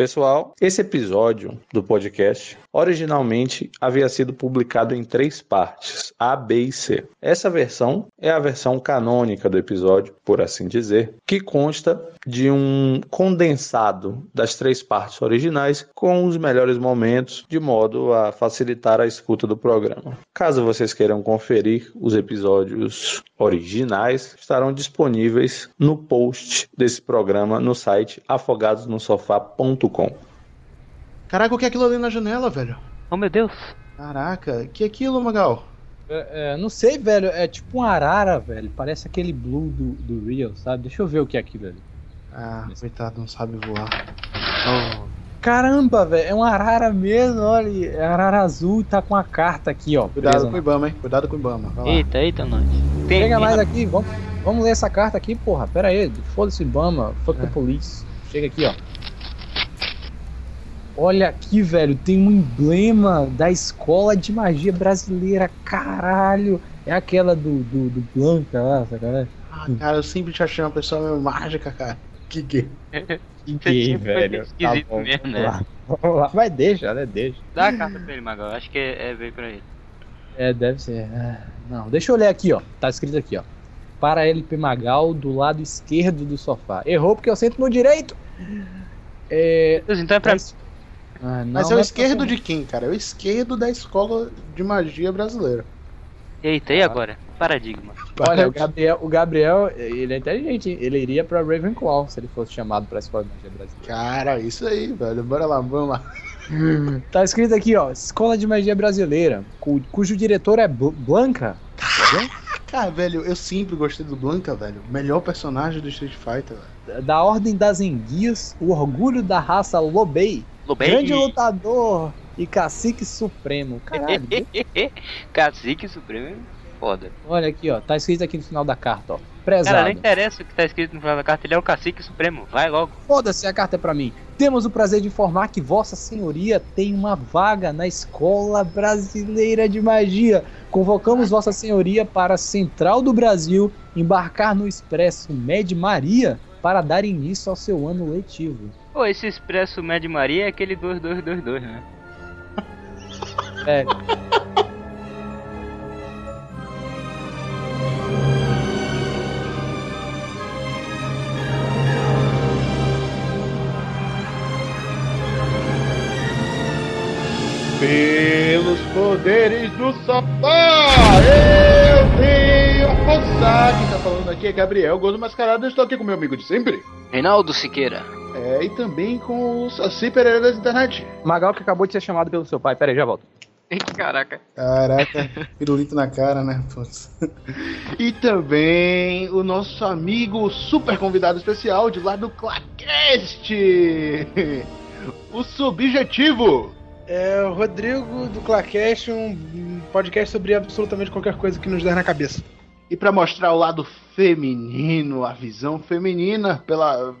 Pessoal, esse episódio do podcast originalmente havia sido publicado em três partes, A, B e C. Essa versão é a versão canônica do episódio, por assim dizer, que consta de um condensado das três partes originais com os melhores momentos, de modo a facilitar a escuta do programa. Caso vocês queiram conferir os episódios originais, estarão disponíveis no post desse programa no site afogadosnosofá.com. Caraca, o que é aquilo ali na janela, velho? Oh meu Deus. Caraca, que é aquilo, Magal? É, é, não sei, velho. É tipo um arara, velho. Parece aquele blue do, do Real, sabe? Deixa eu ver o que é aqui, velho. Ah, coitado, não sabe voar. Oh. Caramba, velho. É um arara mesmo, olha. É arara azul e tá com a carta aqui, ó. Cuidado com o Ibama, hein? Cuidado com o Ibama. Eita, eita, nós. Chega mais aqui, vamos, vamos ler essa carta aqui, porra. Pera aí, foda-se Ibama, fuck é. the police. Chega aqui, ó. Olha aqui, velho, tem um emblema da escola de magia brasileira, caralho. É aquela do, do, do Blanca lá, sacanagem? Ah, cara, eu sempre te achei uma pessoa meio mágica, cara. Que gay. que gay, velho. Esquisito tá mesmo, né? Vamos lá. Vai, deixa, né? Deixa. Dá a carta pra ele, Magal. Acho que é, é veio pra ele. É, deve ser. É... Não, deixa eu ler aqui, ó. Tá escrito aqui, ó. Para LP Magal, do lado esquerdo do sofá. Errou porque eu sento no direito. É... Então é pra. Mas... Ah, não, Mas é o esquerdo de quem, cara? É o esquerdo da escola de magia brasileira. Eita, e agora? Paradigma. Olha, o Gabriel, o Gabriel, ele é inteligente, ele iria pra Ravenclaw se ele fosse chamado pra escola de magia brasileira. Cara, isso aí, velho. Bora lá, vamos lá. Tá escrito aqui, ó, Escola de Magia Brasileira, cu, cujo diretor é Blanca. Cara, velho, eu sempre gostei do Blanca, velho. Melhor personagem do Street Fighter, velho. Da Ordem das Enguias, o orgulho da raça Lobei. Lobei. Grande lutador e cacique supremo. Caralho. cacique supremo é foda. Olha aqui, ó. Tá escrito aqui no final da carta, ó. Prezado. Cara, não interessa o que tá escrito no final da carta, ele é o cacique supremo. Vai logo. Foda-se, a carta é pra mim. Temos o prazer de informar que Vossa Senhoria tem uma vaga na Escola Brasileira de Magia. Convocamos Vossa Senhoria para a Central do Brasil embarcar no Expresso Med Maria para dar início ao seu ano letivo. Pô, esse Expresso Med Maria é aquele 2222, né? É. Pelos poderes do sofá, eu tenho força. Quem tá falando aqui é Gabriel Gordo Mascarado. Eu estou aqui com meu amigo de sempre, Reinaldo Siqueira. É, e também com os Saci Pereira da internet. Magal que acabou de ser chamado pelo seu pai. Pera aí, já volto. Caraca. Caraca, pirulito na cara, né? e também o nosso amigo super convidado especial de lá do Clacast, o Subjetivo. É o Rodrigo do Clacast, um podcast sobre absolutamente qualquer coisa que nos der na cabeça. E para mostrar o lado feminino, a visão feminina pela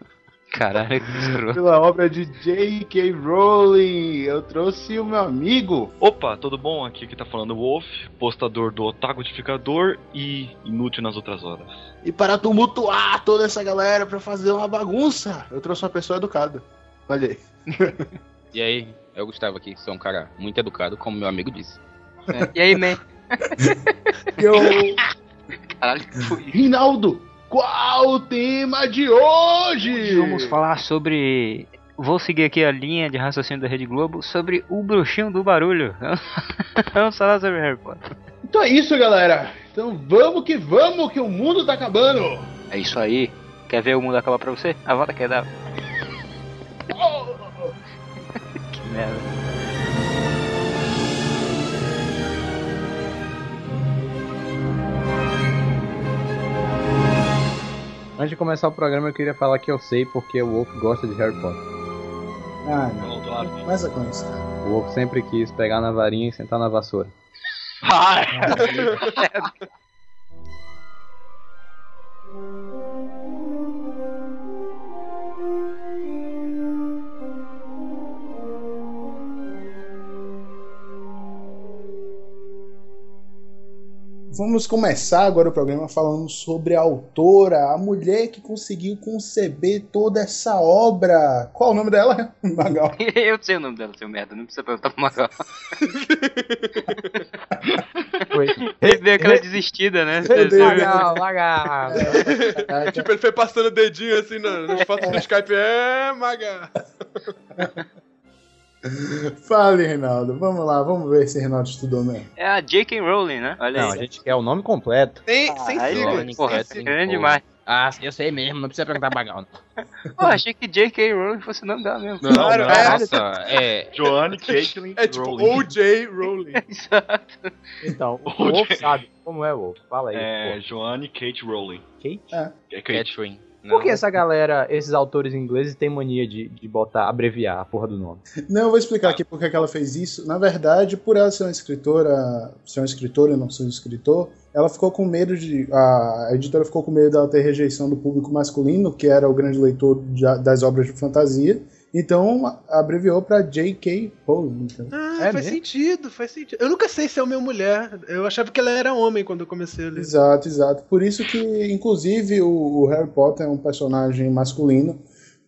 Caralho, que Pela obra de J.K. Rowling, eu trouxe o meu amigo. Opa, tudo bom? Aqui que tá falando o Wolf, postador do Otagodificador e inútil nas outras horas. E para tumultuar toda essa galera para fazer uma bagunça, eu trouxe uma pessoa educada. Olha aí. E aí, é o Gustavo aqui, sou um cara muito educado, como meu amigo disse. É. E aí, man? Eu. Caralho, que foi? Rinaldo, qual o tema de hoje? Vamos falar sobre. Vou seguir aqui a linha de raciocínio da Rede Globo sobre o bruxinho do barulho. vamos falar sobre Harry Potter. Então é isso, galera. Então vamos que vamos, que o mundo tá acabando. É isso aí. Quer ver o mundo acabar pra você? A volta quer dar. Merda. Antes de começar o programa, eu queria falar que eu sei porque o Wolf gosta de Harry Potter. Ah, não. Começa com isso, cara. O Wolf sempre quis pegar na varinha e sentar na vassoura. Ai! Vamos começar agora o programa falando sobre a autora, a mulher que conseguiu conceber toda essa obra. Qual o nome dela, Magal? Eu sei o nome dela, seu merda, não precisa perguntar pro Magal. Foi. Ele deu aquela desistida, né? Deus. Legal, legal. Tipo, ele foi passando o dedinho assim na- nas fotos do Skype. É, maga. Fale, Reinaldo. Vamos lá, vamos ver se Reinaldo estudou mesmo. É a J.K. Rowling, né? Olha Não, a aí. gente quer o nome completo. Sem ó, porra, sem tá sigla. grande demais. Ah, eu sei mesmo, não precisa perguntar bagal. não. Pô, achei que J.K. Rowling fosse o nome dela mesmo. Não, Claro, não, é. nossa, é. Joanne Caitlin É tipo Rowling. O.J. Rowling. Exato. Então, o Wolf sabe como é o Wolf. Fala aí. É, pô. Joanne Kate Rowling. Kate? É. É Kate. Catherine. Por que essa galera, esses autores ingleses, têm mania de, de botar, abreviar a porra do nome? Não, eu vou explicar aqui por que que ela fez isso. Na verdade, por ela ser uma escritora, ser uma escritora e não ser um escritor, ela ficou com medo de. A editora ficou com medo dela ter rejeição do público masculino, que era o grande leitor de- das obras de fantasia. Então abreviou pra J.K. Rowling. então. Ah, É faz mesmo? sentido, faz sentido. Eu nunca sei se é uma mulher. Eu achava que ela era homem quando eu comecei a ler. Exato, exato. Por isso que, inclusive, o, o Harry Potter é um personagem masculino,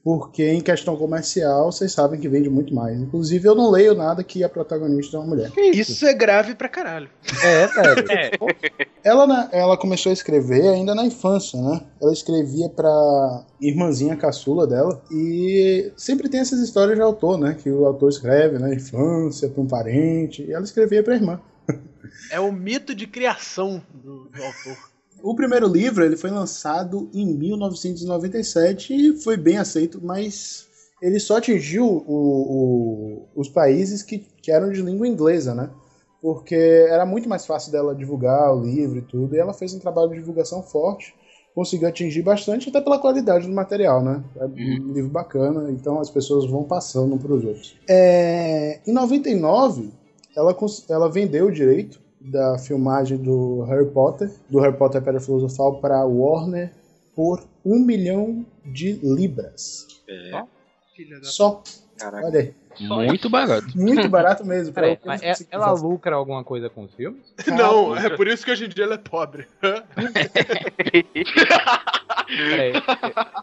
porque em questão comercial, vocês sabem que vende muito mais. Inclusive, eu não leio nada que a protagonista é uma mulher. Isso é grave pra caralho. É, velho. É, Ela, ela começou a escrever ainda na infância, né? Ela escrevia pra irmãzinha caçula dela. E sempre tem essas histórias de autor, né? Que o autor escreve na infância pra um parente. E ela escrevia pra irmã. É o mito de criação do, do autor. O primeiro livro ele foi lançado em 1997 e foi bem aceito, mas ele só atingiu o- o- os países que, que eram de língua inglesa, né? Porque era muito mais fácil dela divulgar o livro e tudo, e ela fez um trabalho de divulgação forte, conseguiu atingir bastante, até pela qualidade do material, né? É um livro bacana, então as pessoas vão passando para os outros. É, em 99, ela, ela vendeu o direito da filmagem do Harry Potter, do Harry Potter Pedra Filosofal para Warner por um milhão de libras. Filha da Só, Caraca. olha aí. muito barato. Muito barato mesmo. Peraí, o mas preço é- ela lucra alguma coisa com os filmes? Não, é por isso que hoje em dia ela é pobre. Peraí.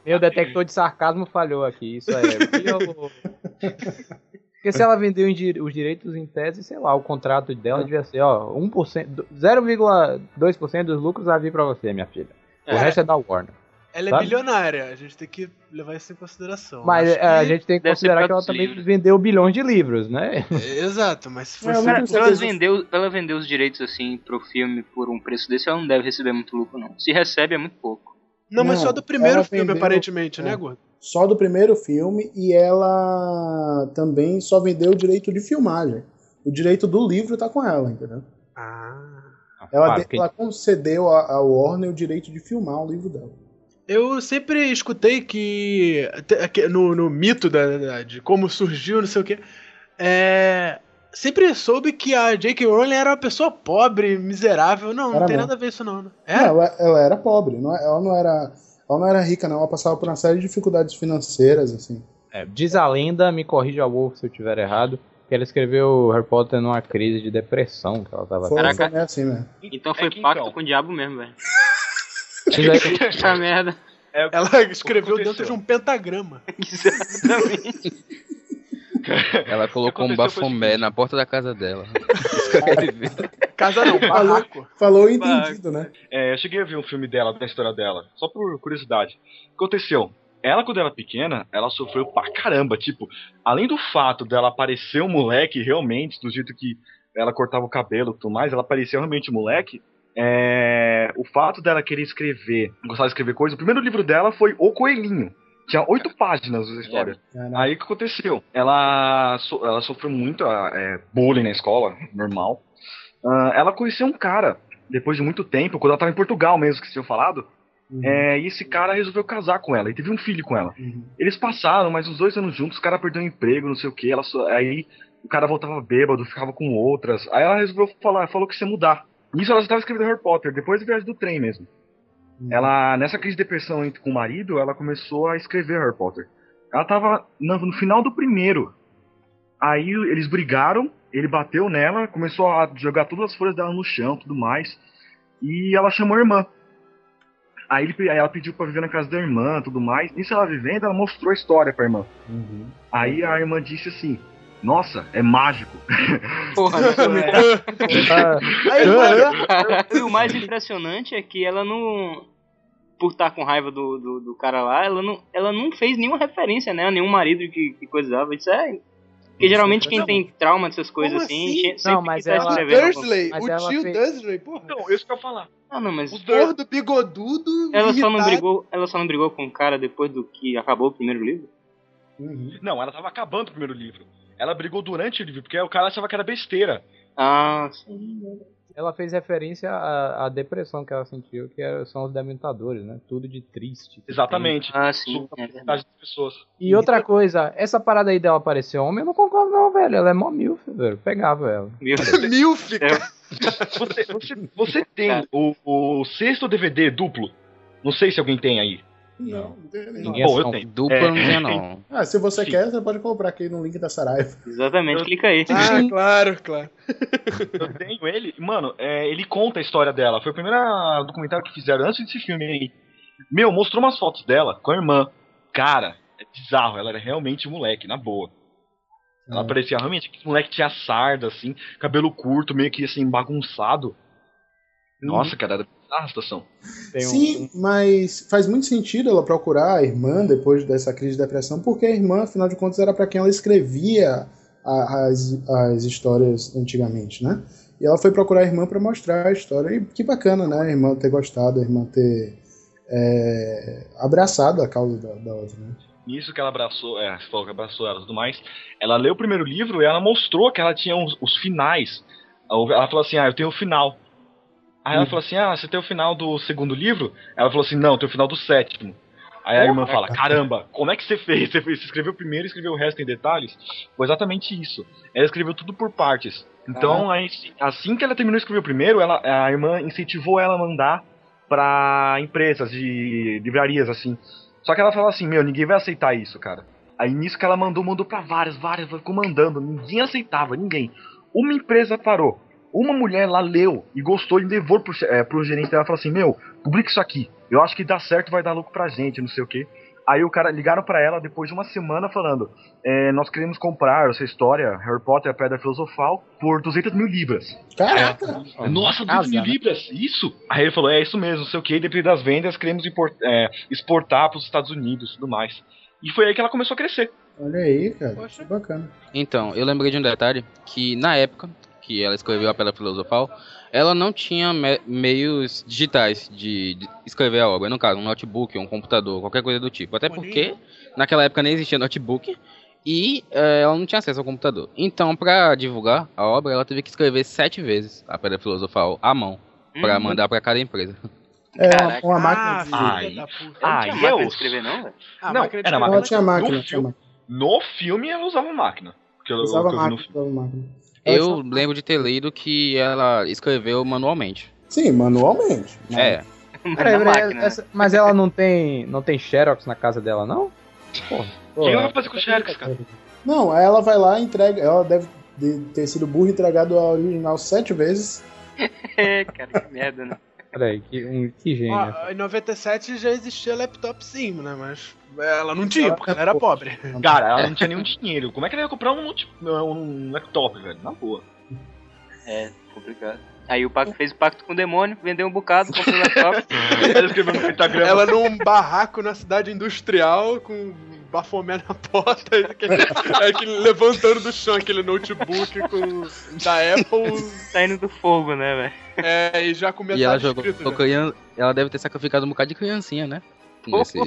Meu detector de sarcasmo falhou aqui. Isso é. Porque se ela vendeu os direitos em tese, sei lá, o contrato dela devia ser, ó, 1%, do- 0,2% dos lucros a vir pra você, minha filha. O É. resto é da Warner. Ela é Sabe? bilionária, a gente tem que levar isso em consideração. Mas é, a gente tem que considerar que ela também vendeu bilhões de livros, né? É, Exato, mas se for não Pra ela, vendeu, ela vender os direitos assim pro filme por um preço desse, ela não deve receber muito lucro, não. Se recebe, é muito pouco. Não, mas só do primeiro filme, vendeu- aparentemente, é. né, Gordo? Só do primeiro filme e ela também só vendeu o direito de filmagem. O direito do livro tá com ela, entendeu? Ah. Ela, Claro, que- ela concedeu a, a Warner o direito de filmar o livro dela. Eu sempre escutei que, no, no mito da, da- de como surgiu, não sei o que, é, sempre soube que a J.K. Rowling era uma pessoa pobre, miserável. Não, não Era tem mesmo. nada a ver isso não. né? Não, É? ela, ela era pobre, não é- ela não era, ela não era rica, não. Ela passava por uma série de dificuldades financeiras, assim. É, diz a lenda, me corrija Wolf se eu estiver errado, que ela escreveu Harry Potter numa crise de depressão que ela tava Foi, Caraca. foi assim mesmo. Então foi É pacto então. com o diabo mesmo, velho. Essa merda. É, Ela escreveu dentro de um pentagrama. Exatamente. Ela colocou um bafomé na porta da casa dela. Casa não, barraco. Falou entendido, né? É, eu cheguei a ver um filme dela, da história dela, só por curiosidade. O que aconteceu? Ela, quando era pequena, ela sofreu pra caramba. Tipo, além do fato dela parecer um moleque realmente, do jeito que ela cortava o cabelo e tudo mais, ela parecia realmente um moleque. É, o fato dela querer escrever, gostar de escrever coisas, o primeiro livro dela foi O Coelhinho. Tinha oito páginas a história. Caraca. Aí o que aconteceu? Ela, so- ela sofreu muito ah, é, bullying na escola, normal. Ah, ela conheceu um cara, depois de muito tempo, quando ela estava em Portugal mesmo, que tinham falado. Uhum. É, e esse cara resolveu casar com ela e teve um filho com ela. Uhum. Eles passaram mais uns dois anos juntos, o cara perdeu o emprego, não sei o que. Ela aí o cara voltava bêbado, ficava com outras. Aí ela resolveu falar, falou que ia mudar. Nisso ela já estava escrevendo Harry Potter, depois da viagem do trem mesmo. Uhum. Ela, nessa crise de depressão com o marido, ela começou a escrever Harry Potter. Ela tava no, no final do primeiro. Aí eles brigaram, ele bateu nela, começou a jogar todas as folhas dela no chão tudo mais. E ela chamou a irmã. Aí, ele, aí ela pediu pra viver na casa da irmã tudo mais. Nisso ela vivendo, ela mostrou a história pra irmã. Uhum. Aí a irmã disse assim: Nossa, é mágico. Porra, isso é. Ah, Aí, mano, E o mais impressionante é que ela não. Por estar com raiva do, do, do cara lá, ela não, ela não fez nenhuma referência, né? A nenhum marido que, que coisava. Isso é. Porque geralmente quem tem trauma dessas coisas assim, assim? sempre Não, que mas tá ela- alguma- Dursley, Mas o ela tio fez- Dursley, porra. Então, isso que eu ia falar. Ah, não, mas. Dois. Gordo, bigodudo, Ela só, não brigou, ela só não brigou com o cara depois do que acabou o primeiro livro? Uhum. Não, ela tava acabando o primeiro livro. Ela brigou durante o livro, porque o cara achava que era besteira. Ah, sim. Ela fez referência à, à depressão que ela sentiu, que era- são os dementadores, né? Tudo de triste. Exatamente. Ah, sim. É das pessoas. tem. E outra coisa, essa parada aí dela parecer homem, eu não concordo não, velho. Ela é mó milf, velho. Pegava ela. Meu Deus. Milf, cara. Você, você, você tem o, o sexto DVD duplo? Não sei se alguém tem aí. Não, não tem Bom, é eu tenho. Dupla É. não tinha, não. Ah, se você Sim. quer, você pode comprar aqui no link da Saraiva. Exatamente, clica aí. Ah, claro, claro. Eu tenho ele. Mano, é, ele conta a história dela. Foi o primeiro documentário que fizeram antes desse filme aí. Meu, mostrou umas fotos dela com a irmã. Cara, é bizarro. Ela era realmente moleque, na boa. Ela É. parecia realmente que moleque tinha sarda, assim, cabelo curto, meio que assim, bagunçado. Nossa, cara, era bizarra a situação. Tem um- Sim, mas faz muito sentido ela procurar a irmã depois dessa crise de depressão, porque a irmã, afinal de contas, era para quem ela escrevia a- as, as histórias antigamente, né? E ela foi procurar a irmã para mostrar a história. E que bacana, né? A irmã ter gostado, a irmã ter é, abraçado a causa da, da outra, né? Nisso que ela abraçou, é, falou que abraçou ela e tudo mais. Ela leu o primeiro livro e ela mostrou que ela tinha os, os finais. Ela falou assim: Ah, eu tenho o final. Aí ela falou assim: Ah, você tem o final do segundo livro? Ela falou assim: Não, tenho o final do sétimo. Aí a irmã fala: Caramba, como é que você fez? Você, fez, você escreveu o primeiro e escreveu o resto em detalhes? Foi exatamente isso. Ela escreveu tudo por partes. Então, aí, assim que ela terminou de escrever o primeiro, ela, a irmã incentivou ela a mandar pra empresas de livrarias, assim. Só que ela falou assim, meu, ninguém vai aceitar isso, cara. Aí nisso que ela mandou, mandou pra várias, várias, ficou mandando, ninguém aceitava, ninguém. Uma empresa parou. Uma mulher lá leu e gostou e levou pro, é, pro gerente dela e falou assim, meu, publica isso aqui. Eu acho que dá certo, vai dar lucro pra gente, não sei o quê. Aí o cara ligaram pra ela depois de uma semana falando: é, Nós queremos comprar essa história, Harry Potter e a Pedra Filosofal, por 200 mil libras. Caraca! Nossa, 200 casa, mil né? libras? Isso? Aí ele falou: É isso mesmo, não sei o que, depois das vendas, queremos import- é, exportar pros Estados Unidos e tudo mais. E foi aí que ela começou a crescer. Olha aí, cara. Poxa. Que bacana. Então, eu lembrei de um detalhe que na época que ela escreveu a Pedra Filosofal, ela não tinha me- meios digitais de, de escrever a obra. No caso, um notebook, um computador, qualquer coisa do tipo. Até porque naquela época nem existia notebook e eh, ela não tinha acesso ao computador. Então, pra divulgar a obra, ela teve que escrever sete vezes a Pedra Filosofal à mão pra Hum, mandar pra cada empresa. É uma, Caraca. uma Ah, máquina de. Ai. filha da puta. Eu não Ah, tinha e máquina eu? de escrever, não, velho. Ah, Não, máquina de era máquina. tinha máquina, No tinha máquina. No filme ela usava máquina. Que eu, Usava que eu no máquina, usava máquina. Eu lembro de ter lido que ela escreveu manualmente. Sim, manualmente. É, Peraí, Na peraí, máquina, né? essa- mas ela não tem, não tem Xerox na casa dela, não? Porra. O que ela vai fazer com o Xerox, cara? Não, aí ela vai lá e entrega. Ela deve de- ter sido burra e entregado a original sete vezes. É, cara, que merda, né? Peraí, que, um, que gênio. Ó, em 97 já existia laptop sim, né? Mas ela não tinha, porque ela era pobre. Cara, ela não tinha nenhum dinheiro. Como é que ela ia comprar um, um laptop, velho? Na boa. É, complicado. Aí o Paco fez o pacto com o demônio, vendeu um bocado, comprou o laptop. Ela escreveu no pentagrama. Ela num barraco na cidade industrial com bafomé na porta, e aquele, aquele levantando do chão aquele notebook com, da Apple saindo do fogo, né, velho? é, e já com metade e ela jogou. escrito, né? ela deve ter sacrificado um bocado de criancinha, né? Nesse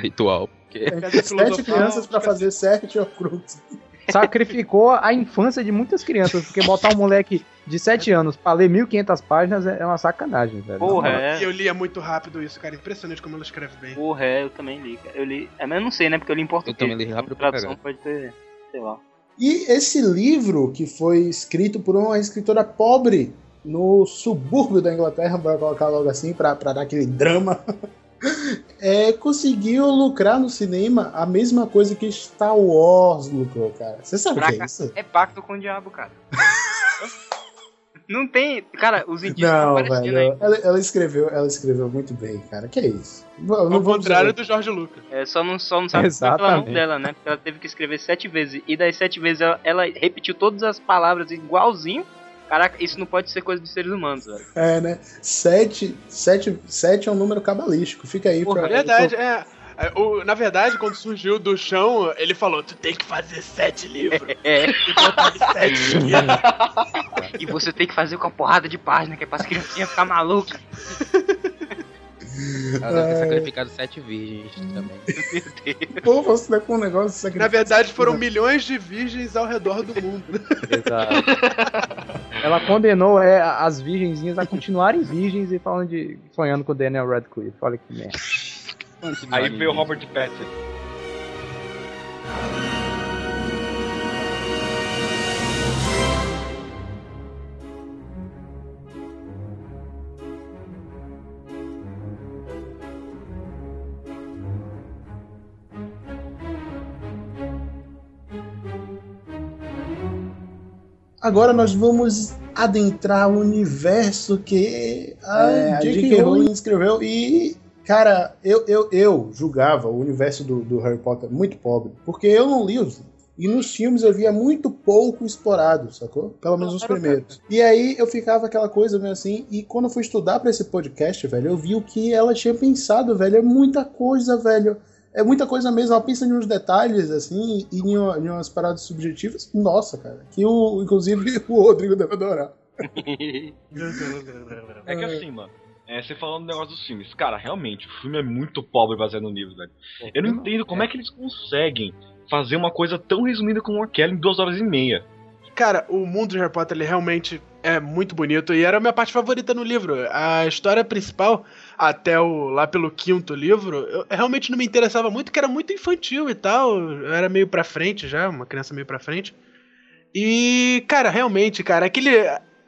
ritual. Porque Pedra Sete crianças pra fazer sete Horcruxes. Sacrificou a infância de muitas crianças, porque botar um moleque de 7 anos pra ler 1500 páginas é é uma sacanagem, velho. Porra, é. E eu lia muito rápido isso, cara. Impressionante como ela escreve bem. Porra, é, eu também li, cara. Eu li. É, mas eu não sei, né? Porque eu li em português. também li rápido A pra tradução pode ter, sei lá. E esse livro, que foi escrito por uma escritora pobre no subúrbio da Inglaterra, para colocar logo assim, para dar aquele drama, é, conseguiu lucrar no cinema a mesma coisa que Star Wars lucrou, cara. Você sabe o que é isso? É pacto com o diabo, cara. Não tem. Cara, os indígenas Não, aparecendo velho. aí. Ela, ela escreveu, ela escreveu muito bem, cara. Que é isso? Eu não Ao vou contrário dizer- do Jorge Lucas. É, só não, só não sabe pelo nome Exatamente. dela, né? Porque ela teve que escrever sete vezes. E das sete vezes ela, ela repetiu todas as palavras igualzinho. Caraca, isso não pode ser coisa dos seres humanos, velho. É, né? Sete, sete, sete é um número cabalístico. Fica aí Porra, pra. verdade, é. É, o- na verdade, quando surgiu do chão, ele falou: Tu tem que fazer sete livros. É. E botar sete. E você tem que fazer com a porrada de página, que é pras criancinhas ficar malucas. Ela deve ter É. sacrificado sete virgens também. Pô, você tá com um negócio de Na verdade, foram milhões de virgens ao redor do mundo. Exato. Ela condenou é, as virgenzinhas a continuarem virgens e falando de. sonhando com o Daniel Radcliffe. Olha que merda. Aí veio o Robert Pattinson. Agora nós vamos adentrar o universo que a J.K. Rowling escreveu e, cara, eu, eu, eu julgava o universo do, do Harry Potter muito pobre, porque eu não li os. E nos filmes eu via muito pouco explorado, sacou? Pelo menos os primeiros. E aí eu ficava aquela coisa meio assim, e quando eu fui estudar pra esse podcast, velho, eu vi o que ela tinha pensado, velho. É muita coisa, velho. É muita coisa mesmo. Ela pensa em uns detalhes, assim, e em, uma- em umas paradas subjetivas. Nossa, cara. Que o, inclusive o Rodrigo deve adorar. É que assim, mano. É, você falando do negócio dos filmes. Cara, realmente, o filme é muito pobre baseado no livro, velho. Eu não entendo como é que eles conseguem fazer uma coisa tão resumida como aquela em duas horas e meia. Cara, o mundo de Harry Potter ele realmente é muito bonito e era a minha parte favorita no livro. A história principal, até o lá pelo quinto livro, eu realmente não me interessava muito, que era muito infantil e tal. Eu era meio pra frente já, uma criança meio pra frente. E, cara, realmente, cara, aquele.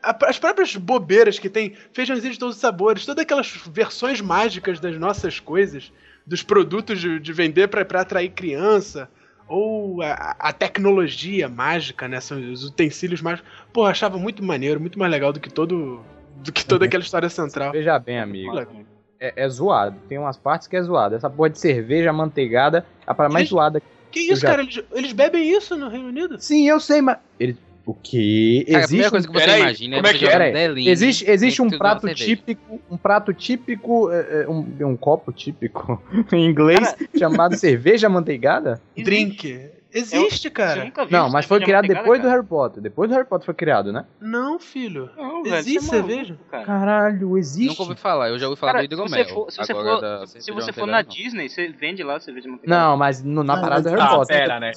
As próprias bobeiras que tem, feijãozinho de todos os sabores, todas aquelas versões mágicas das nossas coisas, dos produtos de, de vender pra, pra atrair criança, ou a, a tecnologia mágica, né? São os utensílios mágicos. Pô, achava muito maneiro, muito mais legal do que todo. do que toda aquela história central. Veja bem, amigo. É, é zoado. Tem umas partes que é zoado. Essa porra de cerveja amanteigada é a parada mais zoada. Que isso, já- cara? Eles, eles bebem isso no Reino Unido? Sim, eu sei, mas. Ele... O quê? Cara, a Existe primeira um coisa que você imagina como é é você que é? Peraí, Deline Existe, existe um prato típico, um prato típico, é, é, um, um copo típico em inglês chamado cerveja amanteigada? Drink. Existe, Eu cara. Não, mas foi criado depois do cara. Harry Potter. Depois do Harry Potter foi criado, né? Não, filho. Não, velho, Existe você é cerveja? cara. Caralho, existe. Nunca ouvi falar, eu já ouvi falar Cara, do se você for- se você for- da Se você for na. Disney, você vende lá cerveja manteigada. Não, mas no- na Ah, parada do mas- Harry Ah, Potter. pera, né?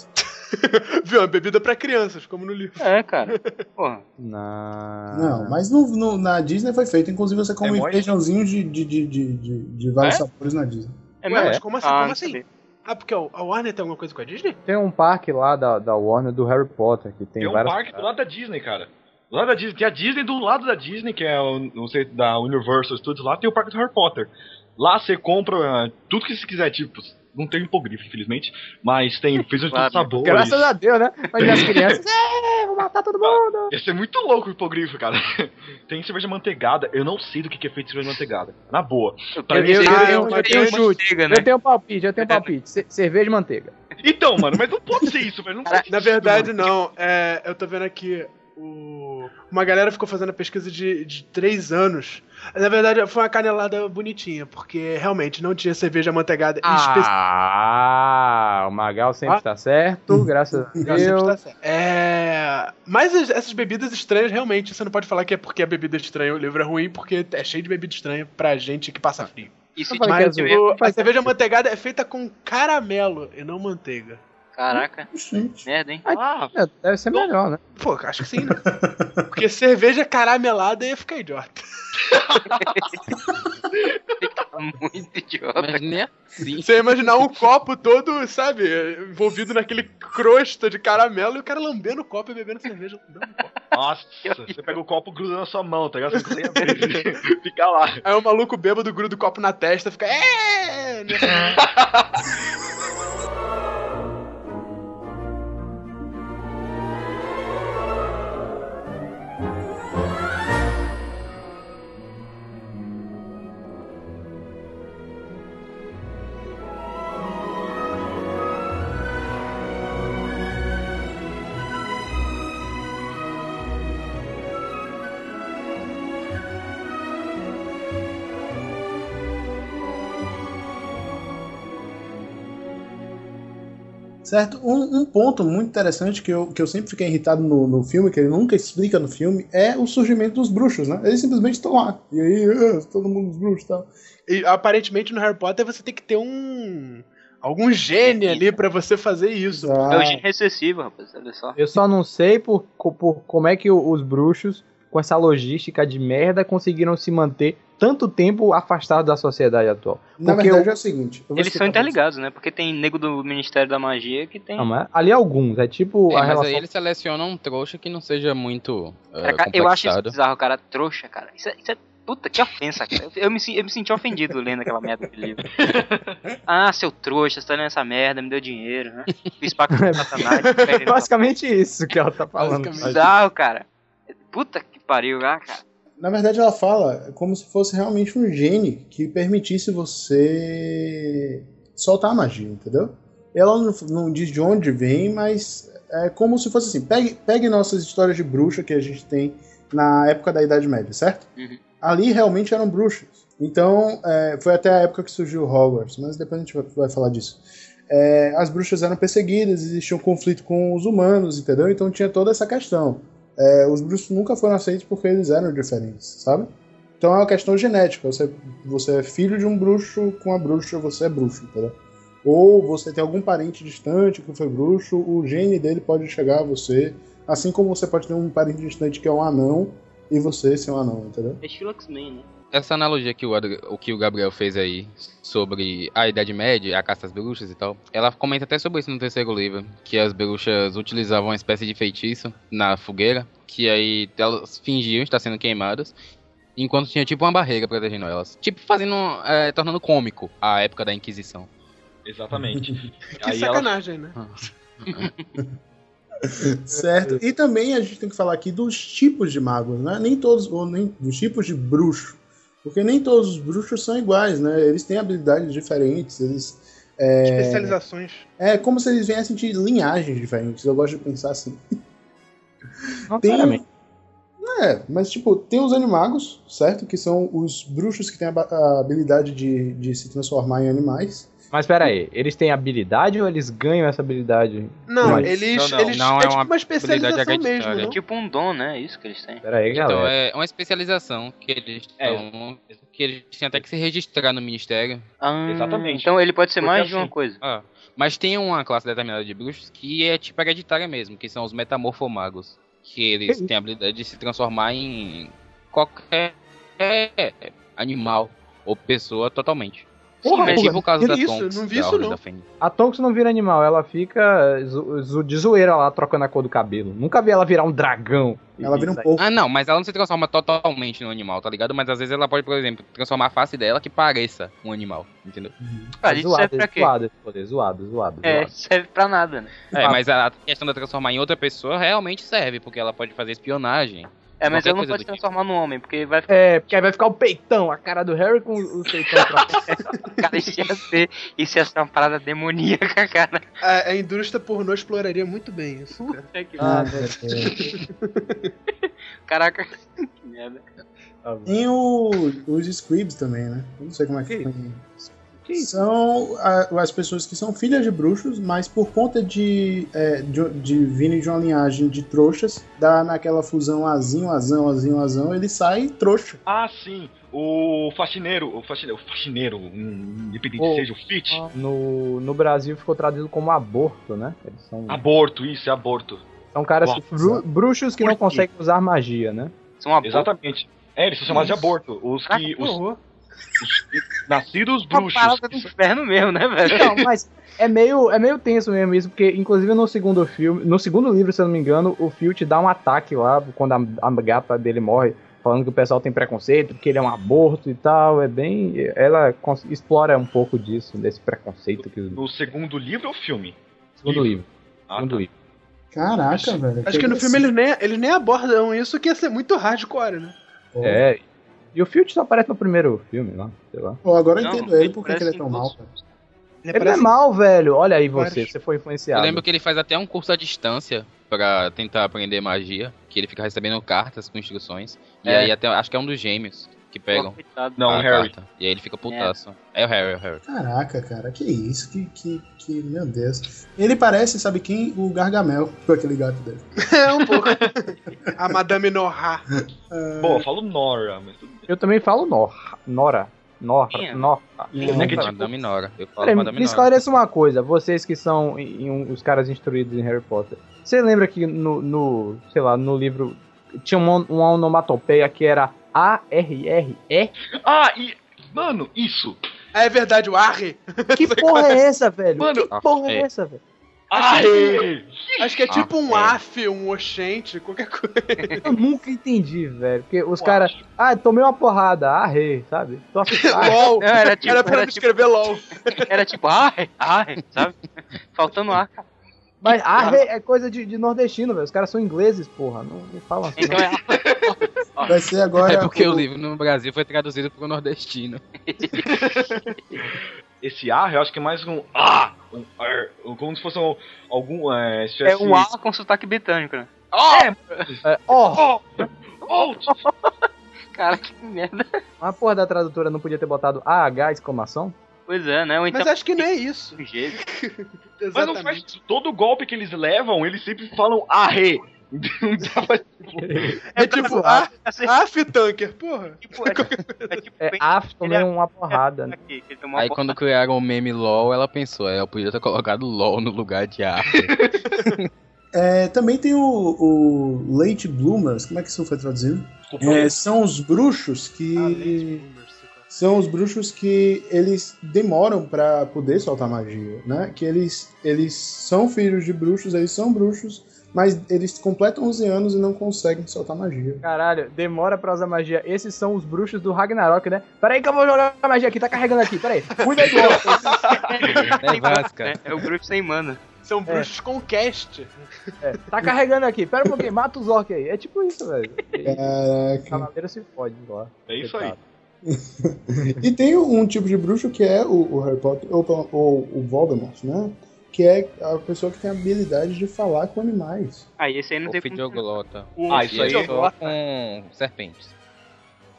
Viu? Uma bebida pra crianças, como no livro. É, cara. Porra. Não. Não, mas no, no- na Disney foi feito. Inclusive você come É feijãozinhos de, de, de, de, de, de vários É? sabores na Disney. É Ué, mesmo? mas como assim? Ah, como assim? Ah, porque a Warner tem alguma coisa com a Disney? Tem um parque lá da, da Warner do Harry Potter que tem, Tem um várias. parque do lado da Disney, cara. Do lado da Disney. Tem a Disney do lado da Disney, que é o, não sei, da Universal Studios lá, tem o parque do Harry Potter. Lá você compra ah, tudo que você quiser, tipo, não tem hipogrifo, infelizmente, mas tem feijão de Claro, sabores. Graças a Deus, né? Mas as crianças. É, vou matar todo mundo. Ia ser muito louco o hipogrifo, cara. tem cerveja manteigada, eu não sei do que é feito cerveja manteigada. Na boa. Pra Eu, mim, eu, seria- eu, eu, eu eu tenho chute. Manteiga, né? Eu tenho um palpite, eu tenho um palpite. Ce- cerveja e manteiga. Então, mano, mas não pode ser isso, velho. Na verdade, não. É, eu tô vendo aqui. O... Uma galera ficou fazendo a pesquisa de, de três anos. Na verdade, foi uma canelada bonitinha, porque realmente não tinha cerveja manteigada específica. Ah, o Magal sempre Ah. tá certo, graças a Deus. É. Mas as- essas bebidas estranhas, realmente, você não pode falar que é porque a bebida estranha, o livro é ruim, porque é cheio de bebida estranha pra gente que passa frio. E se Eu falei que Mas é tiver- o- a cerveja manteigada é feita com caramelo e não manteiga. Caraca, Gente. merda, hein? Ah, É, deve ser melhor, né? Pô, acho que sim, né? Porque cerveja caramelada ia ficar idiota. Muito idiota. Mas nem assim. Você ia imaginar um copo todo, sabe, envolvido naquele crosta de caramelo e o cara lambendo o copo e bebendo cerveja. lambendo o copo. nossa, você pega o copo gruda na sua mão, tá ligado? Você fica lá. Aí o maluco bêbado gruda o copo na testa, fica. É! Certo? Um, um ponto muito interessante que eu, que eu sempre fiquei irritado no, no filme, que ele nunca explica no filme, é o surgimento dos bruxos, né? Eles simplesmente estão lá. E aí, ah, todo mundo os bruxos e tal. E aparentemente no Harry Potter você tem que ter um. algum gene ali pra você fazer isso. Ah, É o gene recessivo, rapaz, olha só. Eu só não sei por, por como é que os bruxos, com essa logística de merda, conseguiram se manter tanto tempo afastados da sociedade atual. na porque verdade eu- é o seguinte. Eles são interligados, né? Porque tem nego do Ministério da Magia que tem. Não, mas ali alguns, é tipo É, a mas relação. aí eles selecionam um trouxa que não seja muito uh, Cara, eu acho isso bizarro, cara. Trouxa, cara. Isso é, isso é- Puta, que ofensa, cara. Eu, me, eu me senti ofendido lendo aquela merda de livro. ah, seu trouxa, você tá lendo essa merda, me deu dinheiro, né? Fiz pacto com Satanás. É basicamente isso que ela tá falando. Bizarro, cara. Puta que pariu, ah, cara. Na verdade, ela fala como se fosse realmente um gene que permitisse você soltar a magia, entendeu? Ela não, não diz de onde vem, mas é como se fosse assim: pegue, pegue nossas histórias de bruxa que a gente tem na época da Idade Média, certo? Uhum. Ali realmente eram bruxas. Então, é, foi até a época que surgiu Hogwarts, mas depois a gente vai, vai falar disso. É, as bruxas eram perseguidas, existia um conflito com os humanos, entendeu? Então tinha toda essa questão. É, os bruxos nunca foram aceitos porque eles eram diferentes, sabe? Então é uma questão genética. Você, você é filho de um bruxo com a bruxa, você é bruxo, entendeu? Ou você tem algum parente distante que foi bruxo, o gene dele pode chegar a você. Assim como você pode ter um parente distante que é um anão e você ser um anão, entendeu? É estilo X-Men, né? Essa analogia que o, o que o Gabriel fez aí sobre a Idade Média, a caça às bruxas e tal, ela comenta até sobre isso no terceiro livro, que as bruxas utilizavam uma espécie de feitiço na fogueira, que aí elas fingiam estar sendo queimadas, enquanto tinha tipo uma barreira protegendo elas. Tipo fazendo, é, tornando cômico a época da Inquisição. Exatamente. Que Aí ela- sacanagem, né? Certo? E também a gente tem que falar aqui dos tipos de magos, né? Nem todos, ou nem dos tipos de bruxo. Porque nem todos os bruxos são iguais, né? Eles têm habilidades diferentes, eles. É, Especializações. é como se eles viessem de linhagens diferentes. Eu gosto de pensar assim. Não, Tem-. É, mas tipo, tem os animagos, certo? Que são os bruxos que têm a habilidade de, de se transformar em animais. Mas pera aí, eles têm habilidade ou eles ganham essa habilidade? Não, Mas- eles. Não, não. eles Não, é, é tipo uma uma habilidade especialização mesmo, É não? tipo um dom, né? Isso que eles têm. Pera aí, Então galera. é uma especialização que eles É. que eles têm até que se registrar no ministério. Ah, Exatamente. Então ele pode ser Porque mais de uma assim- coisa. Ah, mas tem uma classe determinada de bruxos que é tipo hereditária mesmo, que são os metamorfomagos. Que eles têm a habilidade de se transformar em qualquer animal ou pessoa totalmente. Porra, é porra, tipo o caso da isso? Tonks, Não vi isso, não. A Tonks não vira animal, ela fica de zoeira lá, trocando a cor do cabelo. Nunca vi ela virar um dragão. Ela vira um pouco. Ah, não, mas ela não se transforma totalmente no animal, tá ligado? Mas às vezes ela pode, por exemplo, transformar a face dela que pareça um animal, entendeu? Ah, É isso zoado, serve pra é quê? zoado esse poder, zoado, zoado, É, zoado. serve pra nada, né? É, mas a questão de transformar em outra pessoa realmente serve, porque ela pode fazer espionagem. É, mas ela não pode se tipo. transformar num homem, porque vai ficar É, porque aí vai ficar o peitão, a cara do Harry com o peitão pra cara, isso ia ser, isso ia ser uma parada demoníaca, cara. A, a indústria pornô exploraria muito bem isso. Cara. Que Ah, Caraca, que merda. Tem o- os squibs também, né? Eu não sei como é que, Que São a- as pessoas que são filhas de bruxos, mas por conta de, é, de, de virem de uma linhagem de trouxas, dá naquela fusão azinho, azão, azinho, azão, ele sai trouxa. Ah, sim. O faxineiro, o faxineiro, o faxineiro, um, independente Oh. seja o fit. No, no Brasil ficou traduzido como aborto, né? Eles são, Aborto, isso, é aborto. são caras, Nossa. bru- bruxos que não conseguem usar magia, né? São boa. Exatamente. É, eles são chamados de aborto. Os que. Que Os, nascidos Uma bruxos. parada do inferno mesmo, né, velho? Não, mas é meio, é meio tenso mesmo isso, porque inclusive no segundo filme, no segundo livro, se eu não me engano, o Filch dá um ataque lá quando a, a gata dele morre, falando que o pessoal tem preconceito, que ele é um aborto e tal. É bem. Ela explora um pouco disso, desse preconceito que. No segundo livro ou filme? Segundo livro. Ah, Segundo tá. livro. Caraca, velho. Acho que no filme eles nem, eles nem abordam isso, que ia ser muito hardcore, né? É. E o Filch só aparece no primeiro filme lá, sei lá. Pô, agora eu Não, entendo ele porque que ele é parece tão mal. cara. Ele Ele parece- é mal, velho. Olha aí você, Vários. você foi Eu influenciado. lembro que ele faz até um curso à distância pra tentar aprender magia, que ele fica recebendo cartas com instruções. E É. aí até acho que é um dos gêmeos. Que pegam. Não, a o Harry. carta. E aí ele fica putaço. É, o Harry, é o Harry. Caraca, cara, que isso? Que, que, que. Meu Deus. Ele parece, sabe quem? O Gargamel, com aquele gato dele. É um pouco. a Madame Noha. Bom, eu falo Nora, mas tudo bem. Eu também falo Nor, Nora. Nor, Quem é? Nor. Não, É que, tipo, Madame Nora. Eu falo Peraí, Madame me Nora. esclareça uma coisa, vocês que são em- em os caras instruídos em Harry Potter. Você lembra que no, no, sei lá, no livro tinha uma, uma onomatopeia que era A-R-R-E? Ah, e. Mano, isso! É verdade, o Arre. Que porra é essa, velho? Mano, que porra é é. essa, velho? Aê! Acho que é tipo um Ah, af, um oxente, qualquer coisa. Eu nunca entendi, velho. Porque os caras. Ah, tomei uma porrada, ah, rei, sabe? LOL. Não, era tipo, Era pra era tipo, escrever LOL. era tipo, ai, ai, sabe? Faltando ar. Mas ah, rei é coisa de, de nordestino, velho. Os caras são ingleses, porra. Não, não falam assim. Então não. é Vai ser agora. É porque o- o livro no Brasil foi traduzido pro nordestino. Esse A, eu acho que é mais um A, um R, como se fosse um, algum. É, se É tivesse- um A com sotaque britânico, né? Ah! É, ó, Oh! Cara, que merda. a porra da tradutora não podia ter botado AH exclamação? Pois é, né? Então. Mas acho que não é isso. jeito. Mas não Exatamente. faz todo golpe que eles levam, eles sempre falam arre. Não dá pra- É tipo, zoado. af, af tanker, porra. Tipo, é, é tipo É, bem- af, tomei ele é- uma porrada. né? aqui, uma Aí quando criaram o meme LOL, ela pensou, é, eu podia ter colocado LOL no lugar de A. É, também tem o, o Late Bloomers, como é que isso foi traduzido? É, são os bruxos que. São os bruxos que eles demoram pra poder soltar magia, né? Que eles, eles são filhos de bruxos, eles são bruxos, mas eles completam 11 anos e não conseguem soltar magia. Caralho, demora pra usar magia. Esses são os bruxos do Ragnarok, né? Peraí que eu vou jogar a magia aqui, tá carregando aqui, peraí. Cuida aí. É Vasca. É, é o bruxo sem mana. São bruxos com cast. É, tá carregando aqui, pera um pouquinho, mata os orcs aí. É tipo isso, velho. E- Caraca. Cavaleiro se fode lá. É isso aí. E tem um tipo de bruxo que é o, o Harry Potter, ou, ou o Voldemort, né? Que é a pessoa que tem a habilidade de falar com animais. Aí esse aí não O tem como treinar. Fidioglota. Ah, isso aí é Fidioglota. só com serpentes.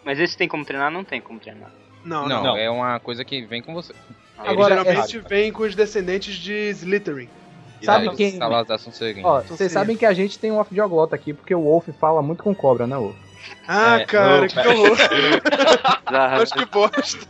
Mas esse tem como treinar? Não tem como treinar. Não, Não, não. é uma coisa que vem com você. Ah, Agora, geralmente é- vem com os descendentes de Slytherin. Sabe quem- Salazar Sonserino. Ó, vocês sabem que a gente tem um off dioglota aqui, porque o Wolf fala muito com cobra, né, Wolf? Ah, É, cara, não, que horror. Acho que bosta.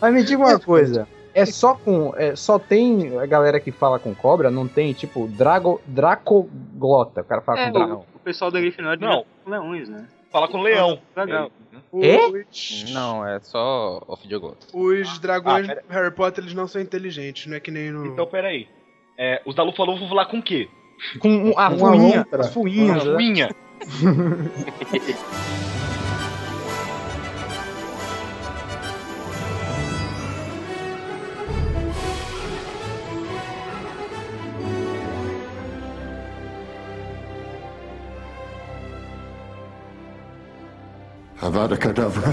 Mas me diga uma coisa. É só com. É, só tem a galera que fala com cobra, não tem, tipo, Drago, Dracoglota. O cara fala É, com dragão. o, o pessoal da Grifinória Não. com leões, né? Fala com leão. Legal. Os, Não, é só o Fidioglota. os dragões Ah, pera- do Harry Potter, eles não são inteligentes, não é que nem no... Então, peraí. É, os da Lufa Lufa vão falar com o quê? Com um, a Uma fuinha, lontra. Avada Kedavra.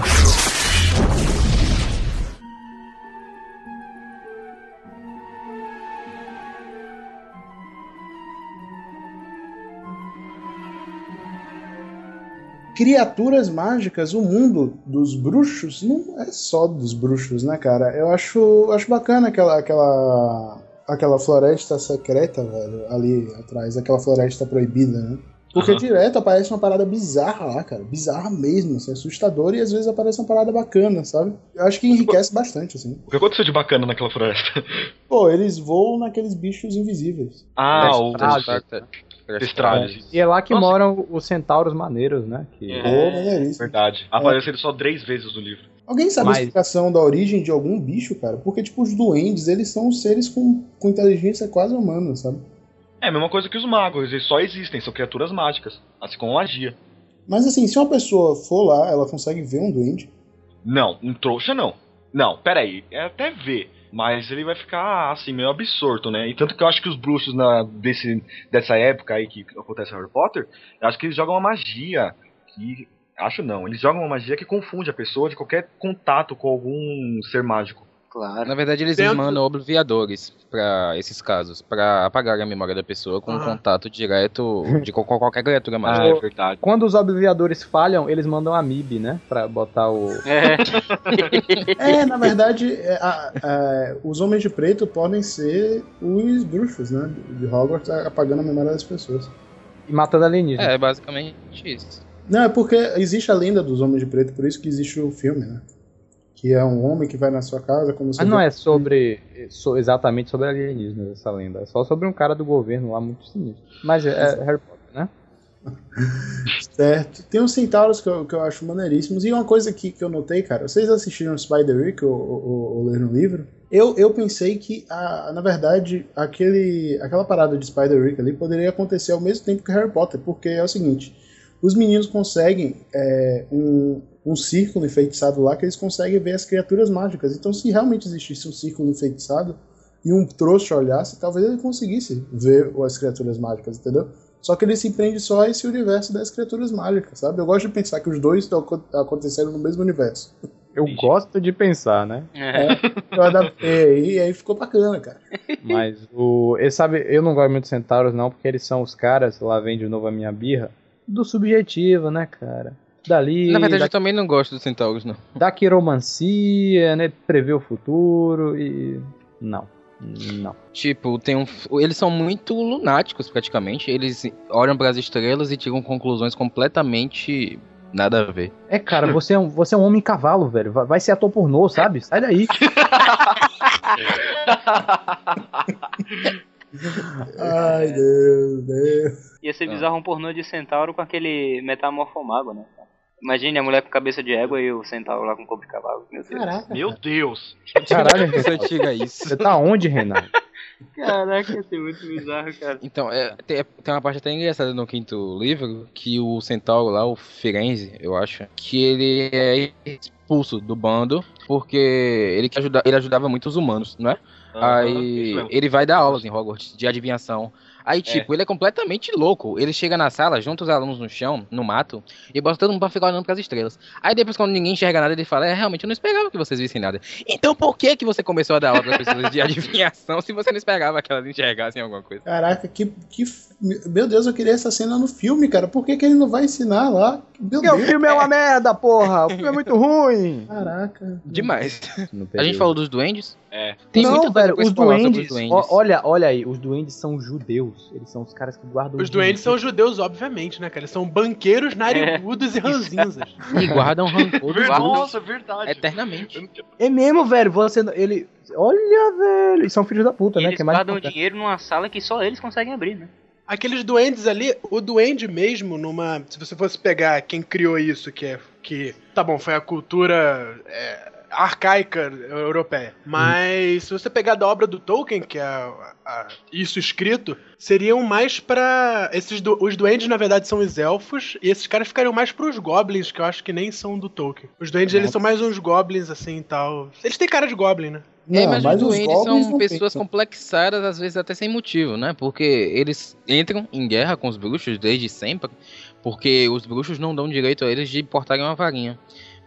Criaturas mágicas, o mundo dos bruxos não é só dos bruxos, né, cara? Eu acho, acho bacana aquela, aquela, aquela floresta secreta, velho, ali atrás, aquela floresta proibida, né? Porque Aham. direto aparece uma parada bizarra lá, cara. Bizarra mesmo, assim, assustadora e às vezes aparece uma parada bacana, sabe? Eu acho que enriquece bastante, assim. O que aconteceu de bacana naquela floresta? Pô, eles voam naqueles bichos invisíveis. Ah, o. Testralhos. E é lá que Nossa. moram os centauros maneiros, né? Que... É. Pô, maneiríssimo. Verdade. Apareceram só três vezes no livro. Alguém sabe Mas- a explicação da origem de algum bicho, cara? Porque, tipo, os duendes, eles são seres com, com inteligência quase humana, sabe? É a mesma coisa que os magos, eles só existem, são criaturas mágicas, assim como magia. Mas, assim, se uma pessoa for lá, ela consegue ver um duende. Não, um trouxa não. Não, peraí, é até ver. Mas ele vai ficar assim, meio absorto, né? E tanto que eu acho que os bruxos na, desse, dessa época aí que acontece Harry Potter, eu acho que eles jogam uma magia que. Acho não, eles jogam uma magia que confunde a pessoa de qualquer contato com algum ser mágico. Claro. Na verdade, eles Dentro- mandam obliviadores pra esses casos, pra apagar a memória da pessoa com Aham. contato direto de qual- qualquer criatura Ah, mágica. é verdade. Quando os obviadores falham, eles mandam a MIB, né? Pra botar o. É, É, na verdade, é, a- a- os homens de preto podem ser os bruxos, né? De Hogwarts apagando a memória das pessoas. e matando alienígenas. É, basicamente isso. Não, é porque existe a lenda dos homens de preto, por isso que existe o filme, né? Que é um homem que vai na sua casa, como você Mas não vê- é sobre. so- exatamente sobre alienígenas essa lenda. É só sobre um cara do governo lá muito sinistro. Mas é, é Harry Potter, né? Certo. Tem uns centauros que eu, que eu acho maneiríssimos. E uma coisa que, que eu notei, cara, vocês assistiram Spider-Rick ou, ou, ou leram o livro? Eu, eu pensei que, a, na verdade, aquele, aquela parada de Spider-Rick ali poderia acontecer ao mesmo tempo que Harry Potter, porque é o seguinte: os meninos conseguem é, um, um círculo enfeitiçado lá que eles conseguem ver as criaturas mágicas. Então, se realmente existisse um círculo enfeitiçado e um trouxa olhasse, talvez ele conseguisse ver as criaturas mágicas, entendeu? Só que ele se prende só a esse universo das criaturas mágicas, sabe? Eu gosto de pensar que os dois estão acon- acontecendo no mesmo universo. Eu gosto de pensar, né? é. Eu adaptei e aí ficou bacana, cara. Mas o. Ele sabe, eu não gosto muito de centauros, não, porque eles são os caras, lá vem de novo a minha birra, do subjetivo, né, cara? Dali, Na verdade, da, eu também não gosto dos centauros, não. da quiromancia, né? Prever o futuro e. Não. Não. Tipo, tem um. Eles são muito lunáticos, praticamente. Eles olham para as estrelas e tiram conclusões completamente nada a ver. É, cara, você é um, você é um homem cavalo, velho. Vai, vai ser ator pornô, sabe? Sai daí. Ai, Deus, Deus. Ia ser bizarro um pornô de centauro com aquele metamorfomago, né? Imagine a mulher com cabeça de égua e o centauro lá com corpo de cavalo. Meu Deus. Caraca. Meu Deus. Caralho, Você Renato. tira isso. Você tá onde, Renato? Caraca, ia ser muito bizarro, cara. Então, é, tem, tem uma parte até engraçada no quinto livro, que o centauro lá, o Firenze, eu acho, que ele é expulso do bando, porque ele, que ajuda, ele ajudava muito os humanos, não é? Aí isso ele vai dar aulas em Hogwarts de adivinhação. Aí, tipo, ele é completamente louco. Ele chega na sala, junta os alunos no chão, no mato, e bota todo mundo pra ficar olhando pras estrelas. Aí depois, quando ninguém enxerga nada, ele fala: É, realmente, eu não esperava que vocês vissem nada. Então por que que você começou a dar aula pras pessoas de adivinhação se você não esperava que elas enxergassem alguma coisa? Caraca, que, que. Meu Deus, eu queria essa cena no filme, cara. Por que, que ele não vai ensinar lá? Meu Porque o Deus. filme é uma merda, porra! O filme é muito ruim! Caraca. Demais. A gente falou dos duendes? É. Tem não, muita coisa velho, pra os duendes, os duendes. ó, olha, olha aí, os duendes são judeus. Eles são os caras que guardam Os o duendes são judeus, obviamente, né, cara? Eles são banqueiros, narigudos e ranzinzas. E guardam rancor guardas Nossa, verdade. eternamente. É mesmo, velho. Você, ele, olha, velho, eles são filhos da puta, E né? eles Que é mais guardam importante. dinheiro numa sala que só eles conseguem abrir, né? Aqueles duendes ali, o duende mesmo, numa. Se você fosse pegar quem criou isso, que é. Que, tá bom, foi a cultura é, arcaica europeia. Mas se você pegar da obra do Tolkien, que é a- a- isso escrito, seriam mais pra. Esses du- os duendes, na verdade, são os elfos, e esses caras ficariam mais pros goblins, que eu acho que nem são do Tolkien. Os duendes, eles são mais uns goblins, assim e tal. Eles têm cara de goblin, né? é, mas, os os duendes são não pessoas pensam. complexadas, às vezes até sem motivo, né? Porque eles entram em guerra com os bruxos desde sempre, porque os bruxos não dão direito a eles de portarem uma varinha.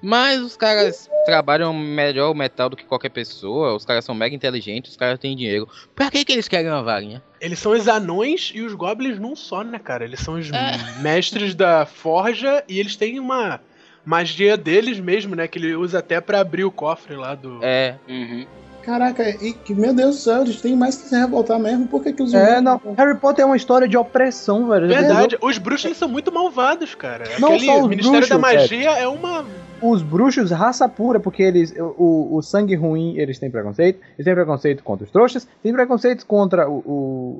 Mas os caras trabalham melhor o metal do que qualquer pessoa, os caras são mega inteligentes, os caras têm dinheiro. Pra que, que eles querem uma varinha? Eles são os anões e os goblins não só, né, cara? Eles são os É. mestres da forja e eles têm uma magia deles mesmo, né? Que ele usa até pra abrir o cofre lá do. É, Uhum. Caraca, e que, meu Deus do céu, eles têm mais que se revoltar mesmo. Por que, que os É, humanos- não. Harry Potter é uma história de opressão, velho. Verdade, os bruxos eles são muito malvados, cara. Não Aquele só os Ministério da bruxos, Magia é uma. Os bruxos, raça pura, porque eles. O, o sangue ruim, eles têm preconceito. Eles têm preconceito contra os trouxas, têm preconceito contra o,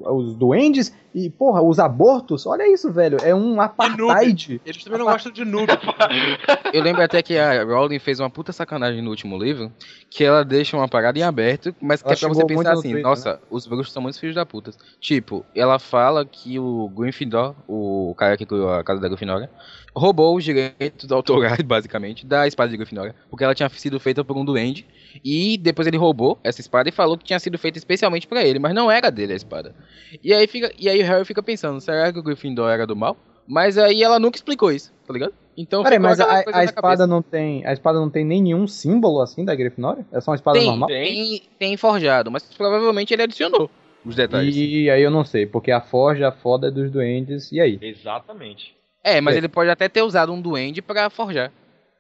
o- os duendes e, porra, os abortos. Olha isso, velho. É um apartheid. Eles também não gostam de noob. Eu lembro até que a Rowling fez uma puta sacanagem no último livro, que ela deixa uma parada em aberto, mas que Ela é pra você pensar assim, Twitter, nossa, os bruxos são muitos filhos da puta. Tipo, ela fala que o Gryffindor, o cara que criou a casa da Grifinória, roubou os direitos autorais, basicamente, da espada de Grifinória, porque ela tinha sido feita por um duende, e depois ele roubou essa espada e falou que tinha sido feita especialmente pra ele, mas não era dele a espada. E aí, fica, e aí o Harry fica pensando, será que o Gryffindor era do mal? Mas aí ela nunca explicou isso, tá ligado? Então Peraí, mas a, a espada cabeça. não tem. A espada não tem nenhum símbolo assim da Grifinória? É só uma espada tem, normal? tem, tem forjado, mas provavelmente ele adicionou os detalhes. E aí eu não sei, porque a forja, a foda é dos duendes, e aí? Exatamente. É, mas É. ele pode até ter usado um duende pra forjar.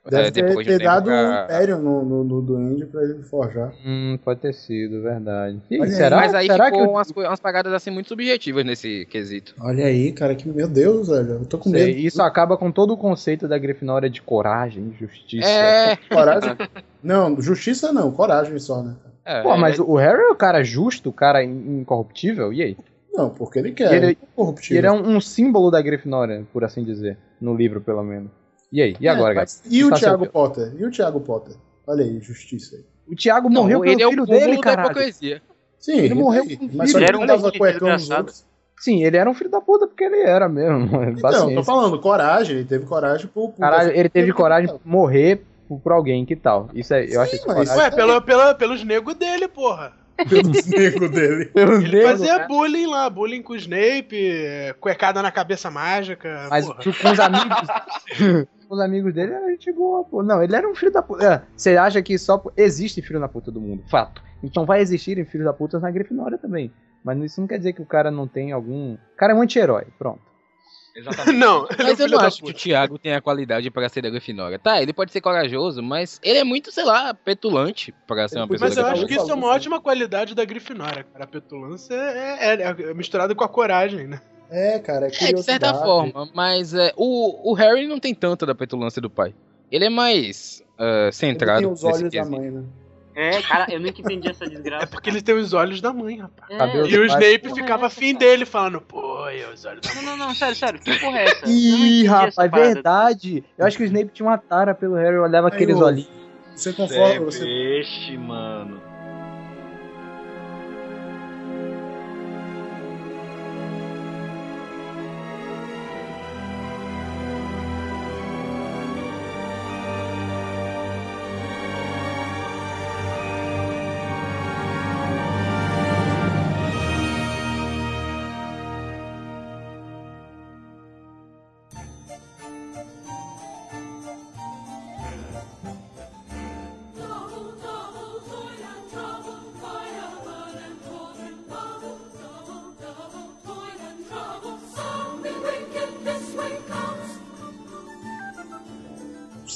Deve É, ter, ter dado pra- um Imperium no, no, no Duende pra ele forjar. Hum, pode ter sido, verdade. Aí. será, Mas aí será ficou que eu... umas, umas paradas assim muito subjetivas nesse quesito. Olha aí, cara, que meu Deus, velho. Eu tô com sei, medo. isso acaba com todo o conceito da Grifinória de coragem, justiça. É, Coragem. Não, justiça não, coragem só, né? é, Pô, mas o Harry é o cara justo, o cara in- incorruptível, e aí? Não, porque ele quer. E ele- é E corruptível. ele é um, um símbolo da Grifinória, por assim dizer, no livro pelo menos. E aí? E agora, É, gato? mas- E o Tá Thiago seu- Potter? E o Thiago Potter? Olha aí, justiça aí. O Thiago Não, morreu pelo ele é o filho cúmulo dele, hipocrisia. Sim, Ele morreu com um Mas filho. só que Ele era não um dava filho cuecão nos outros. Sim, ele era um filho da puta porque ele era mesmo. Então, tô falando, coragem, ele teve coragem pro. pro Caralho, ele teve coragem Não, morrer por, por alguém, que tal? Isso é, eu acho Sim, isso mas- coragem. Ué, pelo, pela, pelos negros dele, porra. Pelos negros dele. Pelos Ele negros, fazia né? bullying lá, bullying com o Snape, cuecada na cabeça mágica. Mas porra. tipo, com os amigos. com os amigos dele, a gente boa, pô. Não, ele era um filho da puta. É, Você acha que só existe filho da puta do mundo? Fato. Então vai existirem filhos da puta na Grifinória também. Mas isso não quer dizer que o cara não tem algum. O cara é um anti-herói, pronto. Exatamente. Não, ele é Mas eu não acho que o. Thiago tenha qualidade pra ser da Grifinória. Tá, ele pode ser corajoso, mas ele é muito, sei lá, petulante pra ser uma Ele pessoa Mas eu acho que isso é uma ótima qualidade da Grifinória, cara. A petulância é, é, é misturada com a coragem, né? É, cara, é É, de certa forma, mas é, o, o Harry não tem tanto da petulância do pai. Ele é mais ah, Ele centrado tem os olhos da mãe, né? É, cara, eu nunca entendi essa É desgraça. porque ele tem os olhos da mãe, rapaz. É, E o Snape ficava é afim dele, falando, pô, é os olhos da mãe. Não, não, não, sério, sério, que porra é essa? Eu Ih, rapaz, verdade. Eu acho que o Snape tinha uma tara pelo Harry, eu olhava Aí, aqueles olhinhos. Você é conforma, você peixe, mano.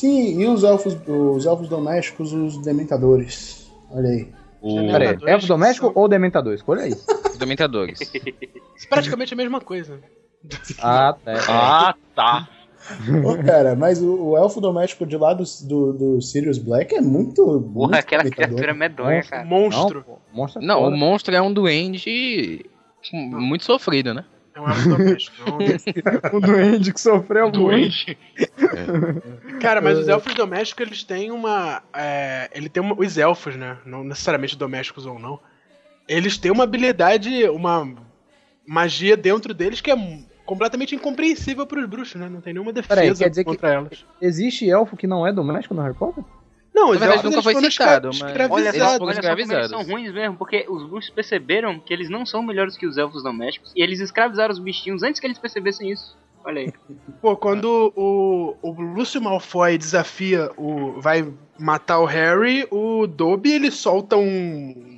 Sim, e os elfos, os elfos domésticos, os dementadores. Olha aí. O... Peraí. Peraí, Dementadores elfo doméstico são- ou dementador? Escolha aí. Os Dementadores. Praticamente a mesma coisa. Ah, tá. Ah, tá. Ô, cara, mas o, o elfo doméstico de lá do, do, do Sirius Black é muito. Porra, muito aquela criatura medonha, cara. Monstro. Não, pô, monstro é Não, o monstro é um duende muito sofrido, né? É um elfo doméstico. é um- um duende que sofreu muito. Doente. Cara, mas os elfos domésticos, eles têm uma. É, ele tem uma, os elfos, né? Não necessariamente domésticos ou não. Eles têm uma habilidade, uma magia dentro deles que é completamente incompreensível pros bruxos, né? Não tem nenhuma defesa Peraí, quer dizer que- contra elas. Existe elfo que não é doméstico no Harry Potter? Não, Na os verdade, elfos nunca foi foram citado, mas- Olha escravizados. só, Eles foram olha eles são ruins mesmo, porque os bruxos perceberam que eles não são melhores que os elfos domésticos e eles escravizaram os bichinhos antes que eles percebessem isso. Olha aí. Pô, quando o, o Lúcio Malfoy desafia o. vai matar o Harry, o Dobby ele solta um.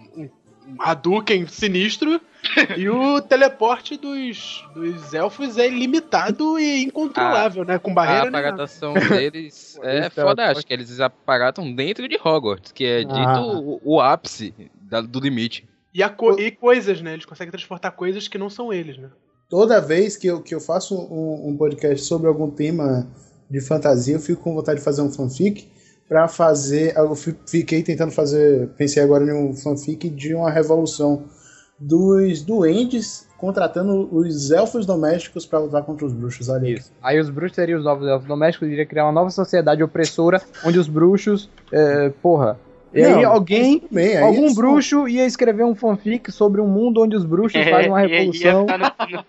Hadouken sinistro e o teleporte dos, dos elfos é ilimitado e incontrolável, né? Com A barreira nenhuma. aparatação deles é Esse é fodástica. Eles aparatam dentro de Hogwarts, que é dito Ah. o, o ápice da- do limite. E, a co- e coisas, né? Eles conseguem transportar coisas que não são eles, né? Toda vez que eu, que eu faço um, um podcast sobre algum tema de fantasia, eu fico com vontade de fazer um fanfic pra fazer. Eu fi- fiquei tentando fazer. Pensei agora em um fanfic de uma revolução dos duendes contratando os elfos domésticos pra lutar contra os bruxos. Olha aí. Isso. Aí os bruxos seriam os novos elfos domésticos, iria criar uma nova sociedade opressora, onde os bruxos. é, porra. E aí Não, alguém. Tudo bem, aí Algum só- bruxo ia escrever um fanfic sobre um mundo onde os bruxos É, fazem uma aí ia revolução. no-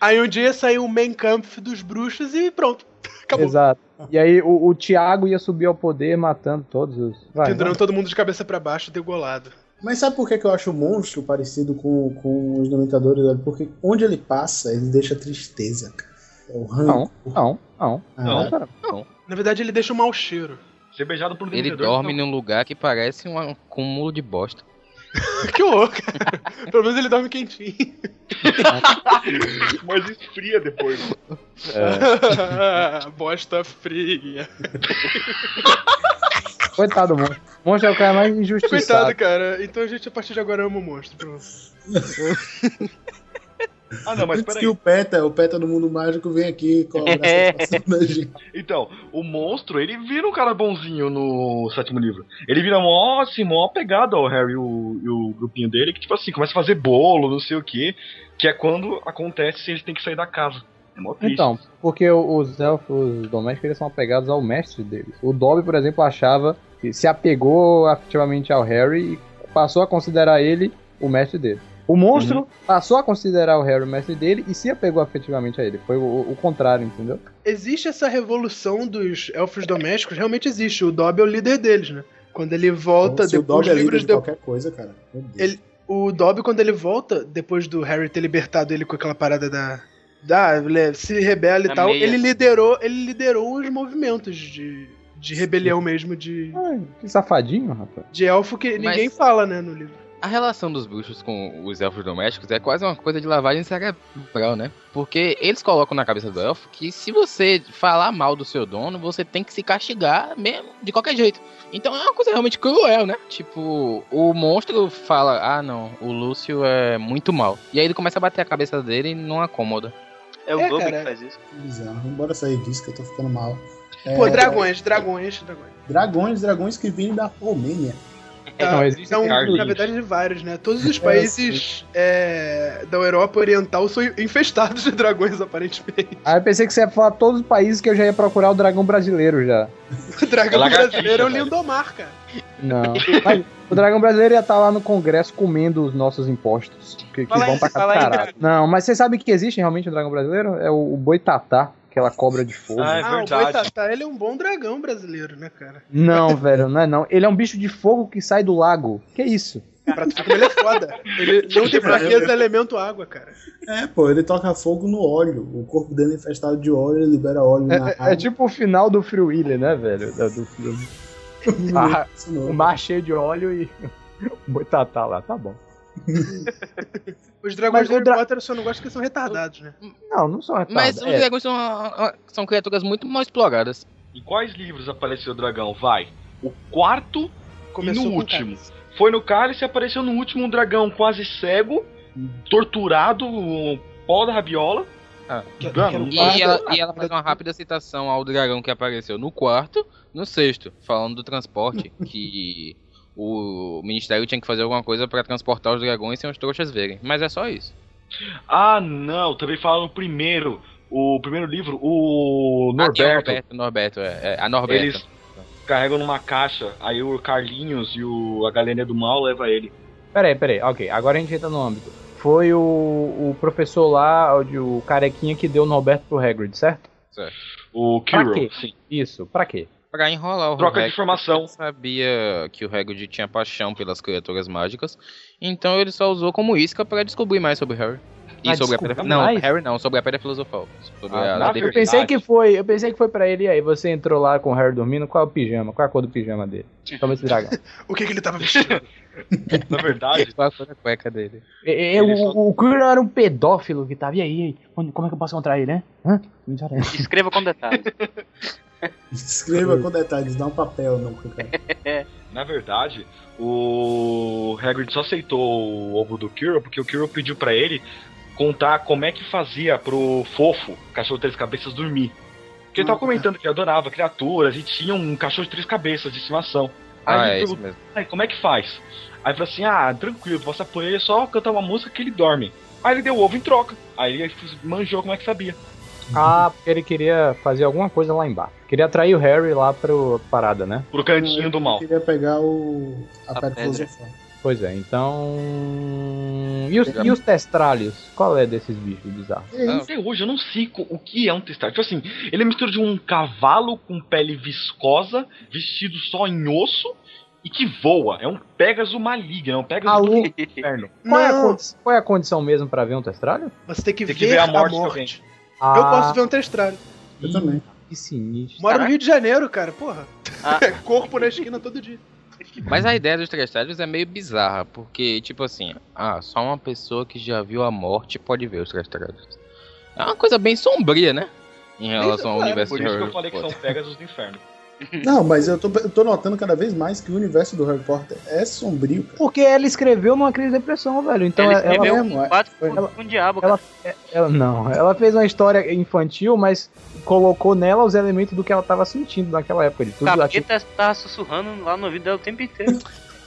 Aí um dia saiu o Main Kampf dos bruxos e pronto. Acabou. Exato. E aí o, o Thiago ia subir ao poder matando todos os. Vai, Pendurando todo mundo de cabeça pra baixo, degolado. Mas sabe por que, que eu acho o monstro parecido com, com os Dementadores? Porque onde ele passa, ele deixa tristeza, cara. É o Não, ranco. não, não. Ah, Não. Cara, não. Na verdade, ele deixa um mau cheiro. Ser beijado por um Ele dorme não. num lugar que parece um cúmulo de bosta. que horror, cara. Pelo menos ele dorme quentinho. Mas esfria depois. bosta fria. Coitado do monstro. O monstro é o cara mais injustiçado. Coitado, cara. Então a gente, a partir de agora, ama o monstro. Pronto. Ah, não, mas Antes que peraí. o Peta, o Peta no mundo mágico, vem aqui cobrar satisfação da gente. Então, o monstro, ele vira um cara bonzinho no sétimo livro. Ele vira mó, assim, mó pegado ao Harry e o, e o grupinho dele, que, tipo assim, começa a fazer bolo, não sei o que, que é quando acontece se eles têm que sair da casa. É mó triste. Então, porque os elfos domésticos eles são apegados ao mestre deles. O Dobby, por exemplo, achava que se apegou afetivamente ao Harry e passou a considerar ele o mestre dele. O monstro passou a considerar o Harry o mestre dele e se apegou afetivamente a ele. Foi o, o contrário, entendeu? Existe essa revolução dos elfos domésticos, realmente existe. O Dobby é o líder deles, né? Quando ele volta, Se o depois Dobby é dos líder livros de de... qualquer coisa, cara. Meu Deus. Ele- O Dobby, quando ele volta, depois do Harry ter libertado ele com aquela parada da. Da, ele se rebela e tal, meia. ele liderou, ele liderou os movimentos de, de rebelião mesmo, de, Ai, que safadinho, rapaz. de elfo que Mas- ninguém fala, né, no livro. A relação dos bruxos com os elfos domésticos é quase uma coisa de lavagem cerebral, né? Porque eles colocam na cabeça do elfo que se você falar mal do seu dono, você tem que se castigar mesmo, de qualquer jeito. Então é uma coisa realmente cruel, né? Tipo, o monstro fala, ah não, o Lúcio é muito mal. E aí ele começa a bater a cabeça dele e não acomoda. É o É, que faz isso. Bizarro. Bora sair disso que eu tô ficando mal. É, Pô, dragões, dragões, dragões. Dragões, dragões que vêm da Romênia. Não, existe São, Carlinhos. na verdade, de vários, né? Todos os países é, da Europa Oriental são infestados de dragões, aparentemente. Aí eu pensei que você ia falar todos os países que eu já ia procurar o dragão brasileiro já. O dragão É brasileiro é o. Lindomar, cara. Não. Mas o dragão brasileiro ia estar lá no Congresso comendo os nossos impostos. Que, que vão pra caralho. Não, mas você sabe que existe realmente o dragão brasileiro? É o, o boitatá, aquela cobra de fogo. Ah, é ah, o verdade. Boitatá, ele é um bom dragão brasileiro, né, cara? Não, velho, não é não. Ele é um bicho de fogo que sai do lago. Que isso? Pra tu como ele é foda. Ele não tem fraqueza, elemento água, cara. É, pô, ele toca fogo no óleo. O corpo dele é infestado de óleo, ele libera óleo na É, água. é tipo o final do Free Willy, né, velho? Do filme. Ah, o mar cheio de óleo e o boitatá lá, tá bom. Os dragões Mas do Harry dra- Potter eu só não gosto que são retardados, né? Não, não são Mas retardados. os É, dragões são, ah, são criaturas muito mal exploradas. Em quais livros apareceu o dragão? Vai. O quarto Começou e no último. cálice. Foi no cálice e apareceu no último um dragão quase cego, torturado, um pó da rabiola. Ah. Que- Mano, E ela, e ela faz uma rápida citação ao dragão que apareceu no quarto, no sexto, falando do transporte, que o ministério tinha que fazer alguma coisa pra transportar os dragões sem os trouxas verem. Mas é só isso. Ah, não, também fala no primeiro, o primeiro livro, o Ah, tem o Norberto. Norberto, Norberto, é, é, a Norberta. Eles carregam numa caixa, aí o Carlinhos e o, a galerinha do mal leva ele. Peraí, peraí, ok, agora a gente entra no âmbito. Foi o, o professor lá, o, de- o carequinha que deu o Norberto pro Hagrid, certo? O Pra Kirill, quê? sim. Isso, pra quê? Pra enrolar o Troca de Hagrid, informação. ele sabia que o Hagrid tinha paixão pelas criaturas mágicas, então ele só usou como isca pra descobrir mais sobre Harry. E Ah, sobre a descobrir pedra... Não, mais? Harry não, sobre a pedra filosofal. Sobre Ah, a na lei Eu pensei que foi, eu pensei que foi pra ele e aí você entrou lá com o Harry dormindo, qual é o pijama? Qual é a cor do pijama dele? Toma esse dragão. O que, que ele tava vestindo? Na verdade, Qual foi a cueca dele? E- e- Ele o, só- o Quirrell era um pedófilo que tava. E aí, como é que eu posso encontrar ele, né? Hã? Escreva com detalhes. Escreva com detalhes, dá um papel, não, na verdade, o Hagrid só aceitou o ovo do Kirill porque o Kirill pediu pra ele contar como é que fazia pro fofo, cachorro de três cabeças, dormir. Porque ele tava comentando que ele adorava criaturas e tinha um cachorro de três cabeças de estimação. Aí Ah, ele é perguntou, mesmo. "Ai, como é que faz? Aí falou assim, ah, tranquilo, posso apoiar ele só cantar uma música que ele dorme. Aí ele deu o ovo em troca. Aí ele manjou como é que sabia. Ah, porque ele queria fazer alguma coisa lá embaixo. Queria atrair o Harry lá pro parada, né? Pro cantinho do mal. queria pegar o. a, A pedra filosofal. Pois é, então. E os, e os testralhos? Qual é desses bichos bizarros? Até hoje eu não sei o que é um testar. Tipo assim, ele é mistura de um cavalo com pele viscosa, vestido só em osso e que voa. É um Pegasus maligno, é um Pegasus Alô? do inferno. Qual é, a qual é a condição mesmo pra ver um testralho? você tem que, Tem ver, que ver a a morte morte. Ah, Eu posso ver um testralho. Eu também. Que sinistro. Moro no. Rio de Janeiro, cara, porra. Ah. Corpo na esquina todo dia. Mas a ideia dos trestalhos é meio bizarra, porque, tipo assim, ah, só uma pessoa que já viu a morte pode ver os trestalhos. É uma coisa bem sombria, né? Em relação ao claro, universo Por isso que eu falei que são Pegasus do Inferno. Não, mas eu tô, eu tô notando cada vez mais que o universo do Harry Potter é sombrio, cara. Porque ela escreveu numa crise de depressão, velho. Então ela, ela, escreveu mesmo, é. quatro Foi. com, com o diabo, ela- cara. ela- não, ela fez uma história infantil, mas colocou nela os elementos do que ela tava sentindo naquela época. De tudo capeta tá sussurrando lá no ouvido dela o tempo inteiro.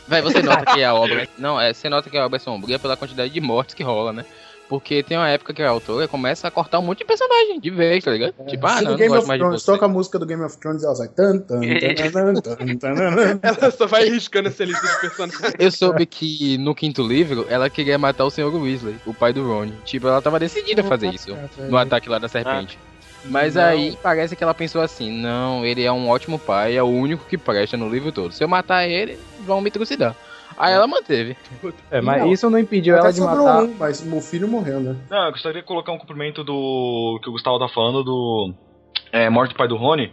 Véi, você nota que a obra. Não, é, você nota que a obra é sombria pela quantidade de mortes que rola, né? Porque tem uma época que a autora começa a cortar um monte de personagem de vez, tá ligado? tipo, ah, não, não Game gosto mais de Thrones você. toca a música do Game of Thrones, ela sai tan, tan, tan, tan, tan, tan, tan. Ela só vai riscando essa lista de personagens. Eu soube que no quinto livro ela queria matar o Sr. Weasley, o pai do Ron. Tipo, ela tava decidida a fazer isso no ataque lá da serpente. Mas Não. aí parece que ela pensou assim: não, ele é um ótimo pai, é o único que presta no livro todo. Se eu matar ele, vão me trucidar. Aí ela manteve. É, mas Não. isso não impediu ela de matar. um, mas o filho morreu, né? Não, eu gostaria de colocar um cumprimento do que o Gustavo tá falando do é, Morte do Pai do Rony.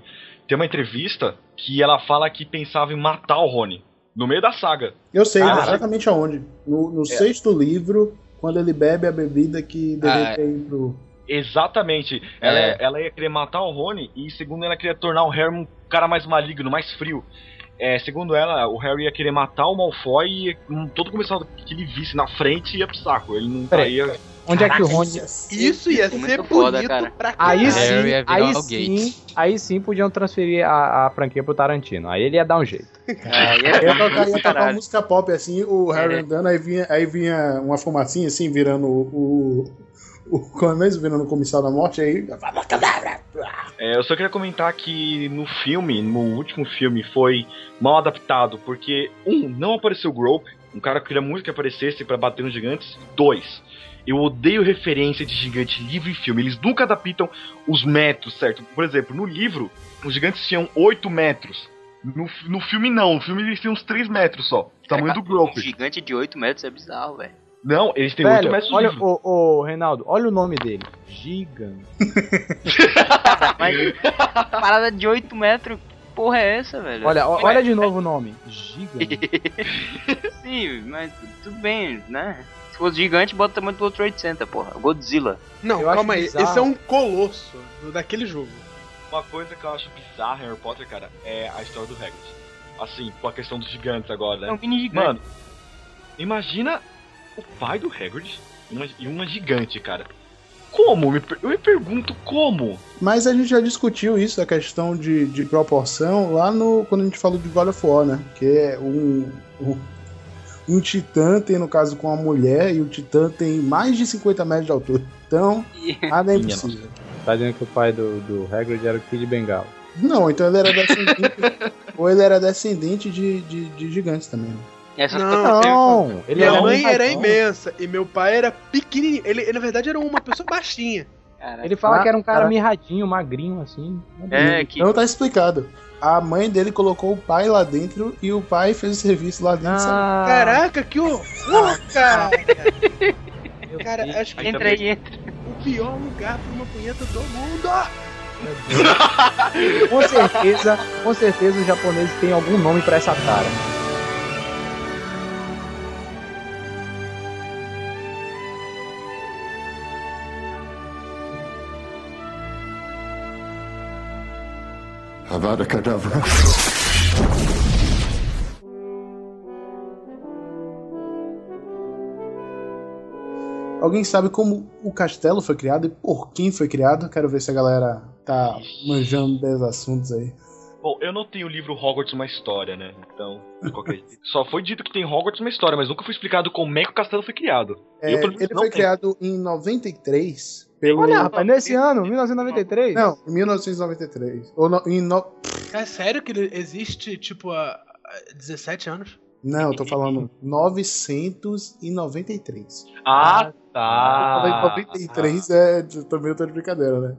Tem uma entrevista que ela fala que pensava em matar o Rony. No meio da saga. Eu sei Ah, exatamente aonde. No, no sexto livro, quando ele bebe a bebida que deveria Ah, ir pro. Exatamente. Ela, É. ela ia querer matar o Rony e, segundo ela, queria tornar o Harry um cara mais maligno, mais frio. É, segundo ela, o Harry ia querer matar o Malfoy e todo começado que ele visse na frente ia pro saco. Ele não Peraí. ia. Onde é que o Rony. Isso ia Muito ser foda, bonito cara. pra caralho. Aí sim, ia virar aí o sim, aí sim podiam transferir a, a franquia pro Tarantino. Aí ele ia dar um jeito. Ia é tocar, ia tocar uma música pop assim, o Harry É. andando, aí vinha, aí vinha uma fumacinha assim, virando o. o, o como é mesmo? Virando o comissal da morte, aí. É, eu só queria comentar que no filme, no último filme, foi mal adaptado, porque, um, não apareceu o Grope, um cara que queria muito que aparecesse pra bater nos gigantes. Dois, eu odeio referência de gigante livro e filme, eles nunca adaptam os metros, certo? Por exemplo, no livro, os gigantes tinham 8 metros. No, no filme não, no filme eles tinham uns 3 metros só. O tamanho do Um Grope. gigante de 8 metros é bizarro, velho. Não, eles têm 8 Velho, metros no olha, ô, ô, Reinaldo, olha o nome dele. Gigante. Mas parada de 8 metros, que porra é essa, velho? Olha, olha de novo o nome. Gigante. Sim, mas tudo bem, né? Se fosse gigante, bota o tamanho do outro 800, porra. Godzilla. Não, Eu calma aí. bizarro. Esse é um colosso daquele jogo. Uma coisa que eu acho bizarra em Harry Potter, cara, é a história do Hagrid. Assim, com a questão dos gigantes agora, né? É um mini gigante. Mano, imagina o pai do Hagrid e uma, e uma gigante, cara. Como? Eu me pergunto como. Mas a gente já discutiu isso, a questão de, de proporção, lá no. quando a gente falou de God of War, né? Que é um. um um titã tem, no caso, com a mulher, e o titã tem mais de 50 metros de altura. Então, nada é impossível. Tá dizendo que o pai do, do Hagrid era o Kid Bengala. Não, então ele era descendente. ou ele era descendente de, de, de gigantes também. né? Essas Não. Não, ele Minha era um mãe era imensa e meu pai era pequenininho. Ele, ele, na verdade, era uma pessoa baixinha. Caraca. Ele fala Ah, que era um cara cara. mirradinho, magrinho, assim. É, que. Então tá explicado. A mãe dele colocou o pai lá dentro e o pai fez o serviço lá dentro. Ah, Caraca, que horror, cara! meu Cara, Deus. acho que Entra aí, entra. o pior lugar pra uma punheta do mundo. Com certeza, com certeza os japoneses têm algum nome pra essa cara. Avada Kedavra. Alguém sabe como o castelo foi criado e por quem foi criado? Quero ver se a galera tá manjando desses assuntos aí. Bom, eu não tenho o livro Hogwarts uma história, né? Então, qualquer. Só foi dito que tem Hogwarts uma história, mas nunca foi explicado como é que o castelo foi criado. É, Eu, ele foi tenho. criado em 93 pelo. Olha, rapaz, nesse ano, 1993. Não, em 1993. Ou no, em no... É sério que ele existe, tipo, há 17 anos? Não, eu tô falando 993. Ah, Ah, tá. 93 é também eu tô de brincadeira, né?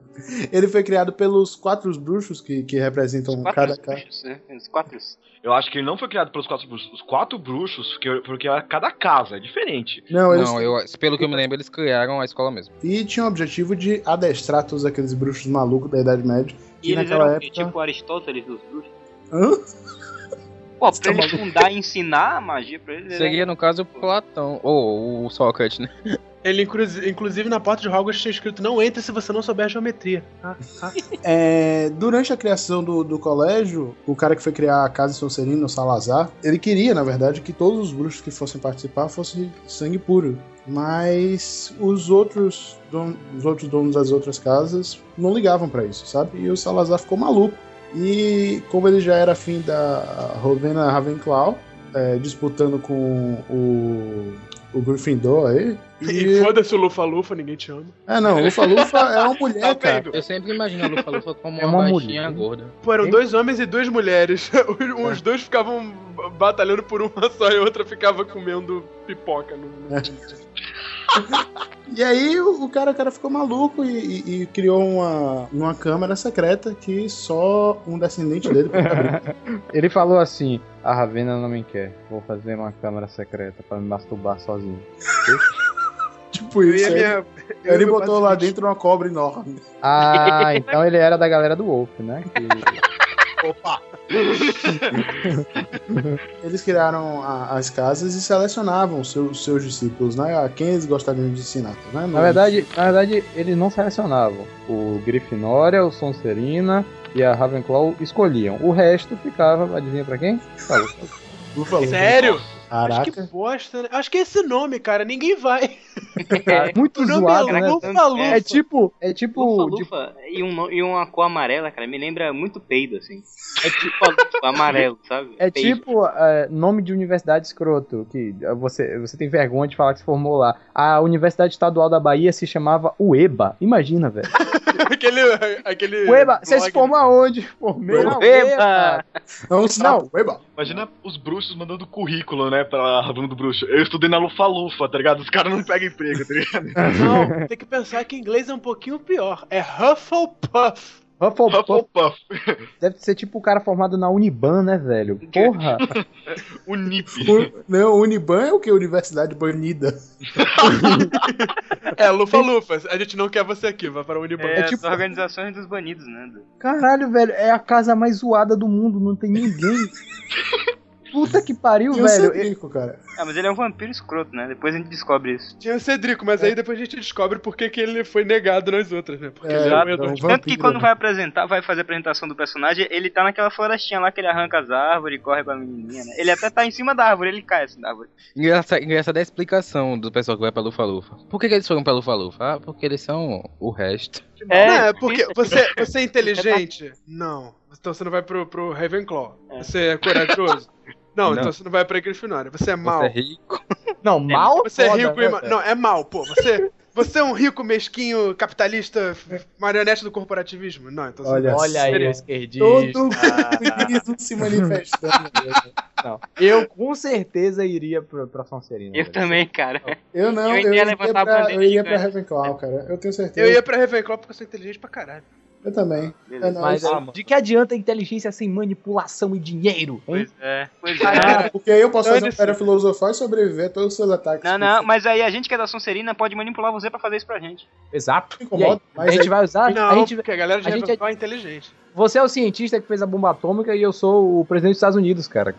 Ele foi criado pelos quatro bruxos que, que representam Quatro cada casa. bruxos, né? Os quatro. Eu acho que ele não foi criado pelos quatro bruxos. Os quatro bruxos, porque, porque era cada casa, é diferente. Não, eles Não, eu, pelo que eu me lembro, eles criaram a escola mesmo. e tinha o objetivo de adestrar todos aqueles bruxos malucos da Idade Média. E E eles naquela eram época- tipo Aristóteles dos bruxos. Hã? Pô, pra eles fundar e ensinar a magia pra era- Seria, no caso, o Platão. Ou o Sócrates, né? Ele, inclusive, na porta de Hogwarts tinha escrito: Não entre se você não souber geometria. Ah, ah. É, durante a criação do, do colégio, o cara que foi criar a Casa Sonserina, o Salazar, ele queria, na verdade, que todos os bruxos que fossem participar fossem sangue puro. Mas os outros, don- os outros donos das outras casas não ligavam pra isso, sabe? E o Salazar ficou maluco. E como ele já era afim da Rowena Ravenclaw, é, disputando com o, o Gryffindor aí. E foda-se o Lufa-Lufa, ninguém te ama. É, não, o Lufa Lufa é uma mulher, Tá cara. Eu sempre imagino a Lufa Lufa como É uma, uma baixinha mulher. gorda. Pô, eram Hein? dois homens e duas mulheres. Os, os dois ficavam batalhando por uma só e a outra ficava comendo pipoca. No, no... E aí o, o cara, o cara ficou maluco e, e- e criou uma, uma câmara secreta que só um descendente dele podia abrir. Ele falou assim: a Ravena não me quer. Vou fazer uma câmara secreta pra me masturbar sozinho. tipo Eu isso. e a Aí, minha- eu ele botou lá dentro uma cobra enorme. Ah, então ele era da galera do Wolf, né? Que- Opa! Eles criaram a- as casas e selecionavam os seus, seus discípulos, né? A quem eles gostariam de ensinar, né? Na verdade, na verdade, eles não selecionavam. O Grifinória, o Sonserina e a Ravenclaw escolhiam. O resto ficava, adivinha pra quem? Sério? Acho Caraca. que bosta, né? Acho que é esse nome, cara. Ninguém vai. Muito O nome zoado, é né? Lufa-Lufa. É tipo, é tipo, Lufa, tipo- lufa e, um, e uma cor amarela, cara, me lembra muito peido, assim. É tipo lufa, amarelo, sabe? É Peido. tipo é, nome de universidade escroto, que é, você, você tem vergonha de falar que se formou lá. A Universidade Estadual da Bahia se chamava UEBA. Imagina, velho. aquele. aquele UEBA, você se formou aonde? Formei na UEBA. Não, não. Eba. Imagina os bruxos mandando currículo, né, pra aluno do bruxo. Eu estudei na Lufa-Lufa, tá ligado? Os caras não pegam emprego, tá ligado? Não, tem que pensar que inglês é um pouquinho pior. É Hufflepuff. Hufflepuff Hufflepuff, deve ser tipo o cara formado na Uniban, né, velho? Porra. o NIP. O- Não, Uniban é o que? Universidade Banida. É, Lufa-Lufa. A gente não quer você aqui, vai para o Unibanco. É, É tipo- as organizações dos banidos, né? Caralho, velho, é a casa mais zoada do mundo, não tem ninguém. Puta que pariu, E o velho. Cedrico, cara. Ah, mas ele é um vampiro escroto, né? Depois a gente descobre isso. Tinha o Cedrico, mas aí depois a gente descobre por que, ele foi negado nas outras, né? Porque É, ele é um então, moedor de- Vampiro, Tanto que quando né? vai apresentar, vai fazer a apresentação do personagem, ele tá naquela florestinha lá que ele arranca as árvores e corre com a menininha, né? Ele até tá em cima da árvore, ele cai assim da árvore. Engraçado, engraçado é a explicação do pessoal que vai pra Lufa-Lufa. Por que, que eles foram pra Lufa-Lufa? Ah, porque eles são o resto. Não, é porque você, você é inteligente? Não. Então você não vai pro, pro Ravenclaw. Você é corajoso? Não, Não. então você não vai pra Grifinória. Você é mau. Você é rico. Não, mal Você é rico né, e ma... velho? Não, é mal, pô. Você, você é um rico, mesquinho, capitalista, marionete do corporativismo? Não, então você Olha não. Olha aí, esquerdista. Todo mundo se manifestando. Não, eu com certeza iria pra, pra Sonserina. Eu velho. também, cara. Eu não, Eu eu, ia iria levantar a pra, bandeira eu iria pra. Ravenclaw, cara. Eu tenho certeza. Eu ia pra Ravenclaw porque eu sou inteligente pra caralho. Eu também. É, Mas isso- é, de que adianta inteligência sem manipulação e dinheiro, hein? Pois é, pois é. Ah, porque aí eu posso fazer uma Dane-se. pedra filosofal e sobreviver a todos os seus ataques. Não, não, mas aí a gente que é da Sonserina pode manipular você pra fazer isso pra gente. Exato. Aí, incomoda, a gente aí- vai usar. Não, a gente, porque a galera de a gente Ravenclaw é inteligente. Você é o cientista que fez a bomba atômica e eu sou o presidente dos Estados Unidos, cara.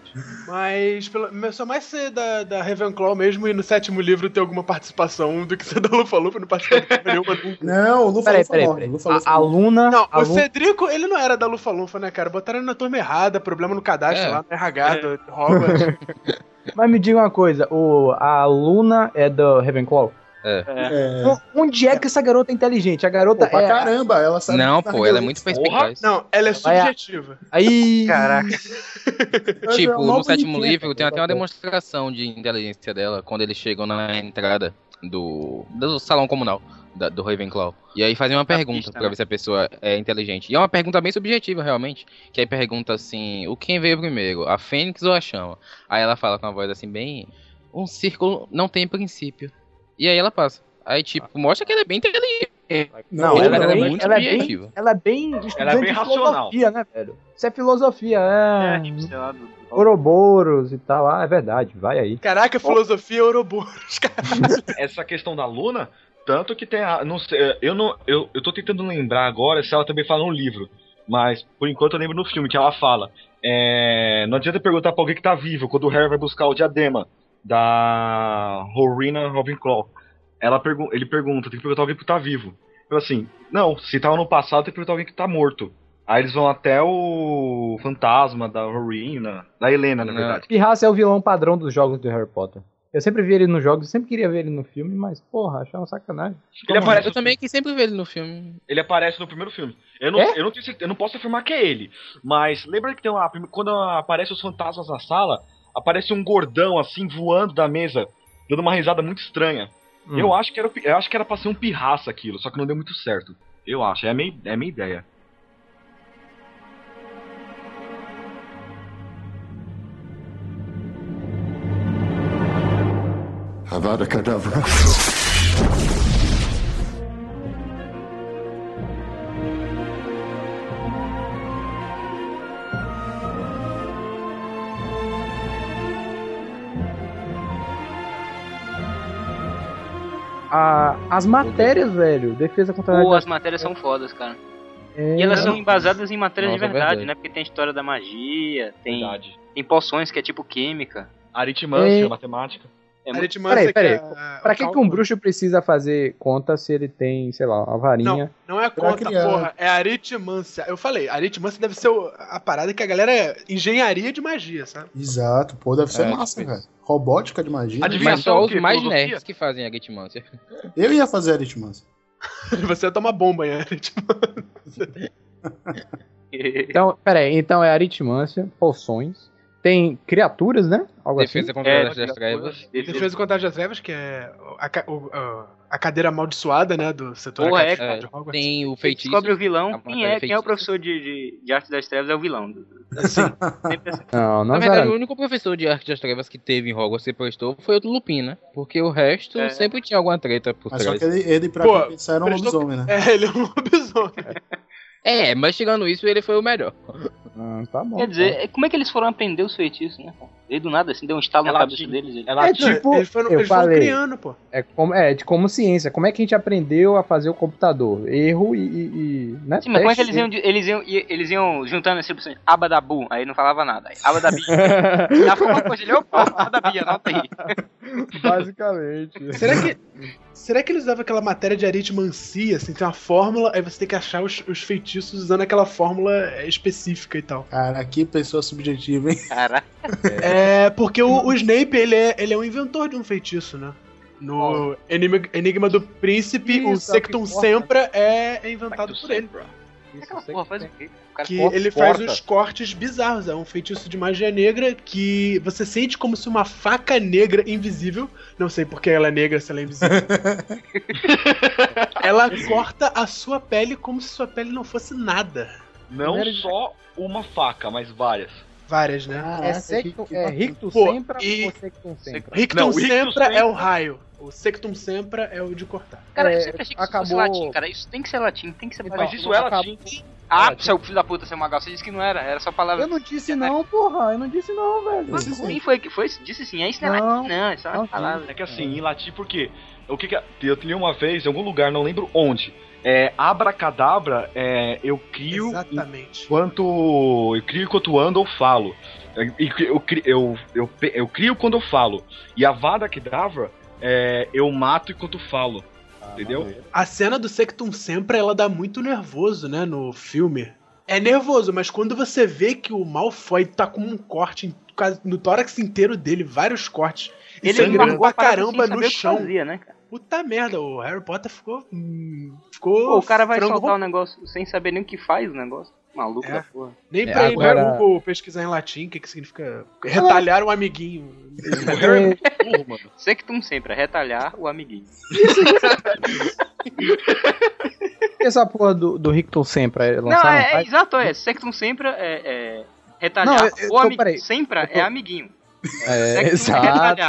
Mas pelo, eu sou mais ser da, da Ravenclaw mesmo e no sétimo livro ter alguma participação do que ser da Lufa-Lufa e não de porra nenhuma. Não, o Lufa Peraí, Lufa peraí, morre. peraí. Lufa A, Lufa a morre. Luna. Não, a o Cedrico, ele não era da Lufa-Lufa, né, cara? Botaram ele na turma errada, problema no cadastro É. lá, no RH Hogwarts. Mas me diga uma coisa, o, a Luna é do Ravenclaw? É. O- Onde é que essa garota é inteligente? A garota Pô, pra é. caramba, ela sabe. Não, pô, ela é muito perspicaz. Não, ela é subjetiva. Aí. Caraca. é Tipo, no sétimo livro tem até uma demonstração de inteligência dela quando eles chegam na entrada. do, do salão comunal da- do Ravenclaw. E aí fazem uma pergunta pista, pra né? ver se a pessoa é inteligente. E é uma pergunta bem subjetiva, realmente. Que aí pergunta assim: o quem veio primeiro, a Fênix ou a Chama? Aí ela fala com uma voz assim, bem. Um círculo não tem princípio. E aí ela passa. Aí, tipo, mostra que ela é bem inteligente. Não, Ela ela, é é bem, muito ela é bem, ela é bem estudante bem de racional. filosofia, né, velho? Isso é filosofia, É, é. tipo, sei lá, do, do- Ouroboros e tal. Ah, é verdade, vai aí. Caraca, filosofia Ouroboros, cara. Essa questão da Luna, tanto que tem a. Não sei, eu não. Eu, eu tô tentando lembrar agora se ela também fala no livro. Mas por enquanto eu lembro no filme que ela fala. É, não adianta perguntar pra alguém que tá vivo quando o Harry vai buscar o diadema da Rowena Ravenclaw. Ela pergu ele pergunta, tem que perguntar alguém que tá vivo. Eu assim, não, se tava no passado, tem que perguntar alguém que tá morto. Aí eles vão até o fantasma da Rowena, da Helena, na verdade. Pirraça é o vilão padrão dos jogos do Harry Potter. Eu sempre vi ele nos jogos, eu sempre queria ver ele no filme, mas, porra, achava sacanagem. Ele aparece, Eu também que sempre vi ele no filme. ele aparece no primeiro filme. Eu não, É? eu não, tenho certeza- eu não posso afirmar que é ele, mas lembra que tem uma quando aparece os fantasmas na sala, aparece um gordão assim voando da mesa, dando uma risada muito estranha. Hum. Eu acho que era eu acho que era pra ser um pirraça aquilo, só que não deu muito certo. Eu acho, é a minha, é a minha ideia. Avada Kedavra. A- as matérias, velho, defesa contra a Pô, as matérias são fodas, cara. é, E elas são embasadas em matérias Nossa, de verdade, verdade. né? Porque tem a história da magia, tem, Verdade. tem poções que é tipo química. Aritmância, É. matemática. É muito- Peraí, peraí. a- Pra que, que um bruxo precisa fazer conta se ele tem, sei lá, uma varinha? Não é Pra conta, criar. porra. É aritmância. Eu falei, aritmância deve ser o- a parada que a galera é engenharia de magia, sabe? Exato, pô, deve ser É, massa, tipo velho. Robótica de magia. né? Adivinha- Mas só o os mais nerds que fazem a Gitmância. Eu ia fazer aritmância. Você toma bomba em aritmância. Então, peraí, então é aritmância, poções, tem criaturas, né? Algo Defesa contra É, as das trevas. Defesa contra as trevas, que é a, o- a- a cadeira amaldiçoada, né, do setor Porra, é, de Hogwarts. Tem o feitiço. descobre o vilão, a quem é, quem é o professor de, de, de arte das trevas é o vilão. Assim, assim. assim? Não, não Na verdade, o único professor de arte das trevas que teve em Hogwarts e prestou foi o do Lupin, né? Porque o resto É. sempre tinha alguma treta por Mas só trás. que ele, ele pra Pô, compensar, era um prestou- lobisomem, né? é, ele é um lobisomem. É, mas tirando isso, ele foi o melhor. Ah, tá bom. Quer dizer, é- como é que eles foram aprender os feitiços, né? Ele do nada, assim, deu um estalo É na cabeça deles. ele- É É tipo, eles foram, eu eles foram falei, criando, pô. é como, é de como ciência. Como é que a gente aprendeu a fazer o computador? Erro e, e, e né? Sim, mas como é que eles iam, eles iam, eles iam juntando assim, assim, abadabu, aí não falava nada. Aí, abadabi. Já foi uma coisa, ele, opa, abadabi, anota aí. Basicamente. Será que, será que eles usavam aquela matéria de aritmancia, assim, tem uma fórmula, aí você tem que achar os, os feitiços usando aquela fórmula é, específica e tal. Cara, que pessoa subjetiva, hein? Caraca. É, porque o, o Snape, ele é, ele é um inventor de um feitiço, né? No Enigma, Enigma do Príncipe, o Isso, é o que Sectum. Sempra é inventado por ele. Aquela porra faz o quê? O cara Que ele porta. faz os cortes bizarros. É um feitiço de magia negra que você sente como se uma faca negra invisível. Não sei porque ela é negra se ela é invisível. ela corta a sua pele como se sua pele não fosse nada. não Primeiro- só uma faca, mas várias. Várias, né? É, Caraca, sectum, é Pô, sempre e- ou sectum sempre? Rictum Não, o Rictum Sempra Sempra- é o raio. O Sectum Sempra é o de cortar. Cara, eu É, sempre achei que isso fosse acabou- latim, cara. Isso tem que ser latim, tem que ser Então, Mas latim. isso é acabou- latim. Ah, seu filho da puta, seu Magal, você disse que não era, era só palavra. Eu não disse não, porra. Eu não disse não, velho. Mas sim. foi que foi? Disse sim, é isso não é Não, latim, não, é não, uma palavra. É que assim, em latim, porque o que, que é- eu li uma vez em algum lugar, não lembro onde. É, abracadabra, é, eu crio Exatamente. enquanto eu crio enquanto ando ou falo. Eu, eu, eu, eu, eu crio quando eu falo. E a vada kedavra, é, eu mato enquanto falo. entendeu? A cena do Sectum Sempra, ela dá muito nervoso, né, no filme. É nervoso, mas quando você vê que o Malfoy tá com um corte no tórax inteiro dele, vários cortes, e Ele sangrando pra caramba no chão. Fazia, né, cara? Puta merda, o Harry Potter ficou. hum, ficou. Pô, o cara vai frango soltar o negócio sem saber nem o que faz o negócio. Maluco É. da porra. Nem É, pra ir agora- no Google pesquisar em latim o que, que significa retalhar um amiguinho. O Harry é burro, mano. Sectum sempre, é retalhar o amiguinho. Essa porra do, do Ricton sempre é Não, lançar é, é exato, é. Sectum sempre é, é retalhar Não, eu- eu o amiguinho. Sempre tô- é amiguinho. É, é exato.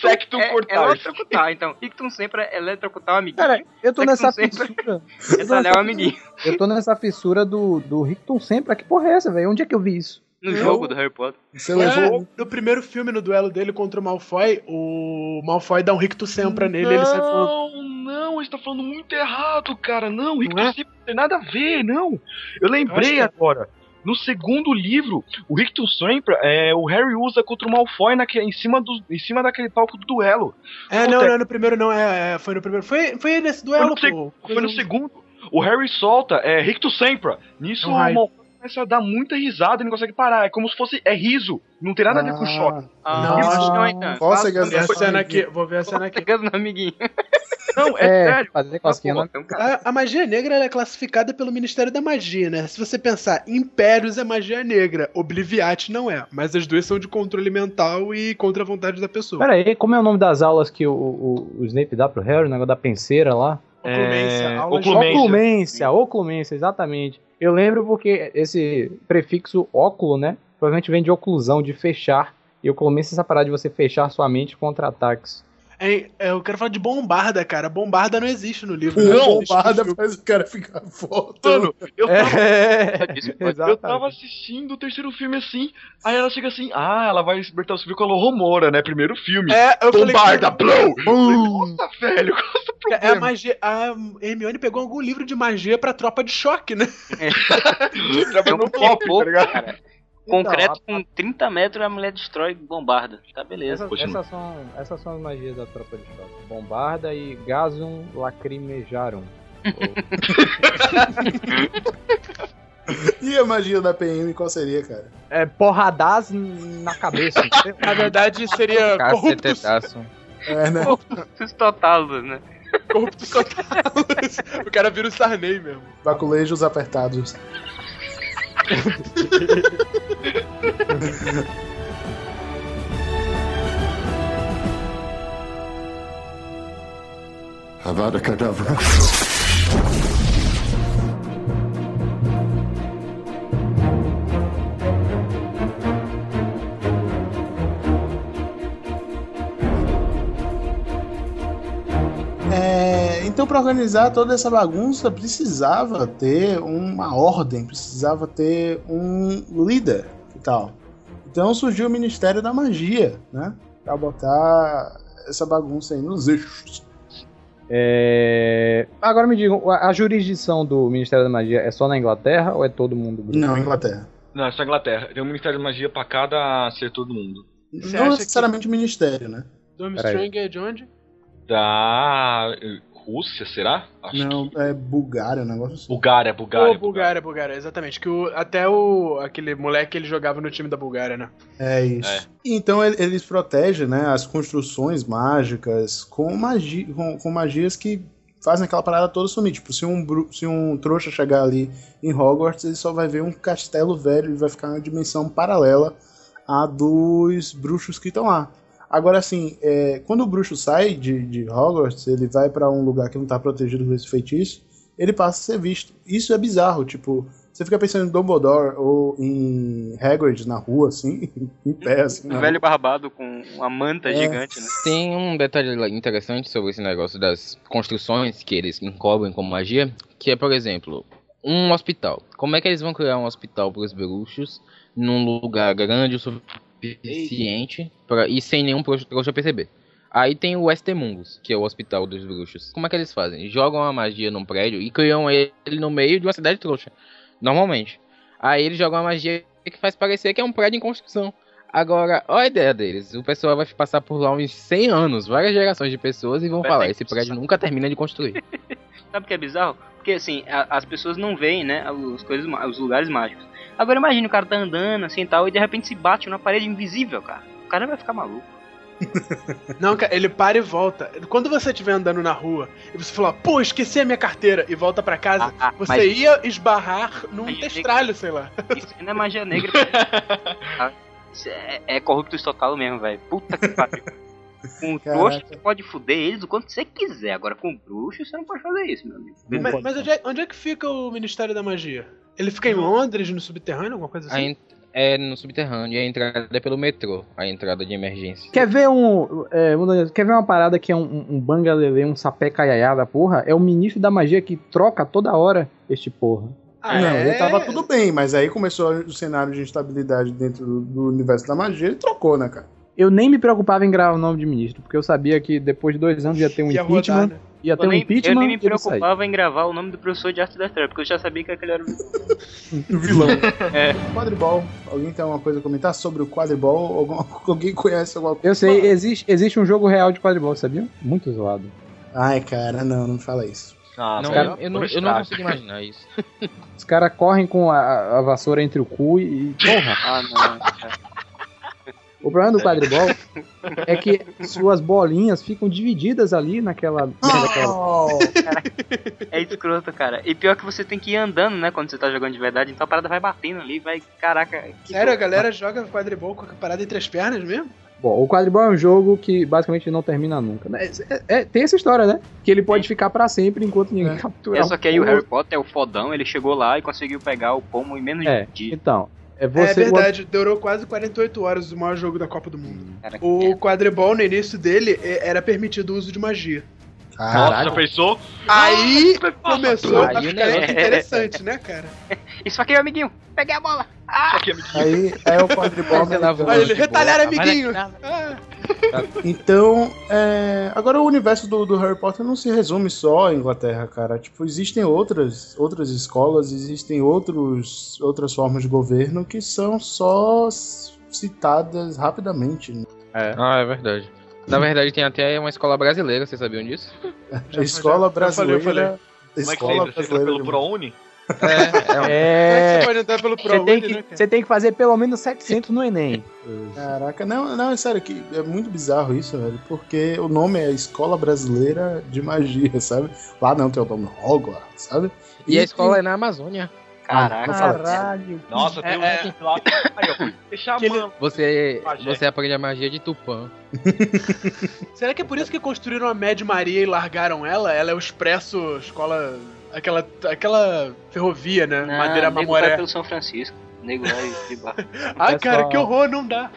Sectum É, por é eletrocutar, então. Ictum sempre é eletrocutar o amiguinho. Cara, eu tô Sectum nessa fissura. retalhar o amiguinho. Eu tô nessa fissura do, do Ricton sempre. Que porra é essa, velho? Onde é que eu vi isso? No jogo do Harry Potter. Você levou. É, no primeiro filme, no duelo dele contra o Malfoy, o Malfoy dá um ricto sempra nele e ele sai falando. Não, não, você tá falando muito errado, cara. Não, Rictus Não é? sempre não tem nada a ver, não. Eu lembrei Eu acho agora. No segundo livro, o Rictus sempre é, o Harry usa contra o Malfoy naque, em, cima do, em cima daquele palco do duelo. É, não, não, é no primeiro não, é, é, foi no primeiro. Foi, foi nesse duelo, Foi no pô. Foi no segundo. O Harry solta é, Rictus Sempra. Nisso É um o. Malfoy começa a dar muita risada e não consegue parar. É como se fosse. É riso. Não tem nada a ver com choque. Ah, Nossa. não, então. Cócegas Vou ver a Essa cena aqui. vou ver a cena aqui. Amiguinho. Não, é, sério. fazer cosquinha Pô, na... é um cara- A, a magia negra ela é classificada pelo Ministério da Magia, né? Se você pensar, Impérios é magia negra, Obliviate não é. Mas as duas são de controle mental e contra a vontade da pessoa. Pera aí, como é o nome das aulas que o, o, o Snape dá pro Harry? O negócio da penseira lá? Oclumência, É, oclumência. Oclumência, oclumência, exatamente. Eu lembro porque esse prefixo óculo, né? Provavelmente vem de oclusão, de fechar. E oclumência é essa parada de você fechar sua mente contra ataques. É, é, eu quero falar de bombarda, cara. Bombarda não existe no livro. Né? No bombada filme. faz o cara ficar forte. Mano, eu tava, É, eu tava assistindo o terceiro filme assim. Aí ela chega assim: Ah, ela vai libertar o civil com a Romora, né? Primeiro filme. É, eu falei, Bombarda, blow! Bum! Nossa, velho, qual é o É a problema? magia. A Hermione pegou algum livro de magia pra tropa de choque, né? Trabalhando no pop, tá ligado? cara. Então, Concreto com 30 metros a mulher destrói bombarda. Tá beleza. Essas, essas são, essas são as magias da tropa de choque. Bombarda e gasum lacrimejarum. E a magia da PM qual seria, cara? É porradas na cabeça. Na verdade, seria Cacetedaço. É, né? Os totalos, né? corruptus totalis. o cara vira o Sarney mesmo. Baculejos apertados. Avada Kedavra. Então, para organizar toda essa bagunça, precisava ter uma ordem, precisava ter um líder e tal. Então surgiu o Ministério da Magia, né? Pra botar essa bagunça aí nos eixos. É, Agora me digam, a jurisdição do Ministério da Magia é só na Inglaterra ou é todo mundo? bruxo? Não, Inglaterra. Não, é Inglaterra. Tem um Ministério de Magia pra cada setor do mundo. Você não necessariamente ministério, né? Durmstrang é de onde? Da Rússia, será? Acho não, que. é Bulgária, um negócio assim. Bulgária, Bulgária. Bulgária, Bulgária, Bulgária, exatamente. Que o, até o aquele moleque ele jogava no time da Bulgária, né? É isso. Então ele- eles protegem né, as construções mágicas com, magi com, com magias que fazem aquela parada toda sumir. Tipo, se um, se um trouxa chegar ali em Hogwarts, ele só vai ver um castelo velho e vai ficar numa dimensão paralela à dos bruxos que estão lá. Agora, assim, é, quando o bruxo sai de, de Hogwarts, ele vai pra um lugar que não tá protegido por esse feitiço, ele passa a ser visto. Isso é bizarro, tipo, você fica pensando em Dumbledore ou em Hagrid na rua, assim, em pé, assim. Um na velho barbado com uma manta É. gigante, né? Tem um detalhe interessante sobre esse negócio das construções que eles encobrem como magia, que é, por exemplo, um hospital. Como é que eles vão criar um hospital para os bruxos num lugar grande o suficiente pra, e sem nenhum trouxa perceber? Aí tem o Westemungus, que é o hospital dos bruxos. Como é que eles fazem? Jogam a magia num prédio e criam ele no meio de uma cidade trouxa. Normalmente. Aí eles jogam a magia que faz parecer que é um prédio em construção. Agora, olha a ideia deles. O pessoal vai passar por lá uns 100 anos, várias gerações de pessoas, e vão falar: esse prédio nunca termina de construir. Sabe o que é bizarro? Porque assim, a- as pessoas não veem, né, os, coisas, os lugares mágicos. Agora imagine o cara tá andando assim e tal, e de repente se bate numa parede invisível, cara. O cara vai ficar maluco. Não, cara, ele para e volta. Quando você estiver andando na rua e você falar, pô, esqueci a minha carteira e volta pra casa, Ah, ah, você mas- ia esbarrar num testralho, sei lá. Isso não é magia negra. Isso é, é corrupto total mesmo, velho. Puta que pariu. Com Caraca. trouxa você pode fuder eles o quanto você quiser. Agora com bruxo você não pode fazer isso, meu amigo. Mas, mas onde, é, onde é que fica o Ministério da Magia? Ele fica em Londres, no subterrâneo, alguma coisa assim? é no subterrâneo e a entrada é pelo metrô, a entrada de emergência. Quer ver um. é, quer ver uma parada que é um, um, um bangalelê, um sapé caiaiá da porra? É o ministro da magia que troca toda hora este porra. Ah, não, é? ele tava tudo bem, mas aí começou o cenário de instabilidade dentro do, do universo da magia e trocou, né, cara? Eu nem me preocupava em gravar o nome de ministro, porque eu sabia que depois de dois anos ia ter um Ia impeachment. rodar, né? Ia ter Eu um nem, impeachment eu nem me preocupava em gravar o nome do professor de arte da treva, porque eu já sabia que aquele era o. O vilão. É. Quadribol. Alguém tem alguma coisa a comentar sobre o quadribol? Alguma- Alguém conhece alguma coisa? Eu sei, existe, existe um jogo real de quadribol, sabia? Muito zoado. Ai, cara, não, não me fala isso. Ah, não, velho, eu, eu não, eu não consigo imaginar isso. Os caras correm com a, a vassoura entre o cu e. Porra! Ah, não. cara. O problema do quadribol é que suas bolinhas ficam divididas ali naquela. naquela- Oh, É escroto, cara. E pior que você tem que ir andando, né? Quando você tá jogando de verdade, então a parada vai batendo ali, vai. Caraca. que Sério, a galera joga quadribol com a parada entre as pernas mesmo? Bom, o quadribol é um jogo que basicamente não termina nunca. né? É- é- tem essa história, né? Que ele pode ficar pra sempre enquanto ninguém É. capturar. É, só que aí o. Harry Potter é o fodão, ele chegou lá e conseguiu pegar o pomo em menos de É, um dia. então. É é você. verdade, durou quase 48 horas o maior jogo da Copa do Mundo. O quadribol, no início dele, é- era permitido o uso de magia. Nossa, caralho. já pensou? Aí começou a Aí o ficar negócio- interessante, né, cara? Isso aqui, amiguinho. Peguei a bola. Ah! Aqui, amiguinho. Aí é o quadribol lá americano. Olha ele, retalhar mas amiguinho. Ah, Então, é, agora o universo do, do Harry Potter não se resume só à Inglaterra, cara. Tipo, existem outras, outras escolas, existem outros, outras formas de governo que são só citadas rapidamente. né? Ah, é verdade. Na verdade, tem até uma escola brasileira, vocês sabiam disso? A escola já- já falei, eu brasileira. falei. Como é que Escola você brasileira. pelo ProUni? É, é, Como é que É. você pode entrar pelo Você tem, ProUni, que, né, você tem que fazer pelo menos 700 no Enem. Caraca, não, não, é sério, que é muito bizarro isso, velho, porque o nome é Escola Brasileira de Magia, sabe? Lá não tem o nome Hogwarts, sabe? e a escola é na Amazônia. Caraca. Caralho. Nossa, tem um É, link lá. Mão. Você, Magia. você aprende a magia de Tupã. Será que é por isso que construíram a Mad Maria e largaram ela? Ela é o Expresso Escola. Aquela, aquela ferrovia, né? Não, Madeira nego vai Mamoré. pelo São Francisco. Nego vai de barco. Ai, cara, Pessoal- que horror, não dá.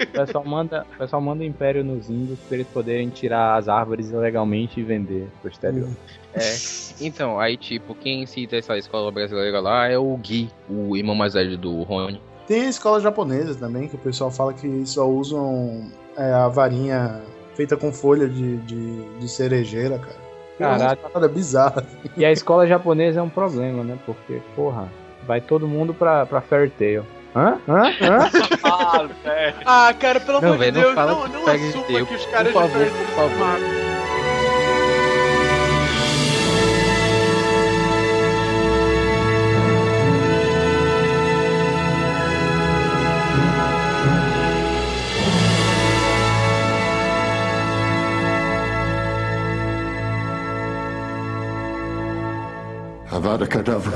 O pessoal manda, o pessoal manda o império nos índios pra eles poderem tirar as árvores ilegalmente e vender pro exterior. É. Então, aí, tipo, quem cita essa escola brasileira lá é o Gui, o irmão mais velho do Rony. Tem a escola japonesa também, que o pessoal fala que só usam é, a varinha feita com folha de, de, de cerejeira, cara. Caralho. É uma parada bizarra. E a escola japonesa é um problema, né? Porque, porra, vai todo mundo pra, pra Fairy Tail. Hã? Hã? Hã? Ah, velho. Ah, cara, pelo Não, amor de Deus, fala não, que não assuma teu. que os caras Por favor, de por favor. Avada Kedavra.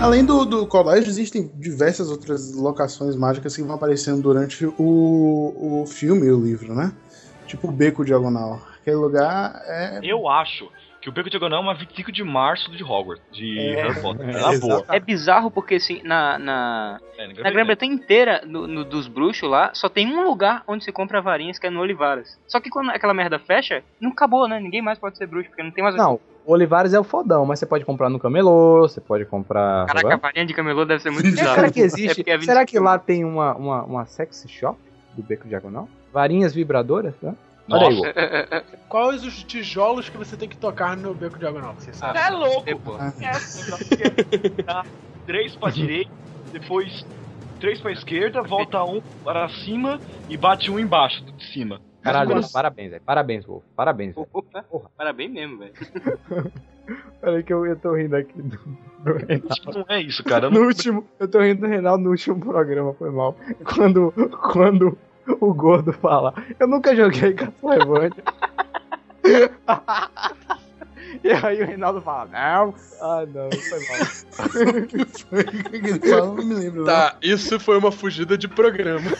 Além do, do colégio, existem diversas outras locações mágicas que vão aparecendo durante o, o filme e o livro, né? Tipo o Beco Diagonal. Aquele lugar é. Eu acho que o Beco Diagonal é uma 25 de março de Hogwarts, de É, Harry Potter. é, na boa. É bizarro porque assim, na, na, É, na Grã-Bretanha inteira, no, no- dos bruxos lá, só tem um lugar onde se compra varinhas, que é no Olivares. Só que quando aquela merda fecha, não acabou, né? Ninguém mais pode ser bruxo, porque não tem mais Não, o Olivares é o fodão, mas você pode comprar no camelô, você pode comprar. Caraca, a varinha de camelô deve ser muito bizarro. será que existe? É é será 25. que lá tem uma, uma, uma sexy shop do Beco Diagonal? Varinhas vibradoras, né? Olha aí. Quais os tijolos que você tem que tocar no Beco Diagonal? Você sabe? é louco. É, pô. É, três pra direita, depois três pra esquerda, volta um para cima e bate um embaixo de cima. Caralho, Mas- parabéns, velho. Parabéns, Wolf. Parabéns, velho. Porra, parabéns mesmo, velho. Peraí que eu, eu tô rindo aqui do, do Reinaldo. Não é isso, cara. eu No Não... último, eu tô rindo do Reinaldo no último programa, foi mal. Quando, quando o gordo fala, eu nunca joguei Castlevania. e aí o Reinaldo fala, não. Ah, não, foi mal. O que foi? O que ele fala? Não me lembro. Tá, isso foi uma fugida de programa.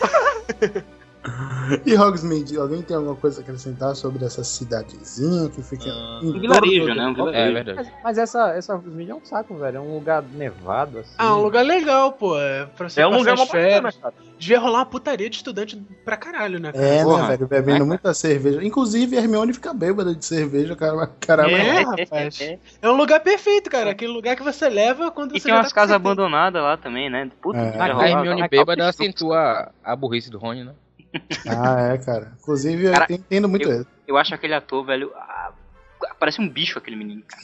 E Hogsmeade, alguém tem alguma coisa a acrescentar sobre essa cidadezinha que fica em Um vilarejo, né? Um do- É vilarejo. verdade. Mas, mas essa, essa mídia é um saco, velho. É um lugar nevado, assim. Ah, um lugar legal, pô. É pra você É um lugar as bacana, férias. Devia rolar uma putaria de estudante pra caralho, né? cara? É, Porra. né, velho? Bebendo muita cerveja. Inclusive, Hermione fica bêbada de cerveja, cara. Caramba. É, rapaz. É um lugar perfeito, cara. Aquele lugar que você leva quando E você tem já umas tá casas abandonadas lá também, né? Puta É. que A, pariu. a Hermione bêbada acentua a burrice do Rony, né? Ah, é, cara. Inclusive, eu Cara, entendo muito ele. Eu acho aquele ator, velho. ah, parece um bicho aquele menino, cara.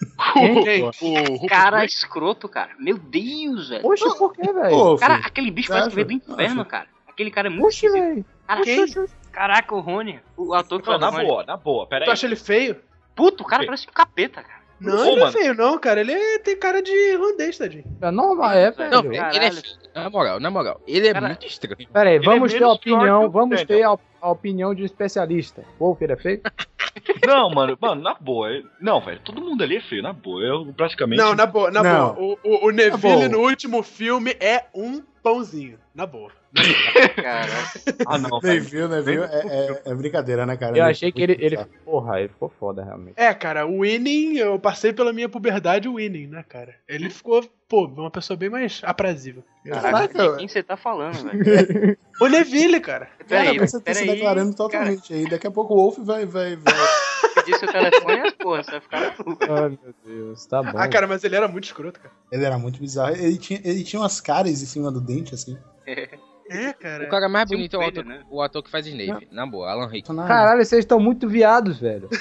Quem? O Rufus Cara escroto, cara. Meu Deus, velho. Poxa, por que, velho? Cara, aquele bicho parece que veio do inferno, cara. Aquele cara é muito Oxi, esquisito. velho. Cara? Caraca, o Rony. O ator que Não, na boa, na boa, pera Tu aí. acha ele feio? Puto, o cara parece um capeta, cara. Não, Ô, ele não é mano. feio, não, cara. Ele é- tem cara de irlandês, tadinho. É normal, é, velho. Não, ele é feio. Na moral, na moral. Ele é Cara, muito estranho. Pera aí, Ele vamos é ter opinião, vamos ter a, a opinião de um especialista. Wolf, ele é feio? Não, mano, mano, na boa. Não, velho, todo mundo ali é feio, na boa. Eu praticamente. Não, na boa, na Não. boa. O, o, o Neville no último filme é um pãozinho. Na boa. Ah, não, Nem viu, né? Viu? É, é- é brincadeira, né, cara? Eu achei que ele, ele. Porra, ele ficou foda, realmente. É, cara, o Winning, eu passei pela minha puberdade o Winning, né, cara? Ele ficou, pô, uma pessoa bem mais aprazível. Caraca, de quem você tá falando, velho? O Neville, cara. cara, Peraí, você tá se declarando totalmente aí. Daqui a pouco o Wolf vai. vai, vai... Pedir seu telefone e as porra, você vai ficar maluco. Ai, meu Deus, tá bom. Ah, cara, mas ele era muito escroto, cara. Ele era muito bizarro. Ele tinha, ele tinha umas caras em cima do dente, assim. É, cara. O cara mais bonito é o ator, né? o ator que faz Snape. Na boa, Alan Rickman. Caralho, vocês estão muito viados, velho.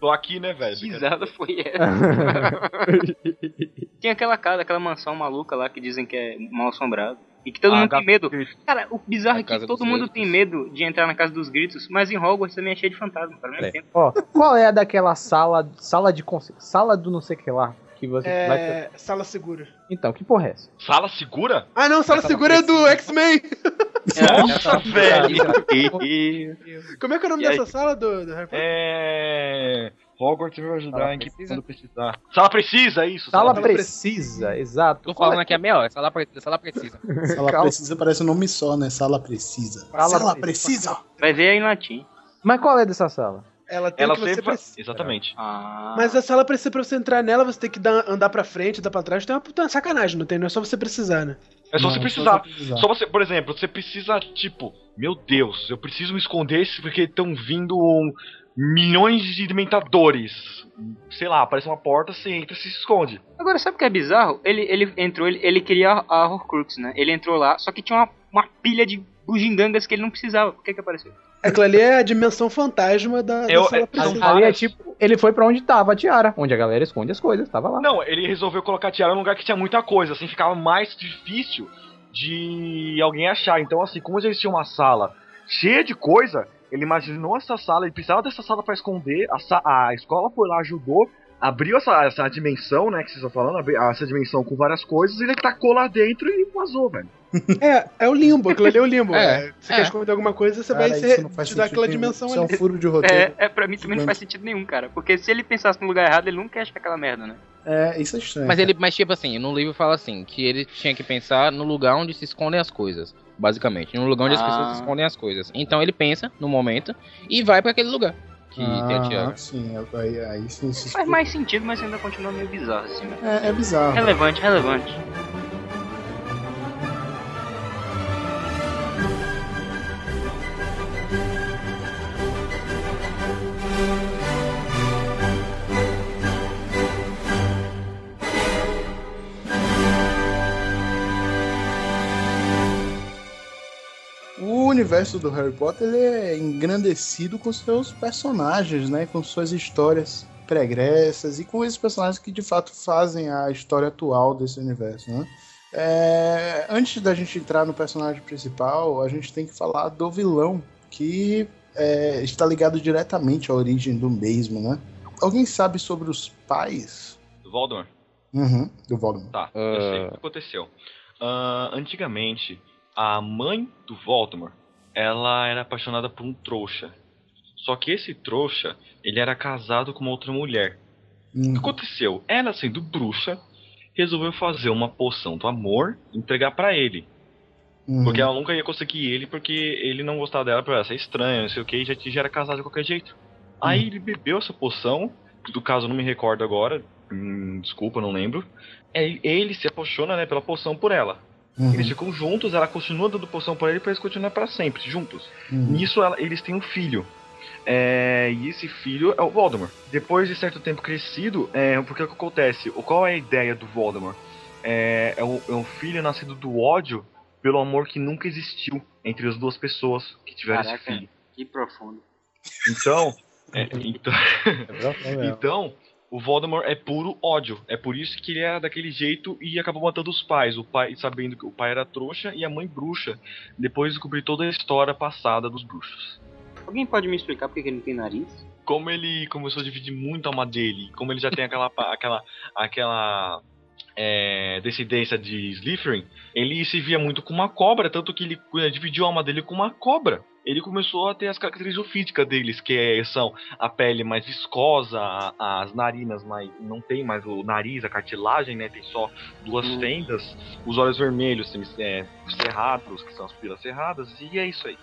Tô aqui, né, velho? Que risada foi essa? Tinha aquela casa, aquela mansão maluca lá que dizem que é mal assombrada. E que todo Ah, mundo tem medo. Cara, o bizarro A é que todo mundo Gritos. tem medo de entrar na casa dos gritos, mas em Hogwarts também é cheio de fantasma, É. tempo. Ó, qual é a daquela sala, sala de sala do não sei o que lá que você vai É. Sala segura. Então, que porra é essa? Sala segura? Ah, não, sala segura é do X-Men. Nossa, velho! Como é que é o nome E aí? dessa sala do, do Harry Potter? É. Hogwarts vai ajudar Sala em que precisa? quando precisar. Sala precisa, é isso. Sala precisa. precisa, exato. Tô falando aqui a meia hora, sala precisa, sala precisa. Sala Calma. precisa parece um nome só, né? Sala precisa. Sala Sala, precisa. precisa. Vai ver aí em latim. Mas qual é dessa sala? Ela tem Ela que você sempre. precisa. Exatamente. Ah. Mas a sala precisa pra você entrar nela, você tem que dar- andar pra frente, andar pra trás. Tem uma puta sacanagem, não tem? Não é só você precisar, né? É só Não, você precisar. precisar. Só você, por exemplo, você precisa, tipo, meu Deus, eu preciso me esconder esse- porque estão vindo um, milhões de dementadores. Sei lá, aparece uma porta, você entra e se esconde. Agora, sabe o que é bizarro? Ele, ele entrou, ele, ele queria a a Horcrux, né? Ele entrou lá, só que tinha uma, uma pilha de bugigangas que ele não precisava. Por que que apareceu? Aquilo ali é a dimensão fantasma da, da Eu- sala é- Ali é tipo, ele foi pra onde tava a tiara, onde a galera esconde as coisas, tava lá. Não, ele resolveu colocar a tiara num lugar que tinha muita coisa, assim ficava mais difícil de alguém achar. Então, assim, como eles tinham uma sala cheia de coisa, ele imaginou essa sala, ele precisava dessa sala pra esconder, a, sa- a escola foi lá, ajudou, abriu essa, essa dimensão, né, que vocês estão falando, essa dimensão com várias coisas, e ele tacou lá dentro e vazou, velho. É, é o limbo, aquilo ali é o limbo. É, É, Você é. quer esconder alguma coisa, você Cara, vai isso ser, não faz te dar sentido aquela dimensão Isso é ali. um furo de roteiro. É, é, pra mim também não faz sentido nenhum, cara. Porque se ele pensasse no lugar errado, ele nunca ia achar aquela merda, né? É, isso é estranho. Mas ele, mas tipo assim, no livro fala assim, que ele tinha que pensar no lugar onde se escondem as coisas, basicamente, no lugar onde as Ah. pessoas escondem as coisas. Então ele pensa no momento e vai pra aquele lugar que tem a Tiago. Ah, sim, aí, aí sim, Faz mais sentido, mas ainda continua meio bizarro, assim, né? É, é bizarro. Relevante, relevante. O universo do Harry Potter ele é engrandecido com seus personagens, né? Com suas histórias. pregressas e com esses personagens que de fato fazem a história atual desse universo, né? É, antes da gente entrar no personagem principal, a gente tem que falar do vilão, que é, está ligado diretamente à origem do mesmo, né? Alguém sabe sobre os pais? Do Voldemort? Uhum, do Voldemort. Tá, eu sei o que aconteceu. Ah, antigamente, a mãe do Voldemort, ela era apaixonada por um trouxa. Só que esse trouxa, ele era casado com uma outra mulher. O que Uhum. aconteceu? Ela, sendo bruxa, resolveu fazer uma poção do amor e entregar pra ele. Uhum. Porque ela nunca ia conseguir ele, porque ele não gostava dela, pra ela ser estranha, não sei o que, e já, já era casado de qualquer jeito. Aí ele bebeu essa poção, que do caso eu não me recordo agora, hum, desculpa, não lembro. Aí ele se apaixona, né, pela poção por ela. Uhum. Eles ficam juntos, ela continua dando poção pra ele pra eles continuarem pra sempre, juntos. Uhum. Nisso ela- eles têm um filho. É, e esse filho é o Voldemort. Depois de certo tempo crescido, é, porque o que acontece? O- Qual é a ideia do Voldemort? É, é, o- é um filho nascido do ódio pelo amor que nunca existiu entre as duas pessoas que tiveram esse Caraca. filho. Que profundo. Então, é, então, É. então, o Voldemort é puro ódio. É por isso que ele era daquele jeito e acabou matando os pais. O pai, sabendo que o pai era trouxa e a mãe bruxa. Depois descobrir toda a história passada dos bruxos. Alguém pode me explicar por que ele não tem nariz? Como ele começou a dividir muito a alma dele, como ele já tem aquela aquela aquela é, descendência de Slytherin, ele se via muito com uma cobra, tanto que ele dividiu a alma dele com uma cobra. Ele começou a ter as características físicas deles, que é- são a pele mais viscosa, as narinas mais. não tem mais o nariz, a cartilagem, né? Tem só duas Hum. fendas, os olhos vermelhos, tem, é, cerrados, que são as pupilas cerradas, e é isso aí.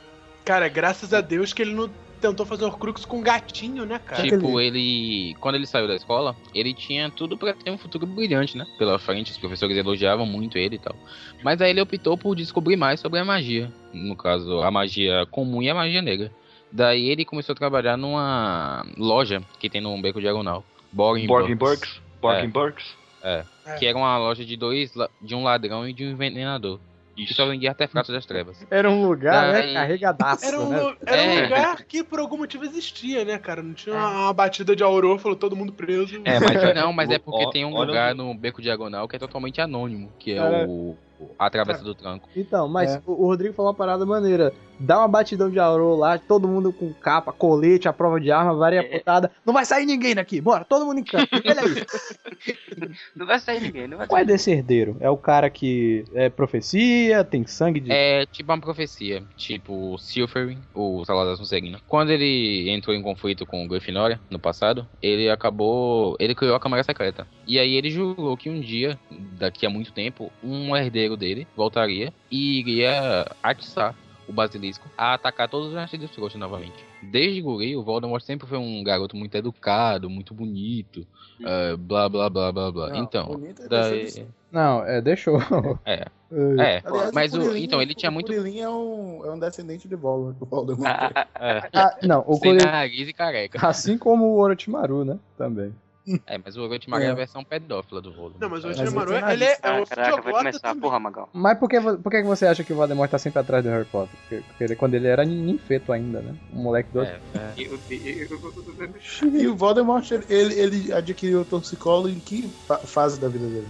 Cara, graças a Deus que ele não tentou fazer Horcrux com gatinho, né, cara? Tipo, ele. Quando ele saiu da escola, ele tinha tudo pra ter um futuro brilhante, né? Pela frente, os professores elogiavam muito ele e tal. Mas aí ele optou por descobrir mais sobre a magia. No caso, a magia comum e a magia negra. Daí ele começou a trabalhar numa loja que tem no Beco Diagonal. Borgin Borgin Burks. Burks, Borgin Burks. É. Que era uma loja de dois, de um ladrão e de um envenenador. Que só vendia artefatos das trevas. Era um lugar, Daí- né, carregadaço, Era um, né? era um É. lugar que por algum motivo existia, né, cara? Não tinha uma, uma batida de aurô, falou todo mundo preso. É, mas Não, mas é porque tem um lugar no Beco Diagonal que é totalmente anônimo, que é Cara. o, a Travessa do Tranco. Então, mas É. o o Rodrigo falou uma parada maneira. Dá uma batidão de aurô lá, todo mundo com capa, colete, a prova de arma, varinha É. apontada. Não vai sair ninguém daqui, bora, todo mundo em campo. Não vai sair ninguém, não vai Qual é desse herdeiro? É o cara que é profecia, tem sangue de. É tipo uma profecia, tipo Silverin, o Salazar Sonserina. Quando ele entrou em conflito com o Grifinória no passado, ele acabou, ele criou a Câmara Secreta. E aí ele jurou que um dia, daqui a muito tempo, um herdeiro dele voltaria e iria atiçar o Basilisco a atacar todos os nascidos trouxas novamente. Desde guri, o Voldemort sempre foi um garoto muito educado, muito bonito, eh, blá blá blá blá blá. Não, então, é daí... Não, é, deixou. É, É. é, Aliás, mas o, Curilinho- então ele tinha muito O é um, é um descendente de Voldemort. do Voldemort. Ah, é, Ah, não, o sem nariz e careca. Assim como o Orochimaru, né? Também. É, mas o Orochimaru é É. a versão pedófila do Voldemort. Não, mas o Orochimaru, ele tem ele é, é um ah, caraca, vai começar. também. Porra, Magal. Mas por que, por que que você acha que o Voldemort tá sempre atrás do Harry Potter? Porque, porque ele- quando ele era ninfeto ainda, né? Um moleque doido. É, é. Eu- E o Voldemort, ele, ele adquiriu o torcicolo em que fa- fase da vida dele?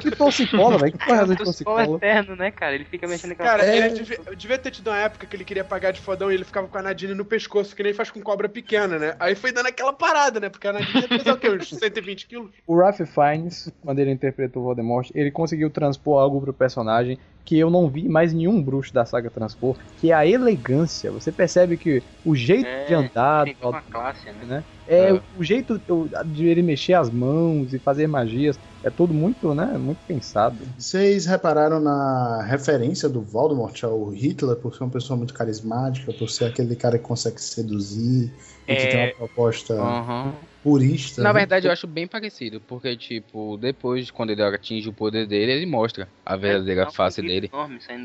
Que torcicola, velho? Que porra de eu- Torcicolo torcicola? eterno, né, cara? Ele fica mexendo naquela Cara, É. ele devia, devia ter tido uma época que ele queria pagar de fodão e ele ficava com a Nadine no pescoço, que nem faz com cobra pequena, né? Aí foi dando aquela parada, né? Porque a Nadine ia pesar o quê? Uns 120 quilos? O Ralph Fiennes, quando ele interpretou o Voldemort, ele conseguiu transpor algo pro personagem que eu não vi mais nenhum bruxo da saga transpor, que é a elegância. Você percebe que o jeito É, de andar, Tem uma classe, né? né? É, É. o jeito de ele mexer as mãos e fazer magias, é tudo muito, né? Muito pensado. Vocês repararam na referência do Voldemort ao Hitler por ser uma pessoa muito carismática, por ser aquele cara que consegue seduzir e que É. tem uma proposta Aham. purista? Na né? verdade, eu acho bem parecido, porque, tipo, depois, quando ele atinge o poder dele, ele mostra a verdadeira É, um face dele.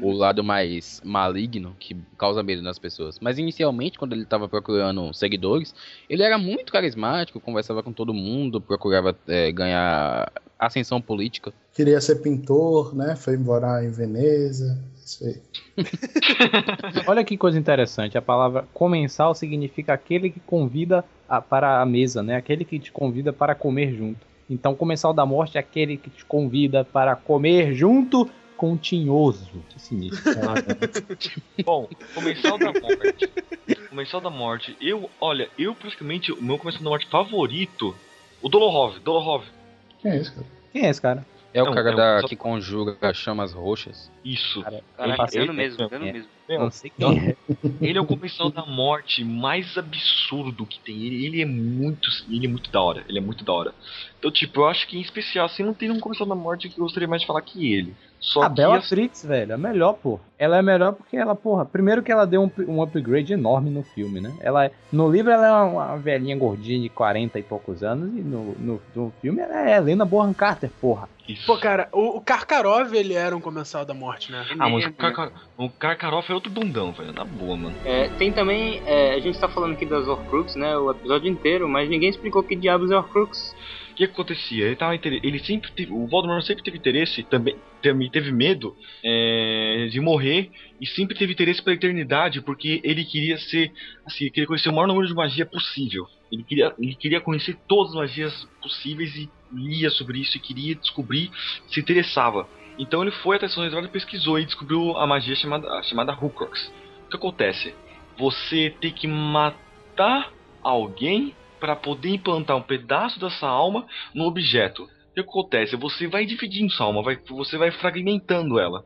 O do- lado mais maligno que causa medo nas pessoas. Mas inicialmente, quando ele tava procurando seguidores, ele era muito carismático, conversava com todo mundo, procurava é, ganhar ascensão política. Queria ser pintor, né? Foi morar em Veneza. Isso aí. Olha que coisa interessante. A palavra comensal significa aquele que convida a- para a mesa, né? Aquele que te convida para comer junto. Então, comensal da morte é aquele que te convida para comer junto com o tinhoso. Que sinistro. Bom, Comensal da Morte. Comensal da Morte. Eu, olha, eu praticamente, o meu Comensal da Morte favorito, o Dolohov. Dolohov. Quem é isso, cara? Quem é esse cara? É o Não, cara é o- da, só- que conjuga chamas roxas. Isso. Cara, Caralho, passei- dando mesmo, dando é. Mesmo. Não sei quem é. Ele é o comensal da morte mais absurdo que tem. Ele, ele é muito. Ele é muito da hora. Ele é muito da hora. Então, tipo, eu acho que em especial, assim, não tem um comensal da morte que eu gostaria mais de falar que ele. Só A Bella assim, Frix, velho, é melhor, pô. Ela é melhor porque ela, porra, primeiro que ela deu um, um upgrade enorme no filme, né? Ela é- no livro ela é uma, uma velhinha gordinha de 40 e poucos anos e no, no, no filme ela é Helena Bonham Carter, porra. isso. Pô, cara, o, o Karkarov, ele era um comensal da morte, né? Ah, mas o? Karkar, o Karkaroff é outro bundão, velho. Na boa, mano. É, tem também, é, a gente tá falando aqui das Horcrux, né, o episódio inteiro, mas ninguém explicou que diabos é Horcrux. O que acontecia? Ele, tava, ele sempre teve. O Voldemort sempre teve interesse, também também teve medo é, de morrer e sempre teve interesse pela eternidade, porque ele queria ser. Assim, queria conhecer o maior número de magia possível. Ele queria, ele queria conhecer todas as magias possíveis e lia sobre isso e queria descobrir, se interessava. Então ele foi até São Eduardo e pesquisou e descobriu a magia chamada, chamada Horcrux. O que acontece? Você tem que matar alguém para poder implantar um pedaço dessa alma no objeto. O que acontece? Você vai dividindo sua alma, vai, você vai fragmentando ela.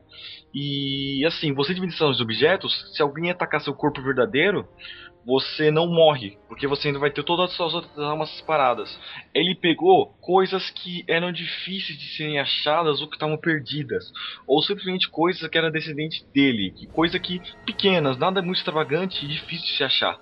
E assim, você dividindo os objetos, se alguém atacar seu corpo verdadeiro, você não morre, porque você ainda vai ter todas as suas outras almas separadas. Ele pegou coisas que eram difíceis de serem achadas ou que estavam perdidas, ou simplesmente coisas que eram descendentes dele, que coisa que pequenas, nada muito extravagante e difícil de se achar.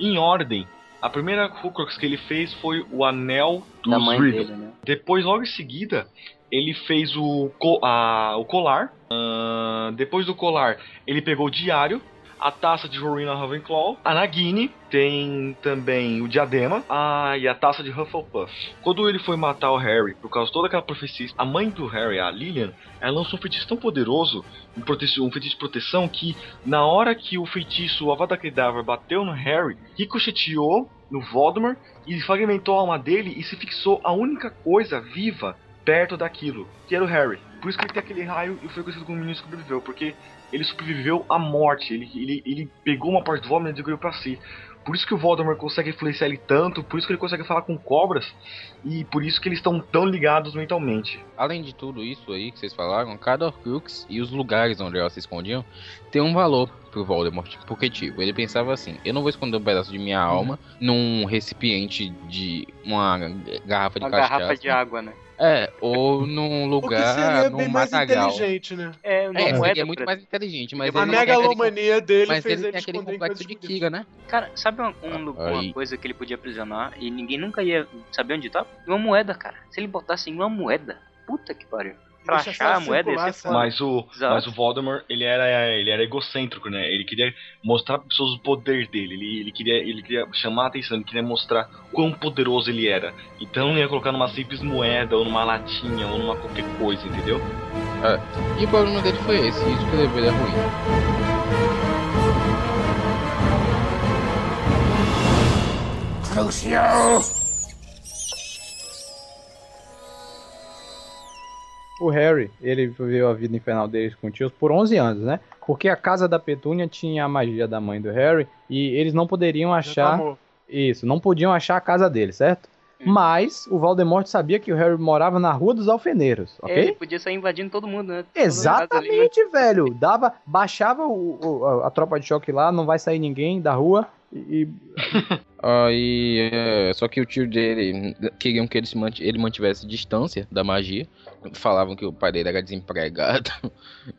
Em ordem, a primeira Horcrux que ele fez foi o Anel dos da mãe dele, né? Depois, logo em seguida, ele fez o, co- a- o colar. Ahn, depois do colar, ele pegou o diário, a taça de Rowena Ravenclaw, a Nagini, tem também o diadema, ah, e a taça de Hufflepuff. Quando ele foi matar o Harry, por causa de toda aquela profecia, a mãe do Harry, a Lillian, ela lançou um feitiço tão poderoso, um, prote- um feitiço de proteção, que na hora que o feitiço, o Avada Kedavra, bateu no Harry, ricocheteou no Voldemort e fragmentou a alma dele e se fixou a única coisa viva perto daquilo, que era o Harry. Por isso que ele tem aquele raio e foi conhecido como menino que sobreviveu, porque ele sobreviveu à morte, ele, ele, ele pegou uma parte do Voldemort e adquiriu pra si. Por isso que o Voldemort consegue influenciar ele tanto, por isso que ele consegue falar com cobras, e por isso que eles estão tão ligados mentalmente. Além de tudo isso aí que vocês falaram, cada Horcrux e os lugares onde elas se escondiam tem um valor pro Voldemort. Porque, tipo, ele pensava assim: eu não vou esconder um pedaço de minha alma num recipiente de uma garrafa de Uma cachaça. garrafa de água, né? É, ou num lugar, seria num bem mais matagal. inteligente, né? É, uma É, moeda seria muito pra- mais inteligente, mas A megalomania dele mas fez ele ele aquele complexo de. Kiga, né? Cara, sabe um, um uma coisa que ele podia aprisionar e ninguém nunca ia saber onde tá? Uma moeda, cara. Se ele botasse em uma moeda, puta que pariu. Pra Deixa achar a moeda ia circular, foda. Mas o, Exato. mas o Voldemort, ele era, ele era egocêntrico, né? Ele queria mostrar para pessoas o poder dele. Ele, ele, queria, ele queria chamar a atenção, ele queria mostrar quão poderoso ele era. Então não ia colocar numa simples moeda, ou numa latinha, ou numa qualquer coisa, entendeu? E o problema dele foi esse, isso que levou ele a ruim. O Harry, ele viveu a vida infernal deles com tios por 11 anos, né? Porque a casa da Petúnia tinha a magia da mãe do Harry e eles não poderiam achar isso, não podiam achar a casa dele, certo? Mas o Voldemort sabia que o Harry morava na Rua dos Alfeneiros, ok? É, ele podia sair invadindo todo mundo, né? Ali, né? Exatamente, velho. Dava, baixava o, o- a, a tropa de choque lá, não vai sair ninguém da rua e, Aí, é, só que o tio dele queriam que ele, se mant ele mantivesse distância da magia. Falavam que o pai dele era desempregado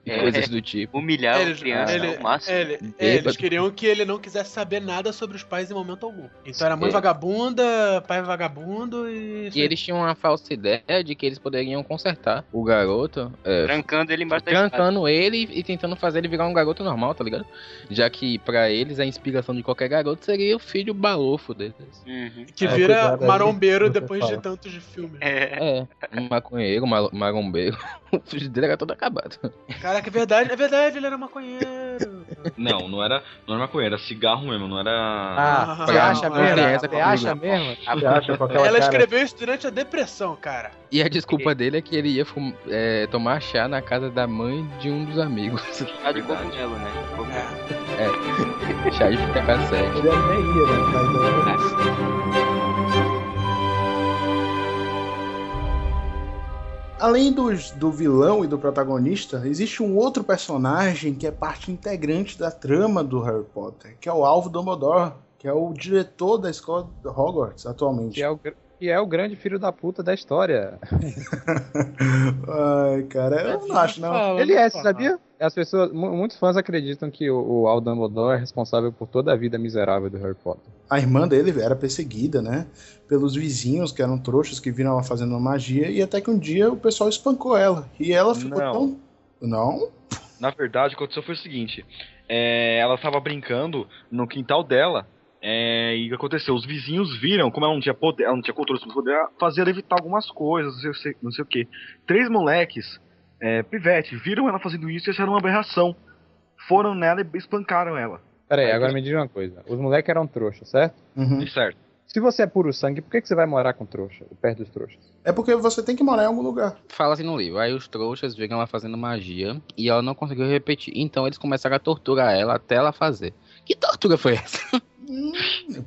e É. coisas do tipo. Humilhar Ele- a criança ele- ao máximo. ele- eles queriam que ele não quisesse saber nada sobre os pais em momento algum. Então era mãe É. vagabunda, pai vagabundo e. E eles tinham uma falsa ideia de que eles poderiam consertar o garoto, é, Trancando ele embaixo trancando ele e tentando fazer ele virar um garoto normal, tá ligado? Já que pra eles a inspiração de qualquer garoto seria o filho balão fofo deles. Uhum. Que É, vira marombeiro depois de tantos de filme. É. É, um maconheiro, um marombeiro. O filho dele era todo acabado. Caraca, é verdade, é verdade, ele era maconheiro. Não, não era, não era maconha, era cigarro mesmo, não era. Ah, você Ah, acha mesmo? Você acha mesmo? Você acha aquela Ela escreveu isso durante a depressão, cara. E a desculpa dele é que ele ia fum- é, tomar chá na casa da mãe de um dos amigos. Tá de cogumelo, né? Cogumelo. chá de fita cassete. Ele nem ia, né? Mas, Além dos, do vilão e do protagonista, existe um outro personagem que é parte integrante da trama do Harry Potter, que é o Alvo Dumbledore, que é o diretor da escola Hogwarts atualmente. Que é, o, que é o grande filho da puta da história. Ai, cara, eu não acho, não. Ele é, sabia? As pessoas, mu- muitos fãs acreditam que o, o Al Dumbledore é responsável por toda a vida miserável do Harry Potter. A irmã dele era perseguida, né? Pelos vizinhos que eram trouxas que viram ela fazendo uma magia e até que um dia o pessoal espancou ela. E ela ficou Não. tão. Não? Na verdade, o que aconteceu foi o seguinte: é, ela estava brincando no quintal dela. É, e o que aconteceu? Os vizinhos viram, como ela não tinha poder, ela não tinha controle sobre o poder, fazer ela evitar algumas coisas, não sei, não sei o que. Três moleques, é, pivete, viram ela fazendo isso e acharam uma aberração. Foram nela e espancaram ela. Pera aí, agora me diz uma coisa. Os moleques eram trouxas, certo? Uhum. Certo. Se você é puro sangue, por que, que você vai morar com trouxa, perto dos trouxas? É porque você tem que morar em algum lugar. Fala assim no livro. Aí os trouxas viram ela fazendo magia e ela não conseguiu repetir. Então eles começaram a torturar ela até ela fazer. Que tortura foi essa? Hum,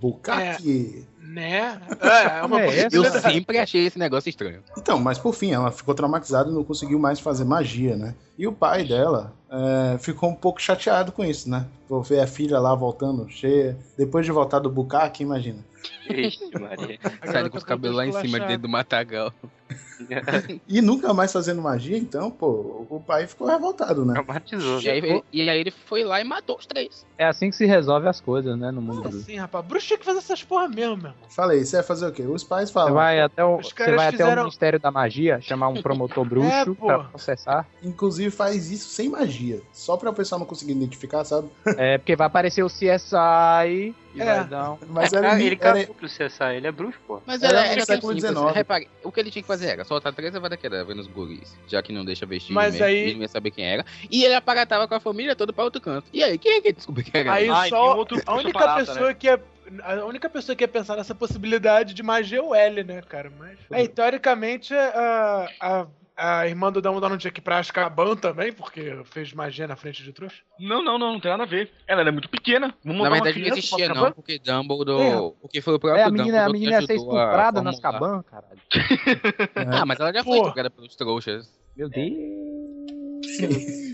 Bukaki. Né? É, é uma É, essa- Eu sempre achei esse negócio estranho. Então, mas por fim, ela ficou traumatizada e não conseguiu mais fazer magia, né? E o pai dela é, ficou um pouco chateado com isso, né? Por ver a filha lá voltando cheia. Depois de voltar do Bukaki, imagina. Ixi, Maria. Sai com os cabelos lá em cima dentro do matagal. E nunca mais fazendo magia, então, pô, o pai ficou revoltado, né? Traumatizou. E aí, e aí ele foi lá e matou os três. É assim que se resolve as coisas, né, no mundo do... assim, rapaz? Bruxo tinha que fazer essas porra mesmo, meu irmão. Falei, você vai fazer o quê? Os pais Você falam. vai até o, você vai até o fizeram- Ministério da Magia, chamar um promotor bruxo É, pô. pra processar. Inclusive faz isso sem magia. Só pra o pessoal não conseguir identificar, sabe? É, porque vai aparecer o CSI e É. vai dar um... Mas Ah, era, ele era, cagou pro CSI, ele é bruxo, pô. Mas Era era, era século simples. XIX. Repare, o que ele tinha que fazer era soltar três vada-quedavra nos guris, já que não deixa vestir Mas mesmo, aí- ele não ia saber quem era. E ele aparatava com a família toda pra outro canto. E aí, quem é que descobriu que era Aí ele? Ah, só outro a única parada, pessoa que é a única pessoa que ia pensar nessa possibilidade de magia é o L, né, cara? Mas aí teoricamente a, a, a irmã do Dumbledore não tinha que ir pra Azkaban também, porque fez magia na frente de trouxa. Não, não, não, não tem nada a ver. Ela era muito pequena. Vamos Na verdade não existia não, Azkaban? porque Dumbledore... Porque foi o próprio É, a menina, a Dumbledore menina ia que ser a estuprada formular. caban, caralho. Ah, mas ela já foi estuprada pelos trouxas. Meu Deus.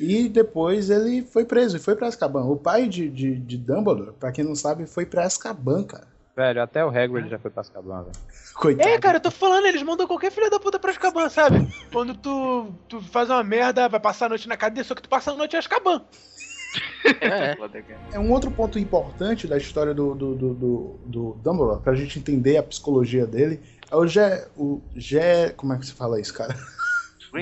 E depois ele foi preso e foi pra Azkaban. O pai de, de, de Dumbledore, pra quem não sabe, foi pra Azkaban, cara. Velho, até o Hagrid já foi pra Azkaban, velho. Coitado. É, cara, eu tô falando, eles mandam qualquer filha da puta pra Azkaban, sabe? Quando tu, tu faz uma merda, vai passar a noite na cadeia, só que tu passa a noite em Azkaban. É. Cara. É um outro ponto importante da história do, do, do, do, do Dumbledore, pra gente entender a psicologia dele, é o Gé. O Gé. Como é que se fala isso, cara?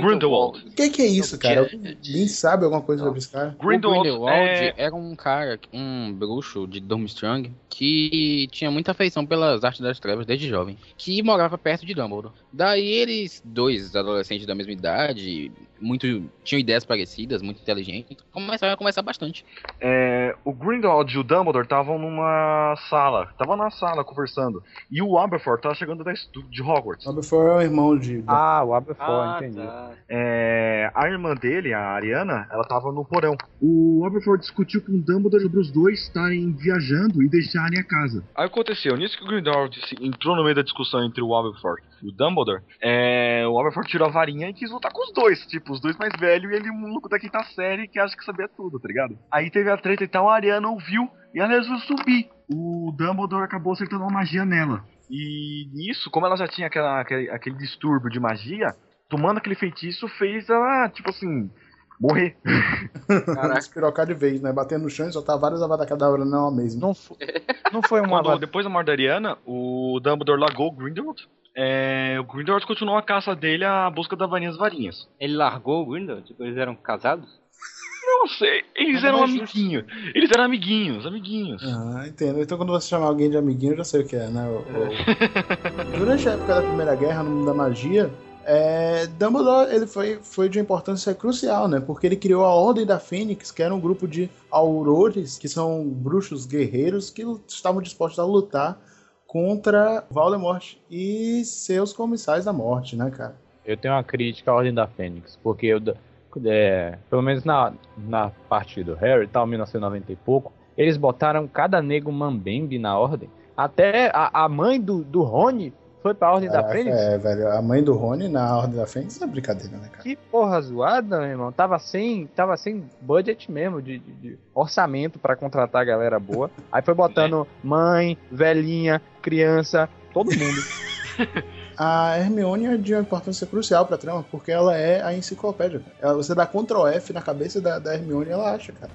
Grindelwald. O que, que é isso, cara? Alguém sabe alguma coisa sobre esse cara? O Grindelwald Grindelwald é... era um cara, um bruxo de Durmstrang, que tinha muita afeição pelas artes das trevas desde jovem, que morava perto de Dumbledore. Daí eles, dois adolescentes da mesma idade, muito tinham ideias parecidas, muito inteligentes, começaram a conversar bastante. É, o Grindelwald e o Dumbledore estavam numa sala, estavam na sala conversando. E o Aberforth tava chegando da, de Hogwarts. Aberforth é o irmão de. Ah, o Aberforth, Ah, entendi. tá. É, a irmã dele, a Ariana, ela tava no porão. O Aberforth discutiu com o Dumbledore sobre os dois estarem viajando e deixarem a casa. Aí aconteceu, nisso que o Grindelwald se- entrou no meio da discussão entre o Aberforth e o Dumbledore, é, o Aberforth tirou a varinha e quis lutar com os dois, tipo, os dois mais velhos e ele um maluco da quinta série que acha que sabia tudo, tá ligado? Aí teve a treta e tal, a Ariana ouviu e ela resolveu subir. O Dumbledore acabou acertando uma magia nela. E nisso, como ela já tinha aquela, aquele, aquele distúrbio de magia, tomando aquele feitiço fez ela, tipo assim, morrer. Espirocar de vez, né? Batendo no chão e soltar vários avadacadabra não mesmo. Não, fo- não foi uma... Quando, depois da morte da Ariana, o Dumbledore largou o Grindelwald. É, o Grindelwald continuou a caça dele à busca da varinha das varinhas. Ele largou o Grindelwald? Tipo, eles eram casados? não sei. Eles eram é amiguinhos. Eles eram amiguinhos, amiguinhos. Ah, entendo. Então quando você chamar alguém de amiguinho, eu já sei o que é, né? O- o- Durante a época da Primeira Guerra, no mundo da magia, é, Dumbledore ele foi, foi de importância crucial, né? Porque ele criou a Ordem da Fênix, que era um grupo de aurores, que são bruxos guerreiros que estavam dispostos a lutar contra Voldemort e seus comissários da morte, né, cara? Eu tenho uma crítica à Ordem da Fênix, porque eu, é, pelo menos na, na parte do Harry, tal, 1990 e pouco, eles botaram cada nego mambembe na Ordem. Até a, a mãe do, do Rony foi pra Ordem da Caraca, Fênix. É, velho, a mãe do Rony na Ordem da Fênix é brincadeira, né, cara? Que porra zoada, meu irmão. Tava sem, tava sem budget mesmo, de, de- de orçamento pra contratar a galera boa. Aí foi botando mãe, velhinha, criança, todo mundo. A Hermione é de uma importância crucial pra trama, porque ela é a enciclopédia. cara. Você dá Ctrl F na cabeça da, da Hermione e ela acha, cara.